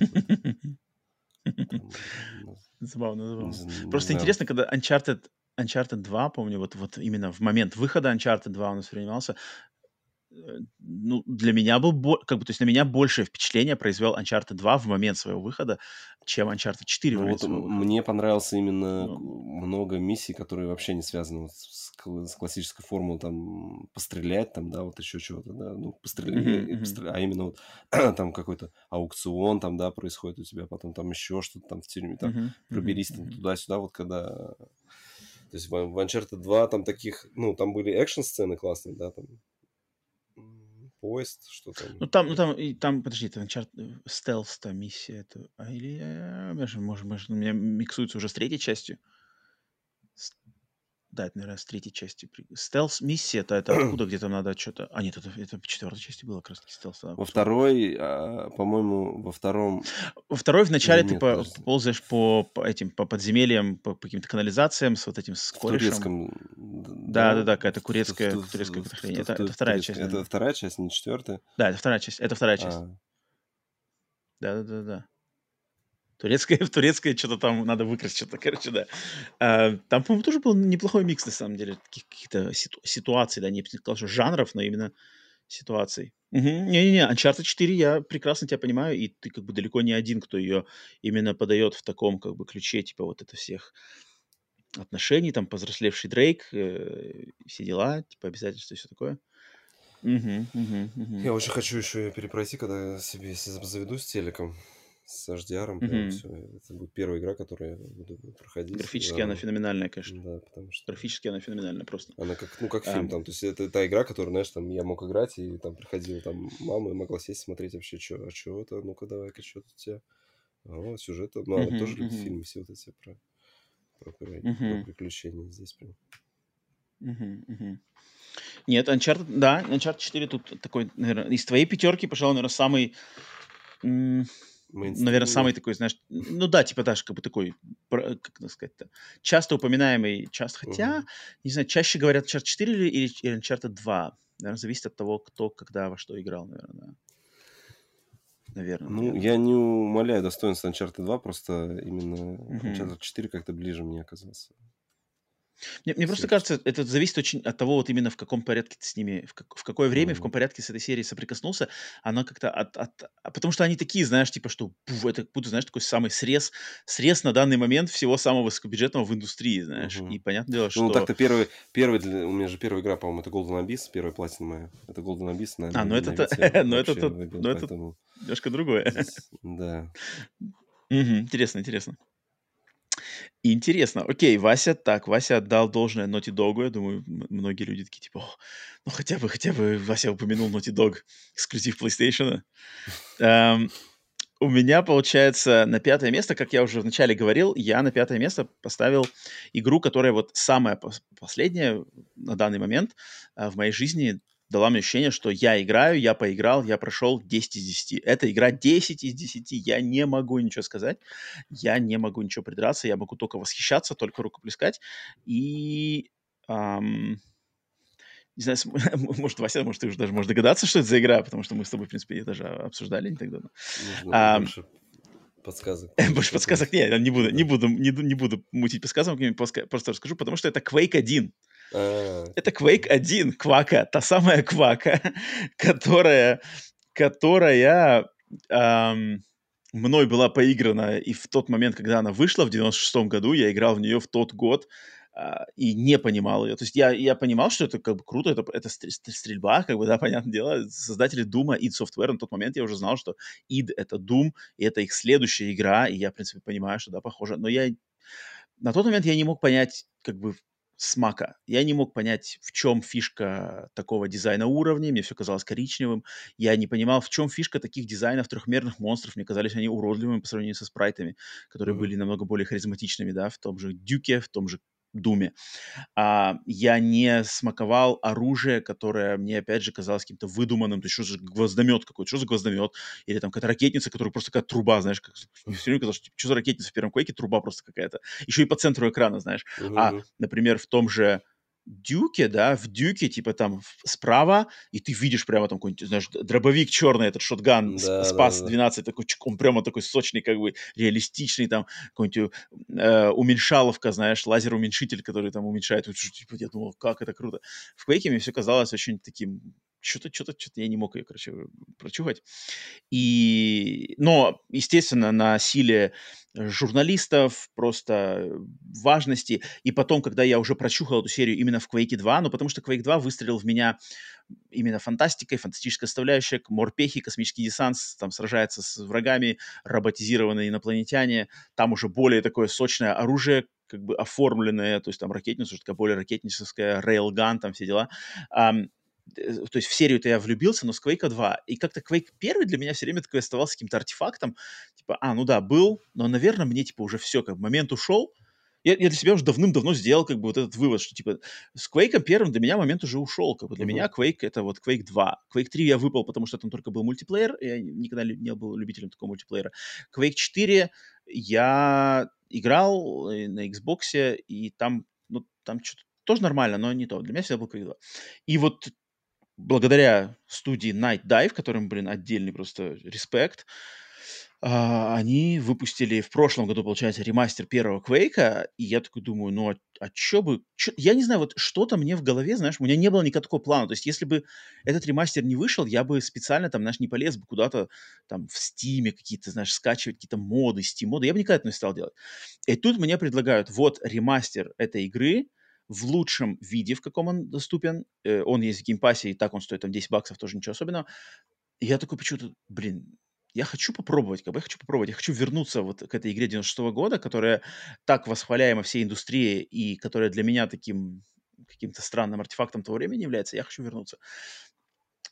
A: Забавно, забавно. Просто интересно, когда Uncharted Uncharted 2, помню, вот, вот именно в момент выхода Uncharted 2 у нас принимался, Э, ну, для меня был, как бы, то есть на меня большее впечатление произвел Uncharted 2 в момент своего выхода, чем Uncharted 4 ну,
B: вот Мне понравился именно ну, много миссий, которые вообще не связаны вот с, с классической формулой, там, пострелять, там, да, вот еще чего-то, да, ну, пострелять, mm-hmm. пострелять а именно вот там какой-то аукцион, там, да, происходит у тебя, потом там еще что-то там в тюрьме, там, mm-hmm. проберись там туда-сюда, вот когда... То есть в Uncharted 2 там таких, ну, там были экшн-сцены классные, да, там поезд, что там.
A: Ну там, ну там, и там, подожди, это чарт, э, стелс-то миссия, это, а или, э, может, может, у меня миксуется уже с третьей частью. Да, это, наверное, с третьей части. Стелс-миссия, это, это откуда, где там надо что-то... А, нет, это, это в четвертой части было как раз стелс.
B: Да, во второй, а, по-моему, во втором...
A: Во второй вначале нет, ты по, ползаешь по, по этим, по подземельям, по, по каким-то канализациям с вот этим, с корешем. турецком... Да, да, да, какая-то турецкая, турецкая хрень. Это, это вторая часть.
B: Это вторая часть, не четвертая?
A: Да, это вторая часть. Это вторая часть. Да, да, да, да. Турецкое, в турецкое что-то там надо выкрасть, что-то, короче, да. А, там, по-моему, тоже был неплохой микс, на самом деле, каких-то ситу- ситуаций, да, не сказал, что жанров, но именно ситуаций. Угу. Не-не-не, Uncharted 4 я прекрасно тебя понимаю, и ты как бы далеко не один, кто ее именно подает в таком как бы ключе, типа вот это всех отношений, там, повзрослевший Дрейк, э, все дела, типа обязательства и все такое. Угу, угу, угу.
B: Я очень хочу еще перепройти, когда себе заведу с телеком с HDR, прям все. Это будет первая игра, которую я буду проходить.
A: Графически она феноменальная, конечно.
B: Да, потому что...
A: Графически она феноменальная просто.
B: Она как, ну, как фильм, там, то есть это та игра, которую, знаешь, там, я мог играть, и там приходила там мама и могла сесть смотреть вообще, что, а что это, ну-ка давай-ка, что тут у тебя, о, сюжет, ну, она тоже любит фильмы все вот эти про, про, про, приключения здесь прям.
A: Нет, Uncharted, да, Uncharted 4 тут такой, наверное, из твоей пятерки, пожалуй, наверное, самый наверное, самый такой, знаешь, ну да, типа даже как бы такой, как сказать-то, часто упоминаемый, часто, хотя, угу. не знаю, чаще говорят Uncharted 4 или, или Uncharted 2. Наверное, зависит от того, кто, когда, во что играл, наверное, да. Наверное.
B: Ну, наверное. я не умоляю достоинства Uncharted 2, просто именно угу. Uncharted 4 как-то ближе мне оказался.
A: Мне, мне просто кажется, это зависит очень от того, вот именно в каком порядке ты с ними, в, как, в какое время, mm-hmm. в каком порядке с этой серией соприкоснулся. Она как-то от, от... А потому что они такие, знаешь, типа, что пуф, это будто, знаешь, такой самый срез, срез на данный момент всего самого высокобюджетного в индустрии, знаешь. Mm-hmm. И понятное дело, ну, что...
B: Ну, так-то первый, первый для... у меня же первая игра, по-моему, это Golden Abyss, первая платина моя. Это Golden Abyss, наверное.
A: А, ну это, ну это, ну это немножко другое.
B: Да.
A: Интересно, интересно. Интересно. Окей, Вася, так, Вася отдал должное Naughty Dog. Я думаю, многие люди такие, типа, ну хотя бы, хотя бы Вася упомянул Naughty Dog, эксклюзив PlayStation. Эм, у меня, получается, на пятое место, как я уже вначале говорил, я на пятое место поставил игру, которая вот самая последняя на данный момент э, в моей жизни дала мне ощущение, что я играю, я поиграл, я прошел 10 из 10. Эта игра 10 из 10, я не могу ничего сказать, я не могу ничего придраться, я могу только восхищаться, только рукоплескать. И... Эм, не знаю, может, Вася, может, ты уже даже можешь догадаться, что это за игра, потому что мы с тобой, в принципе, ее даже обсуждали не так давно.
B: а, больше подсказок.
A: Больше подсказок нет, не буду, не буду, не, не буду мутить подсказками, просто расскажу, потому что это Quake 1. А. Это Quake 1, Квака, та самая Квака, которая, которая эм, мной была поиграна, и в тот момент, когда она вышла в 96-м году, я играл в нее в тот год, Uh, и не понимал ее. То есть я, я понимал, что это как бы круто, это, это стрельба, как бы, да, понятное дело. Создатели Doom, id Software, на тот момент я уже знал, что id — это Doom, и это их следующая игра, и я, в принципе, понимаю, что, да, похоже. Но я... На тот момент я не мог понять, как бы, смака. Я не мог понять, в чем фишка такого дизайна уровней, мне все казалось коричневым. Я не понимал, в чем фишка таких дизайнов трехмерных монстров. Мне казались они уродливыми по сравнению со спрайтами, которые mm-hmm. были намного более харизматичными, да, в том же Дюке, в том же Думе. А, я не смаковал оружие, которое мне, опять же, казалось каким-то выдуманным. То есть, что за гвоздомет какой-то, что за гвоздомет? Или там какая-то ракетница, которая просто какая-то труба, знаешь, как, все время казалось, что, что за ракетница в первом квейке, труба просто какая-то. Еще и по центру экрана, знаешь. Uh-huh. А, например, в том же дюке, да, в дюке, типа там справа, и ты видишь прямо там какой-нибудь, знаешь, дробовик черный, этот шотган, да, спас да, да. 12, такой, он прямо такой сочный, как бы реалистичный, там какой-нибудь э, уменьшаловка, знаешь, лазер-уменьшитель, который там уменьшает, типа, я думал, как это круто. В Quake мне все казалось очень таким что-то, что-то, что-то я не мог ее, короче, прочухать. И, но, естественно, на силе журналистов, просто важности. И потом, когда я уже прочухал эту серию именно в Quake 2, ну, потому что Quake 2 выстрелил в меня именно фантастикой, фантастическая составляющая, морпехи, космический десант, там сражается с врагами, роботизированные инопланетяне, там уже более такое сочное оружие, как бы оформленное, то есть там ракетница, такая более ракетническая, рейлган, там все дела. То есть в серию-то я влюбился, но с Quake 2. И как-то Quake 1 для меня все время такой оставался каким-то артефактом. Типа, а, ну да, был, но, наверное, мне, типа, уже все, как момент ушел. Я, я для себя уже давным-давно сделал, как бы, вот этот вывод, что, типа, с Quake первым для меня момент уже ушел. Как бы для uh-huh. меня Quake — это вот Quake 2. Quake 3 я выпал, потому что там только был мультиплеер, я никогда не был любителем такого мультиплеера. Quake 4 я играл э, на Xbox, и там, ну, там что-то тоже нормально, но не то. Для меня всегда был Quake 2. И вот благодаря студии Night Dive, которым, блин, отдельный просто респект, Uh, они выпустили в прошлом году, получается, ремастер первого Квейка, и я такой думаю, ну, а, а чё бы... Чё... Я не знаю, вот что-то мне в голове, знаешь, у меня не было никакого плана. То есть если бы этот ремастер не вышел, я бы специально там, знаешь, не полез бы куда-то там в Стиме какие-то, знаешь, скачивать какие-то моды, Steam-моды. Я бы никогда это не стал делать. И тут мне предлагают вот ремастер этой игры, в лучшем виде, в каком он доступен. Э, он есть в геймпассе, и так он стоит там 10 баксов, тоже ничего особенного. И я такой почему-то, блин, я хочу попробовать, как бы я хочу попробовать, я хочу вернуться вот к этой игре 96 -го года, которая так восхваляема всей индустрией и которая для меня таким каким-то странным артефактом того времени является, я хочу вернуться.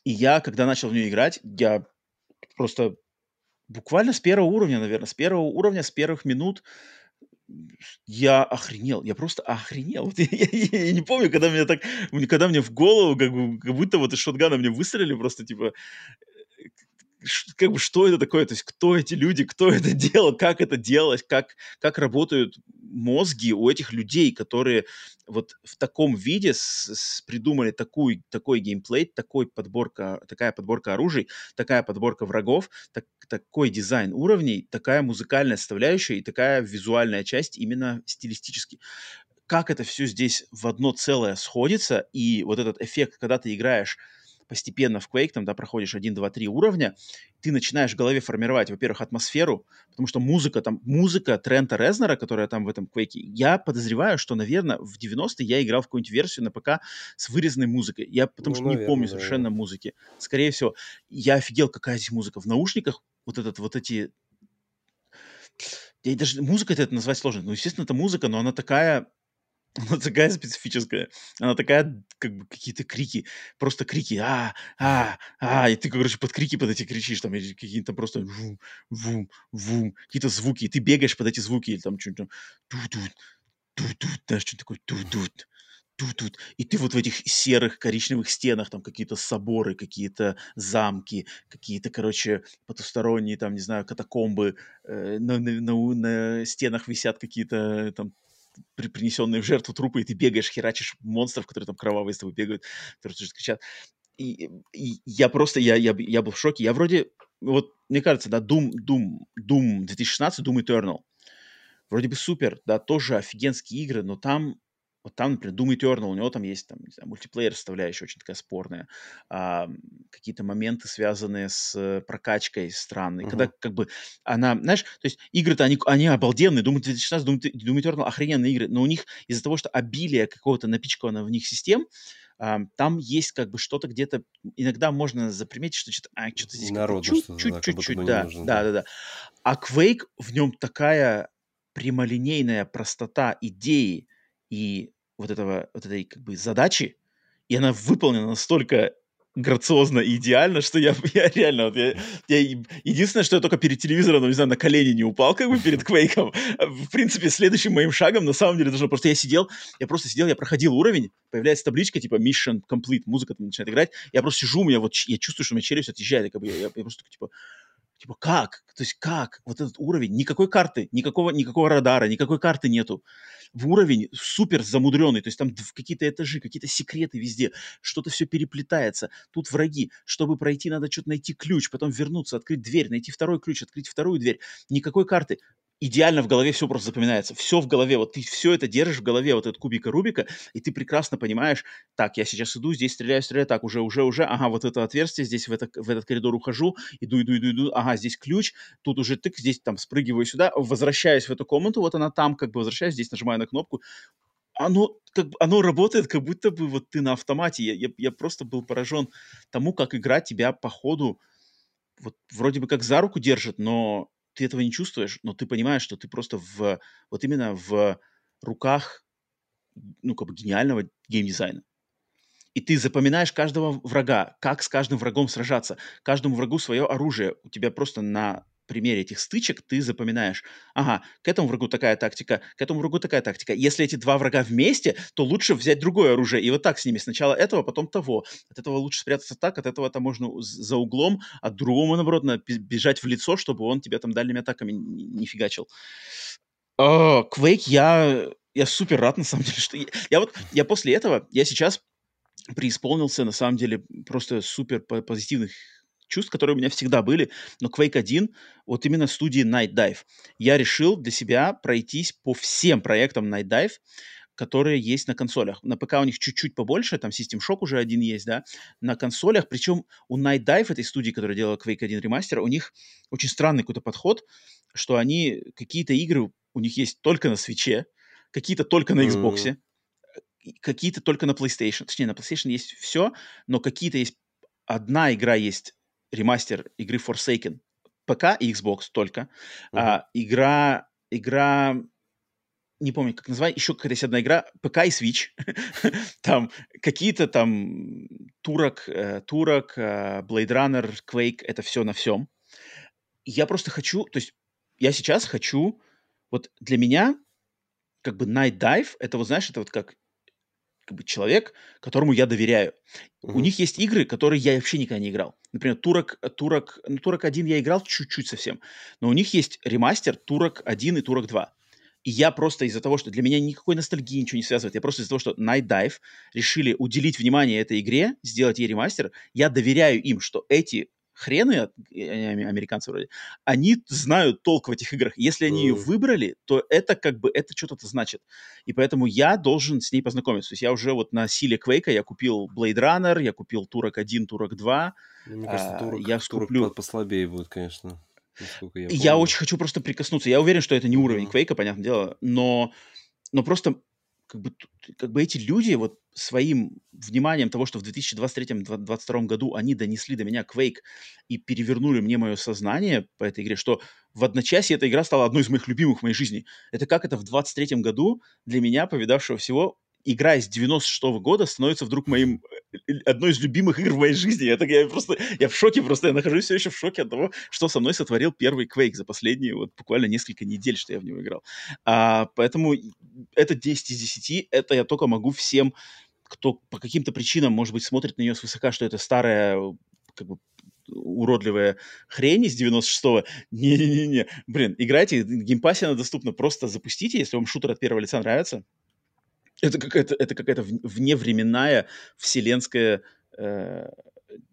A: И я, когда начал в нее играть, я просто буквально с первого уровня, наверное, с первого уровня, с первых минут я охренел, я просто охренел. я, я, я не помню, когда мне так, когда мне в голову, как, как будто вот из шотгана мне выстрелили, просто типа, как бы, что это такое, то есть кто эти люди, кто это делал, как это делать, как, как работают мозги у этих людей, которые вот в таком виде с, с, придумали такую, такой геймплей, такой подборка, такая подборка оружий, такая подборка врагов, так, такой дизайн уровней, такая музыкальная составляющая и такая визуальная часть именно стилистически. Как это все здесь в одно целое сходится, и вот этот эффект, когда ты играешь постепенно в Quake, там, да, проходишь 1, 2, 3 уровня, ты начинаешь в голове формировать, во-первых, атмосферу, потому что музыка, там, музыка Трента Резнера, которая там в этом Quake, я подозреваю, что, наверное, в 90-е я играл в какую-нибудь версию на ПК с вырезанной музыкой. Я потому ну, что наверное, не помню наверное. совершенно музыки. Скорее всего, я офигел, какая здесь музыка. В наушниках вот этот, вот эти я даже музыка это назвать сложно. Ну, естественно, это музыка, но она такая она такая специфическая. Она такая, как бы, какие-то крики. Просто крики. А, а, а. И ты, короче, под крики под эти кричишь. Там какие-то просто вум, вум, вум. Какие-то звуки. И ты бегаешь под эти звуки. Или там что-нибудь тут-тут, тут-тут. Знаешь, что такое тут-тут тут-тут, и ты вот в этих серых коричневых стенах, там какие-то соборы, какие-то замки, какие-то, короче, потусторонние, там, не знаю, катакомбы, э, на, на, на, на стенах висят какие-то там при, принесенные в жертву трупы, и ты бегаешь, херачишь монстров, которые там кровавые с тобой бегают, которые тоже кричат. И, и я просто, я, я, я был в шоке. Я вроде, вот, мне кажется, да, Doom, Doom, Doom 2016, Doom Eternal, вроде бы супер, да, тоже офигенские игры, но там вот там, например, Doom Eternal, у него там есть там, не знаю, мультиплеер составляющая очень такая спорная, а, какие-то моменты, связанные с прокачкой странные, uh-huh. когда как бы она, знаешь, то есть игры-то они, они обалденные, Doom 2016, Doom, Doom Eternal охрененные игры, но у них из-за того, что обилие какого-то напичканного в них систем, а, там есть как бы что-то где-то, иногда можно заприметить, что что-то, а, что-то здесь чуть-чуть, чуть-чуть, да, да, да, да. А Quake, в нем такая прямолинейная простота идеи, и вот, этого, вот этой как бы задачи, и она выполнена настолько грациозно и идеально, что я, я реально, вот я, я, единственное, что я только перед телевизором, ну, не знаю, на колени не упал, как бы перед Квейком. В принципе, следующим моим шагом, на самом деле, должно просто я сидел, я просто сидел, я проходил уровень, появляется табличка, типа, mission complete, музыка там начинает играть, я просто сижу, у меня вот, я чувствую, что у меня челюсть отъезжает, как бы, я, я, я просто, типа, Типа, как? То есть как? Вот этот уровень, никакой карты, никакого, никакого радара, никакой карты нету. В уровень супер замудренный, то есть там какие-то этажи, какие-то секреты везде, что-то все переплетается. Тут враги. Чтобы пройти, надо что-то найти ключ, потом вернуться, открыть дверь, найти второй ключ, открыть вторую дверь. Никакой карты идеально в голове все просто запоминается. Все в голове. Вот ты все это держишь в голове, вот этот кубика Рубика, и ты прекрасно понимаешь, так, я сейчас иду, здесь стреляю, стреляю, так, уже, уже, уже, ага, вот это отверстие, здесь в, это, в этот коридор ухожу, иду, иду, иду, иду, ага, здесь ключ, тут уже тык, здесь там спрыгиваю сюда, возвращаюсь в эту комнату, вот она там, как бы возвращаюсь, здесь нажимаю на кнопку, оно, как, оно работает, как будто бы вот ты на автомате. Я, я, я просто был поражен тому, как игра тебя по ходу вот вроде бы как за руку держит, но ты этого не чувствуешь, но ты понимаешь, что ты просто в, вот именно в руках, ну, как бы гениального геймдизайна. И ты запоминаешь каждого врага, как с каждым врагом сражаться. Каждому врагу свое оружие. У тебя просто на примере этих стычек ты запоминаешь, ага, к этому врагу такая тактика, к этому врагу такая тактика. Если эти два врага вместе, то лучше взять другое оружие и вот так с ними. Сначала этого, потом того. От этого лучше спрятаться так, от этого там можно за углом, от другому, наоборот, бежать в лицо, чтобы он тебя там дальними атаками не фигачил. Квейк, я, я супер рад, на самом деле, что... Я, я вот, я после этого, я сейчас преисполнился, на самом деле, просто супер позитивных чувств, которые у меня всегда были, но Quake 1, вот именно студии Night Dive, я решил для себя пройтись по всем проектам Night Dive, которые есть на консолях. На ПК у них чуть-чуть побольше, там System Shock уже один есть, да, на консолях, причем у Night Dive, этой студии, которая делала Quake 1 ремастер, у них очень странный какой-то подход, что они, какие-то игры у них есть только на свече, какие-то только на Xbox, mm-hmm какие-то только на PlayStation. Точнее, на PlayStation есть все, но какие-то есть... Одна игра есть ремастер игры Forsaken. ПК и Xbox только. Uh-huh. А, игра, игра, не помню, как назвать, еще какая-то есть одна игра, ПК и Switch. там какие-то там турок, э, турок, э, Blade Runner, Quake, это все на всем. Я просто хочу, то есть я сейчас хочу, вот для меня как бы Night Dive, это вот знаешь, это вот как как бы человек, которому я доверяю. Uh-huh. У них есть игры, которые я вообще никогда не играл. Например, Турок, Турок, ну, Турок 1 я играл чуть-чуть совсем, но у них есть ремастер Турок 1 и Турок 2. И я просто из-за того, что для меня никакой ностальгии ничего не связывает, я просто из-за того, что Night Dive решили уделить внимание этой игре, сделать ей ремастер, я доверяю им, что эти хрены, американцы вроде, они знают толк в этих играх. Если они ее выбрали, то это как бы, это что-то значит. И поэтому я должен с ней познакомиться. То есть я уже вот на силе Квейка я купил Blade Runner, я купил Турок 1, Турок 2.
B: Ну, мне кажется, Турок, а, я турок послабее будет, конечно.
A: Я, я очень хочу просто прикоснуться. Я уверен, что это не уровень Квейка, понятное дело, но, но просто как бы, как бы эти люди вот своим вниманием того, что в 2023-2022 году они донесли до меня Quake и перевернули мне мое сознание по этой игре, что в одночасье эта игра стала одной из моих любимых в моей жизни. Это как это в 23 году для меня, повидавшего всего, игра из 96 -го года становится вдруг моим э, одной из любимых игр в моей жизни. Я, так, я просто, я в шоке просто, я нахожусь все еще в шоке от того, что со мной сотворил первый Quake за последние вот буквально несколько недель, что я в него играл. А, поэтому это 10 из 10, это я только могу всем, кто по каким-то причинам, может быть, смотрит на нее свысока, что это старая как бы уродливая хрень из 96-го. Не-не-не. Блин, играйте, геймпассе она доступна. Просто запустите, если вам шутер от первого лица нравится это какая-то, это какая-то вневременная вселенская э,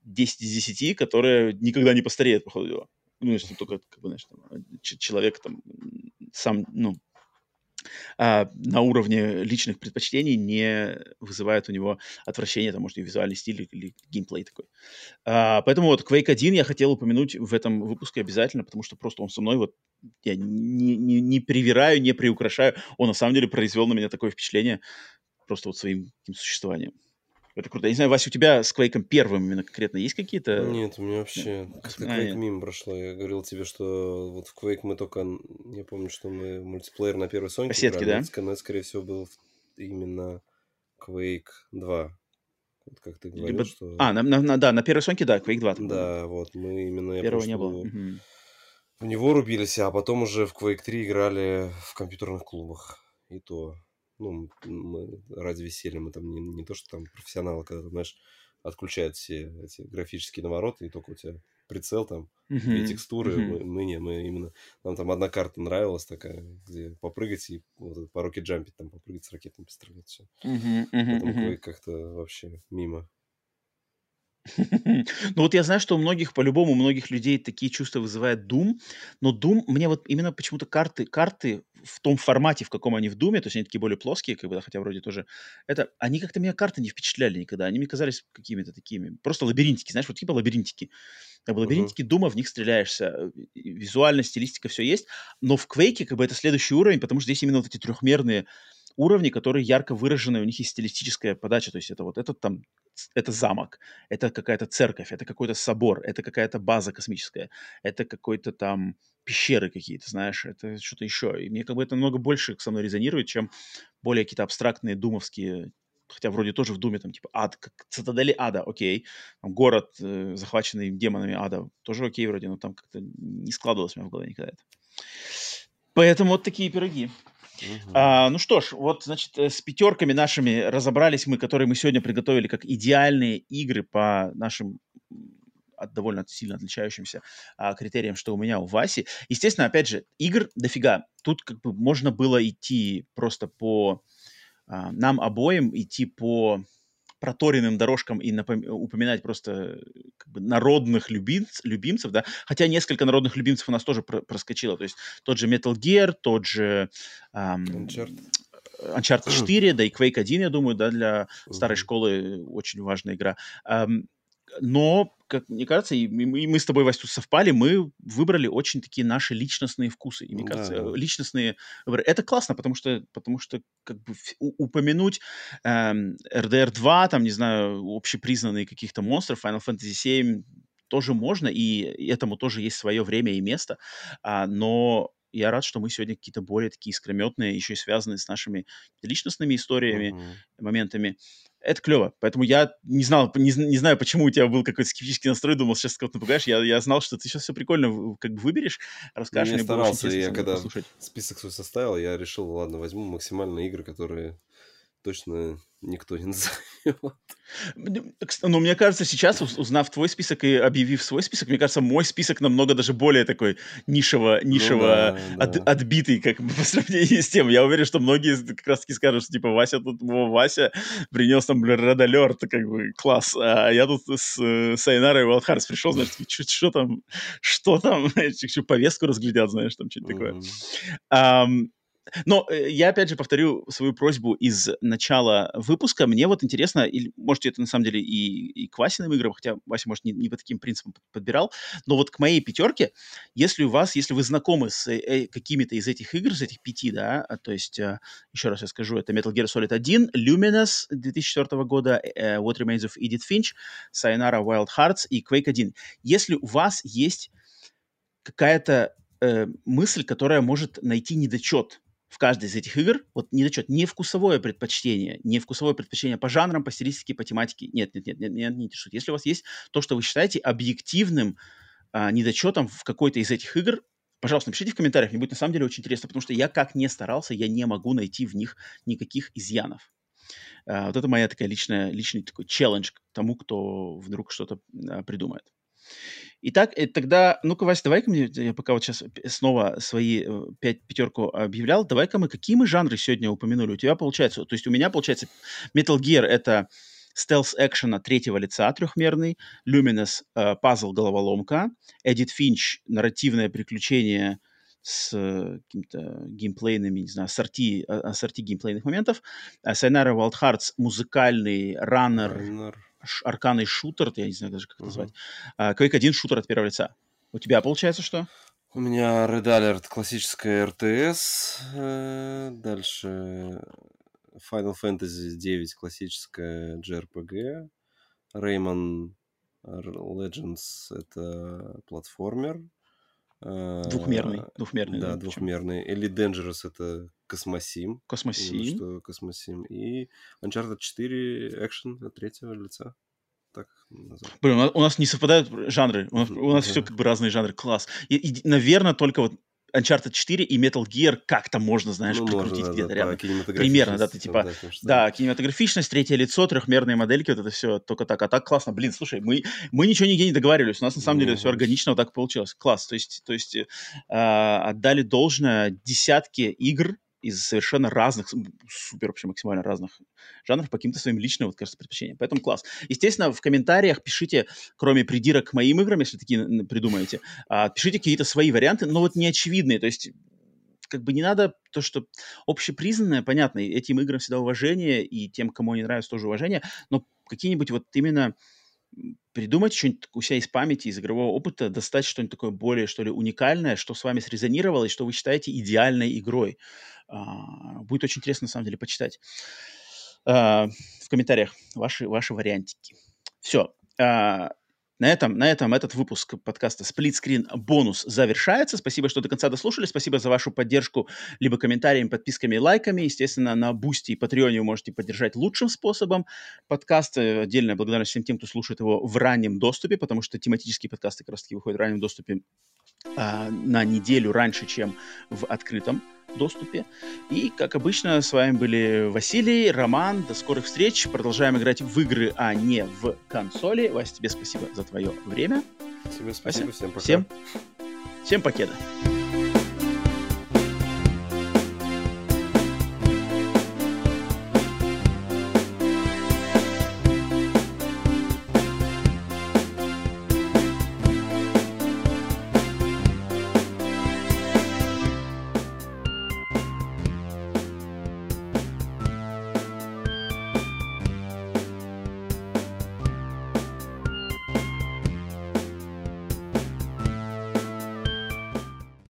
A: 10 из 10, которая никогда не постареет, по ходу дела. Ну, если только, как бы, знаешь, там, человек там сам, ну, а, на уровне личных предпочтений не вызывает у него отвращения, там, может, и визуальный стиль или геймплей такой. А, поэтому вот Quake 1 я хотел упомянуть в этом выпуске обязательно, потому что просто он со мной вот я не, не, не привираю, не приукрашаю, он на самом деле произвел на меня такое впечатление просто вот своим существованием. Это круто. Я не знаю, Вася, у тебя с Квейком первым именно конкретно есть какие-то...
B: Нет, у меня вообще как-то Quake мимо прошло. Я говорил тебе, что вот в Quake мы только... Я помню, что мы мультиплеер на первой Соньке
A: Кассетки, да?
B: Но это, скорее всего, был именно Quake 2. Вот как ты говорил, Либо... что...
A: А, на, на, на, да, на первой Соньке, да, Quake 2.
B: Да, вот, мы именно...
A: Я Первого не было. Угу.
B: В него рубились, а потом уже в Quake 3 играли в компьютерных клубах. И то ну, мы ради веселья, мы там не, не то, что там профессионалы, когда, знаешь, отключают все эти графические навороты, и только у тебя прицел там, uh-huh. и текстуры, uh-huh. мы, мы не, мы именно, нам там одна карта нравилась такая, где попрыгать и вот по руке джампить, там попрыгать с ракетами пострелять, все. Uh-huh. Uh-huh. Поэтому uh-huh. как-то вообще мимо.
A: Ну вот я знаю, что у многих, по-любому, у многих людей такие чувства вызывает Doom, но Doom, мне вот именно почему-то карты, карты в том формате, в каком они в Думе, то есть они такие более плоские, как бы, да, хотя вроде тоже, это, они как-то меня карты не впечатляли никогда, они мне казались какими-то такими, просто лабиринтики, знаешь, вот типа лабиринтики. Как бы лабиринтики uh-huh. Дума, в них стреляешься, э, визуально, стилистика, все есть, но в Квейке, как бы, это следующий уровень, потому что здесь именно вот эти трехмерные уровни, которые ярко выражены, у них есть стилистическая подача, то есть это вот этот там, это замок, это какая-то церковь, это какой-то собор, это какая-то база космическая, это какой-то там пещеры какие-то, знаешь, это что-то еще. И мне как бы это намного больше со мной резонирует, чем более какие-то абстрактные думовские хотя вроде тоже в Думе там типа ад, как цитадели ада, окей, там, город, э, захваченный демонами ада, тоже окей вроде, но там как-то не складывалось у меня в голове никогда это. Поэтому вот такие пироги. А, ну что ж, вот, значит, э, с пятерками нашими разобрались мы, которые мы сегодня приготовили как идеальные игры по нашим от довольно сильно отличающимся а, критериям, что у меня у Васи. Естественно, опять же, игр дофига. Тут как бы можно было идти просто по... А, нам обоим идти по проторенным дорожкам и напом... упоминать просто как бы, народных любимц... любимцев, да, хотя несколько народных любимцев у нас тоже про- проскочило, то есть тот же Metal Gear, тот же эм, Uncharted. Uncharted 4, да и Quake 1, я думаю, да, для старой школы очень важная игра. Эм, но, как мне кажется, и мы, и мы с тобой, Вась, тут совпали, мы выбрали очень такие наши личностные вкусы. И мне да, кажется, личностные выборы. Это классно, потому что, потому что как бы упомянуть эм, RDR 2, там, не знаю, общепризнанные каких-то монстров, Final Fantasy 7 тоже можно, и этому тоже есть свое время и место. А, но я рад, что мы сегодня какие-то более такие искрометные, еще и связанные с нашими личностными историями, uh-huh. моментами это клево. Поэтому я не знал, не, не знаю, почему у тебя был какой-то скептический настрой, думал, сейчас кого-то напугаешь. Я, я знал, что ты сейчас все прикольно как бы выберешь, расскажешь.
B: Я старался, я когда послушать. список свой составил, я решил, ладно, возьму максимально игры, которые точно никто не назовет.
A: Ну, мне кажется, сейчас, узнав твой список и объявив свой список, мне кажется, мой список намного даже более такой нишево, нишево ну, да, от, да. отбитый, как бы по сравнению с тем. Я уверен, что многие как раз таки скажут, что типа Вася тут, о, Вася принес там, блин, Red Alert, как бы класс. А я тут с э, Сайнарой Wild Hearts пришел, знаешь, что там, что там, повестку разглядят, знаешь, там что-то такое. Um, но э, я, опять же, повторю свою просьбу из начала выпуска. Мне вот интересно, или, можете это на самом деле и, и к Васиным играм, хотя Вася, может, не, не по таким принципам подбирал, но вот к моей пятерке, если у вас, если вы знакомы с э, какими-то из этих игр, из этих пяти, да, а, то есть, э, еще раз я скажу, это Metal Gear Solid 1, Luminous 2004 года, э, What Remains of Edith Finch, Sayonara Wild Hearts и Quake 1. Если у вас есть какая-то э, мысль, которая может найти недочет в каждой из этих игр, вот недочет, не вкусовое предпочтение, не вкусовое предпочтение по жанрам, по стилистике, по тематике. Нет, нет, нет, нет, нет не интересует. Если у вас есть то, что вы считаете объективным а, недочетом в какой-то из этих игр, пожалуйста, напишите в комментариях, мне будет на самом деле очень интересно, потому что я как не старался, я не могу найти в них никаких изъянов. А, вот это моя такая личная, личный такой челлендж к тому, кто вдруг что-то а, придумает. Итак, э, тогда, ну-ка, Вася, давай-ка мне, я пока вот сейчас снова свои э, пять, пятерку объявлял, давай-ка мы, какие мы жанры сегодня упомянули? У тебя получается, то есть у меня получается Metal Gear — это стелс экшена третьего лица трехмерный, Luminous э, пазл головоломка, Edit Finch нарративное приключение с какими-то геймплейными, не знаю, ассорти, а, ассорти геймплейных моментов, Sayonara Wild Hearts музыкальный раннер, арканный шутер, я не знаю даже, как это uh-huh. назвать. А, Quake 1 шутер от первого лица. У тебя получается что?
B: У меня Red Alert классическая RTS, э, дальше Final Fantasy 9 классическая JRPG, Rayman Legends это платформер,
A: Двухмерный. Двухмерный.
B: Да, да двухмерный. Или Dangerous это Космосим.
A: Космосим.
B: Что Космосим. И Uncharted 4 экшен от третьего лица. Так
A: назвать. Блин, у нас, не совпадают жанры. У нас, у нас все как бы разные жанры. Класс. И, и, наверное, только вот Uncharted 4 и Metal Gear как-то можно, знаешь, ну, прикрутить можно, где-то да, рядом. Примерно, да, ты типа, да, да, кинематографичность, третье лицо, трехмерные модельки, вот это все только так. А так классно. Блин, слушай, мы, мы ничего нигде не договаривались. У нас на самом ну, деле все органично вот так получилось. Класс. То есть, то есть э, отдали должное десятки игр, из совершенно разных, супер вообще максимально разных жанров по каким-то своим личным, вот, кажется, предпочтениям. Поэтому класс. Естественно, в комментариях пишите, кроме придирок к моим играм, если такие придумаете, а, пишите какие-то свои варианты, но вот не очевидные. То есть как бы не надо то, что общепризнанное, понятно, этим играм всегда уважение, и тем, кому они нравятся, тоже уважение, но какие-нибудь вот именно придумать что-нибудь у себя из памяти, из игрового опыта, достать что-нибудь такое более, что ли, уникальное, что с вами срезонировало и что вы считаете идеальной игрой. А, будет очень интересно, на самом деле, почитать а, в комментариях ваши, ваши вариантики. Все. А, на этом, на этом этот выпуск подкаста Split Screen бонус завершается. Спасибо, что до конца дослушали. Спасибо за вашу поддержку либо комментариями, подписками, лайками. Естественно, на Boosty и Patreon-е вы можете поддержать лучшим способом подкаст. Отдельная благодарность всем тем, кто слушает его в раннем доступе, потому что тематические подкасты как раз-таки выходят в раннем доступе а, на неделю раньше, чем в открытом доступе. И, как обычно, с вами были Василий, Роман. До скорых встреч. Продолжаем играть в игры, а не в консоли. Вася, тебе спасибо за твое время.
B: Тебе спасибо. Вася, всем пока.
A: Всем, всем покеда.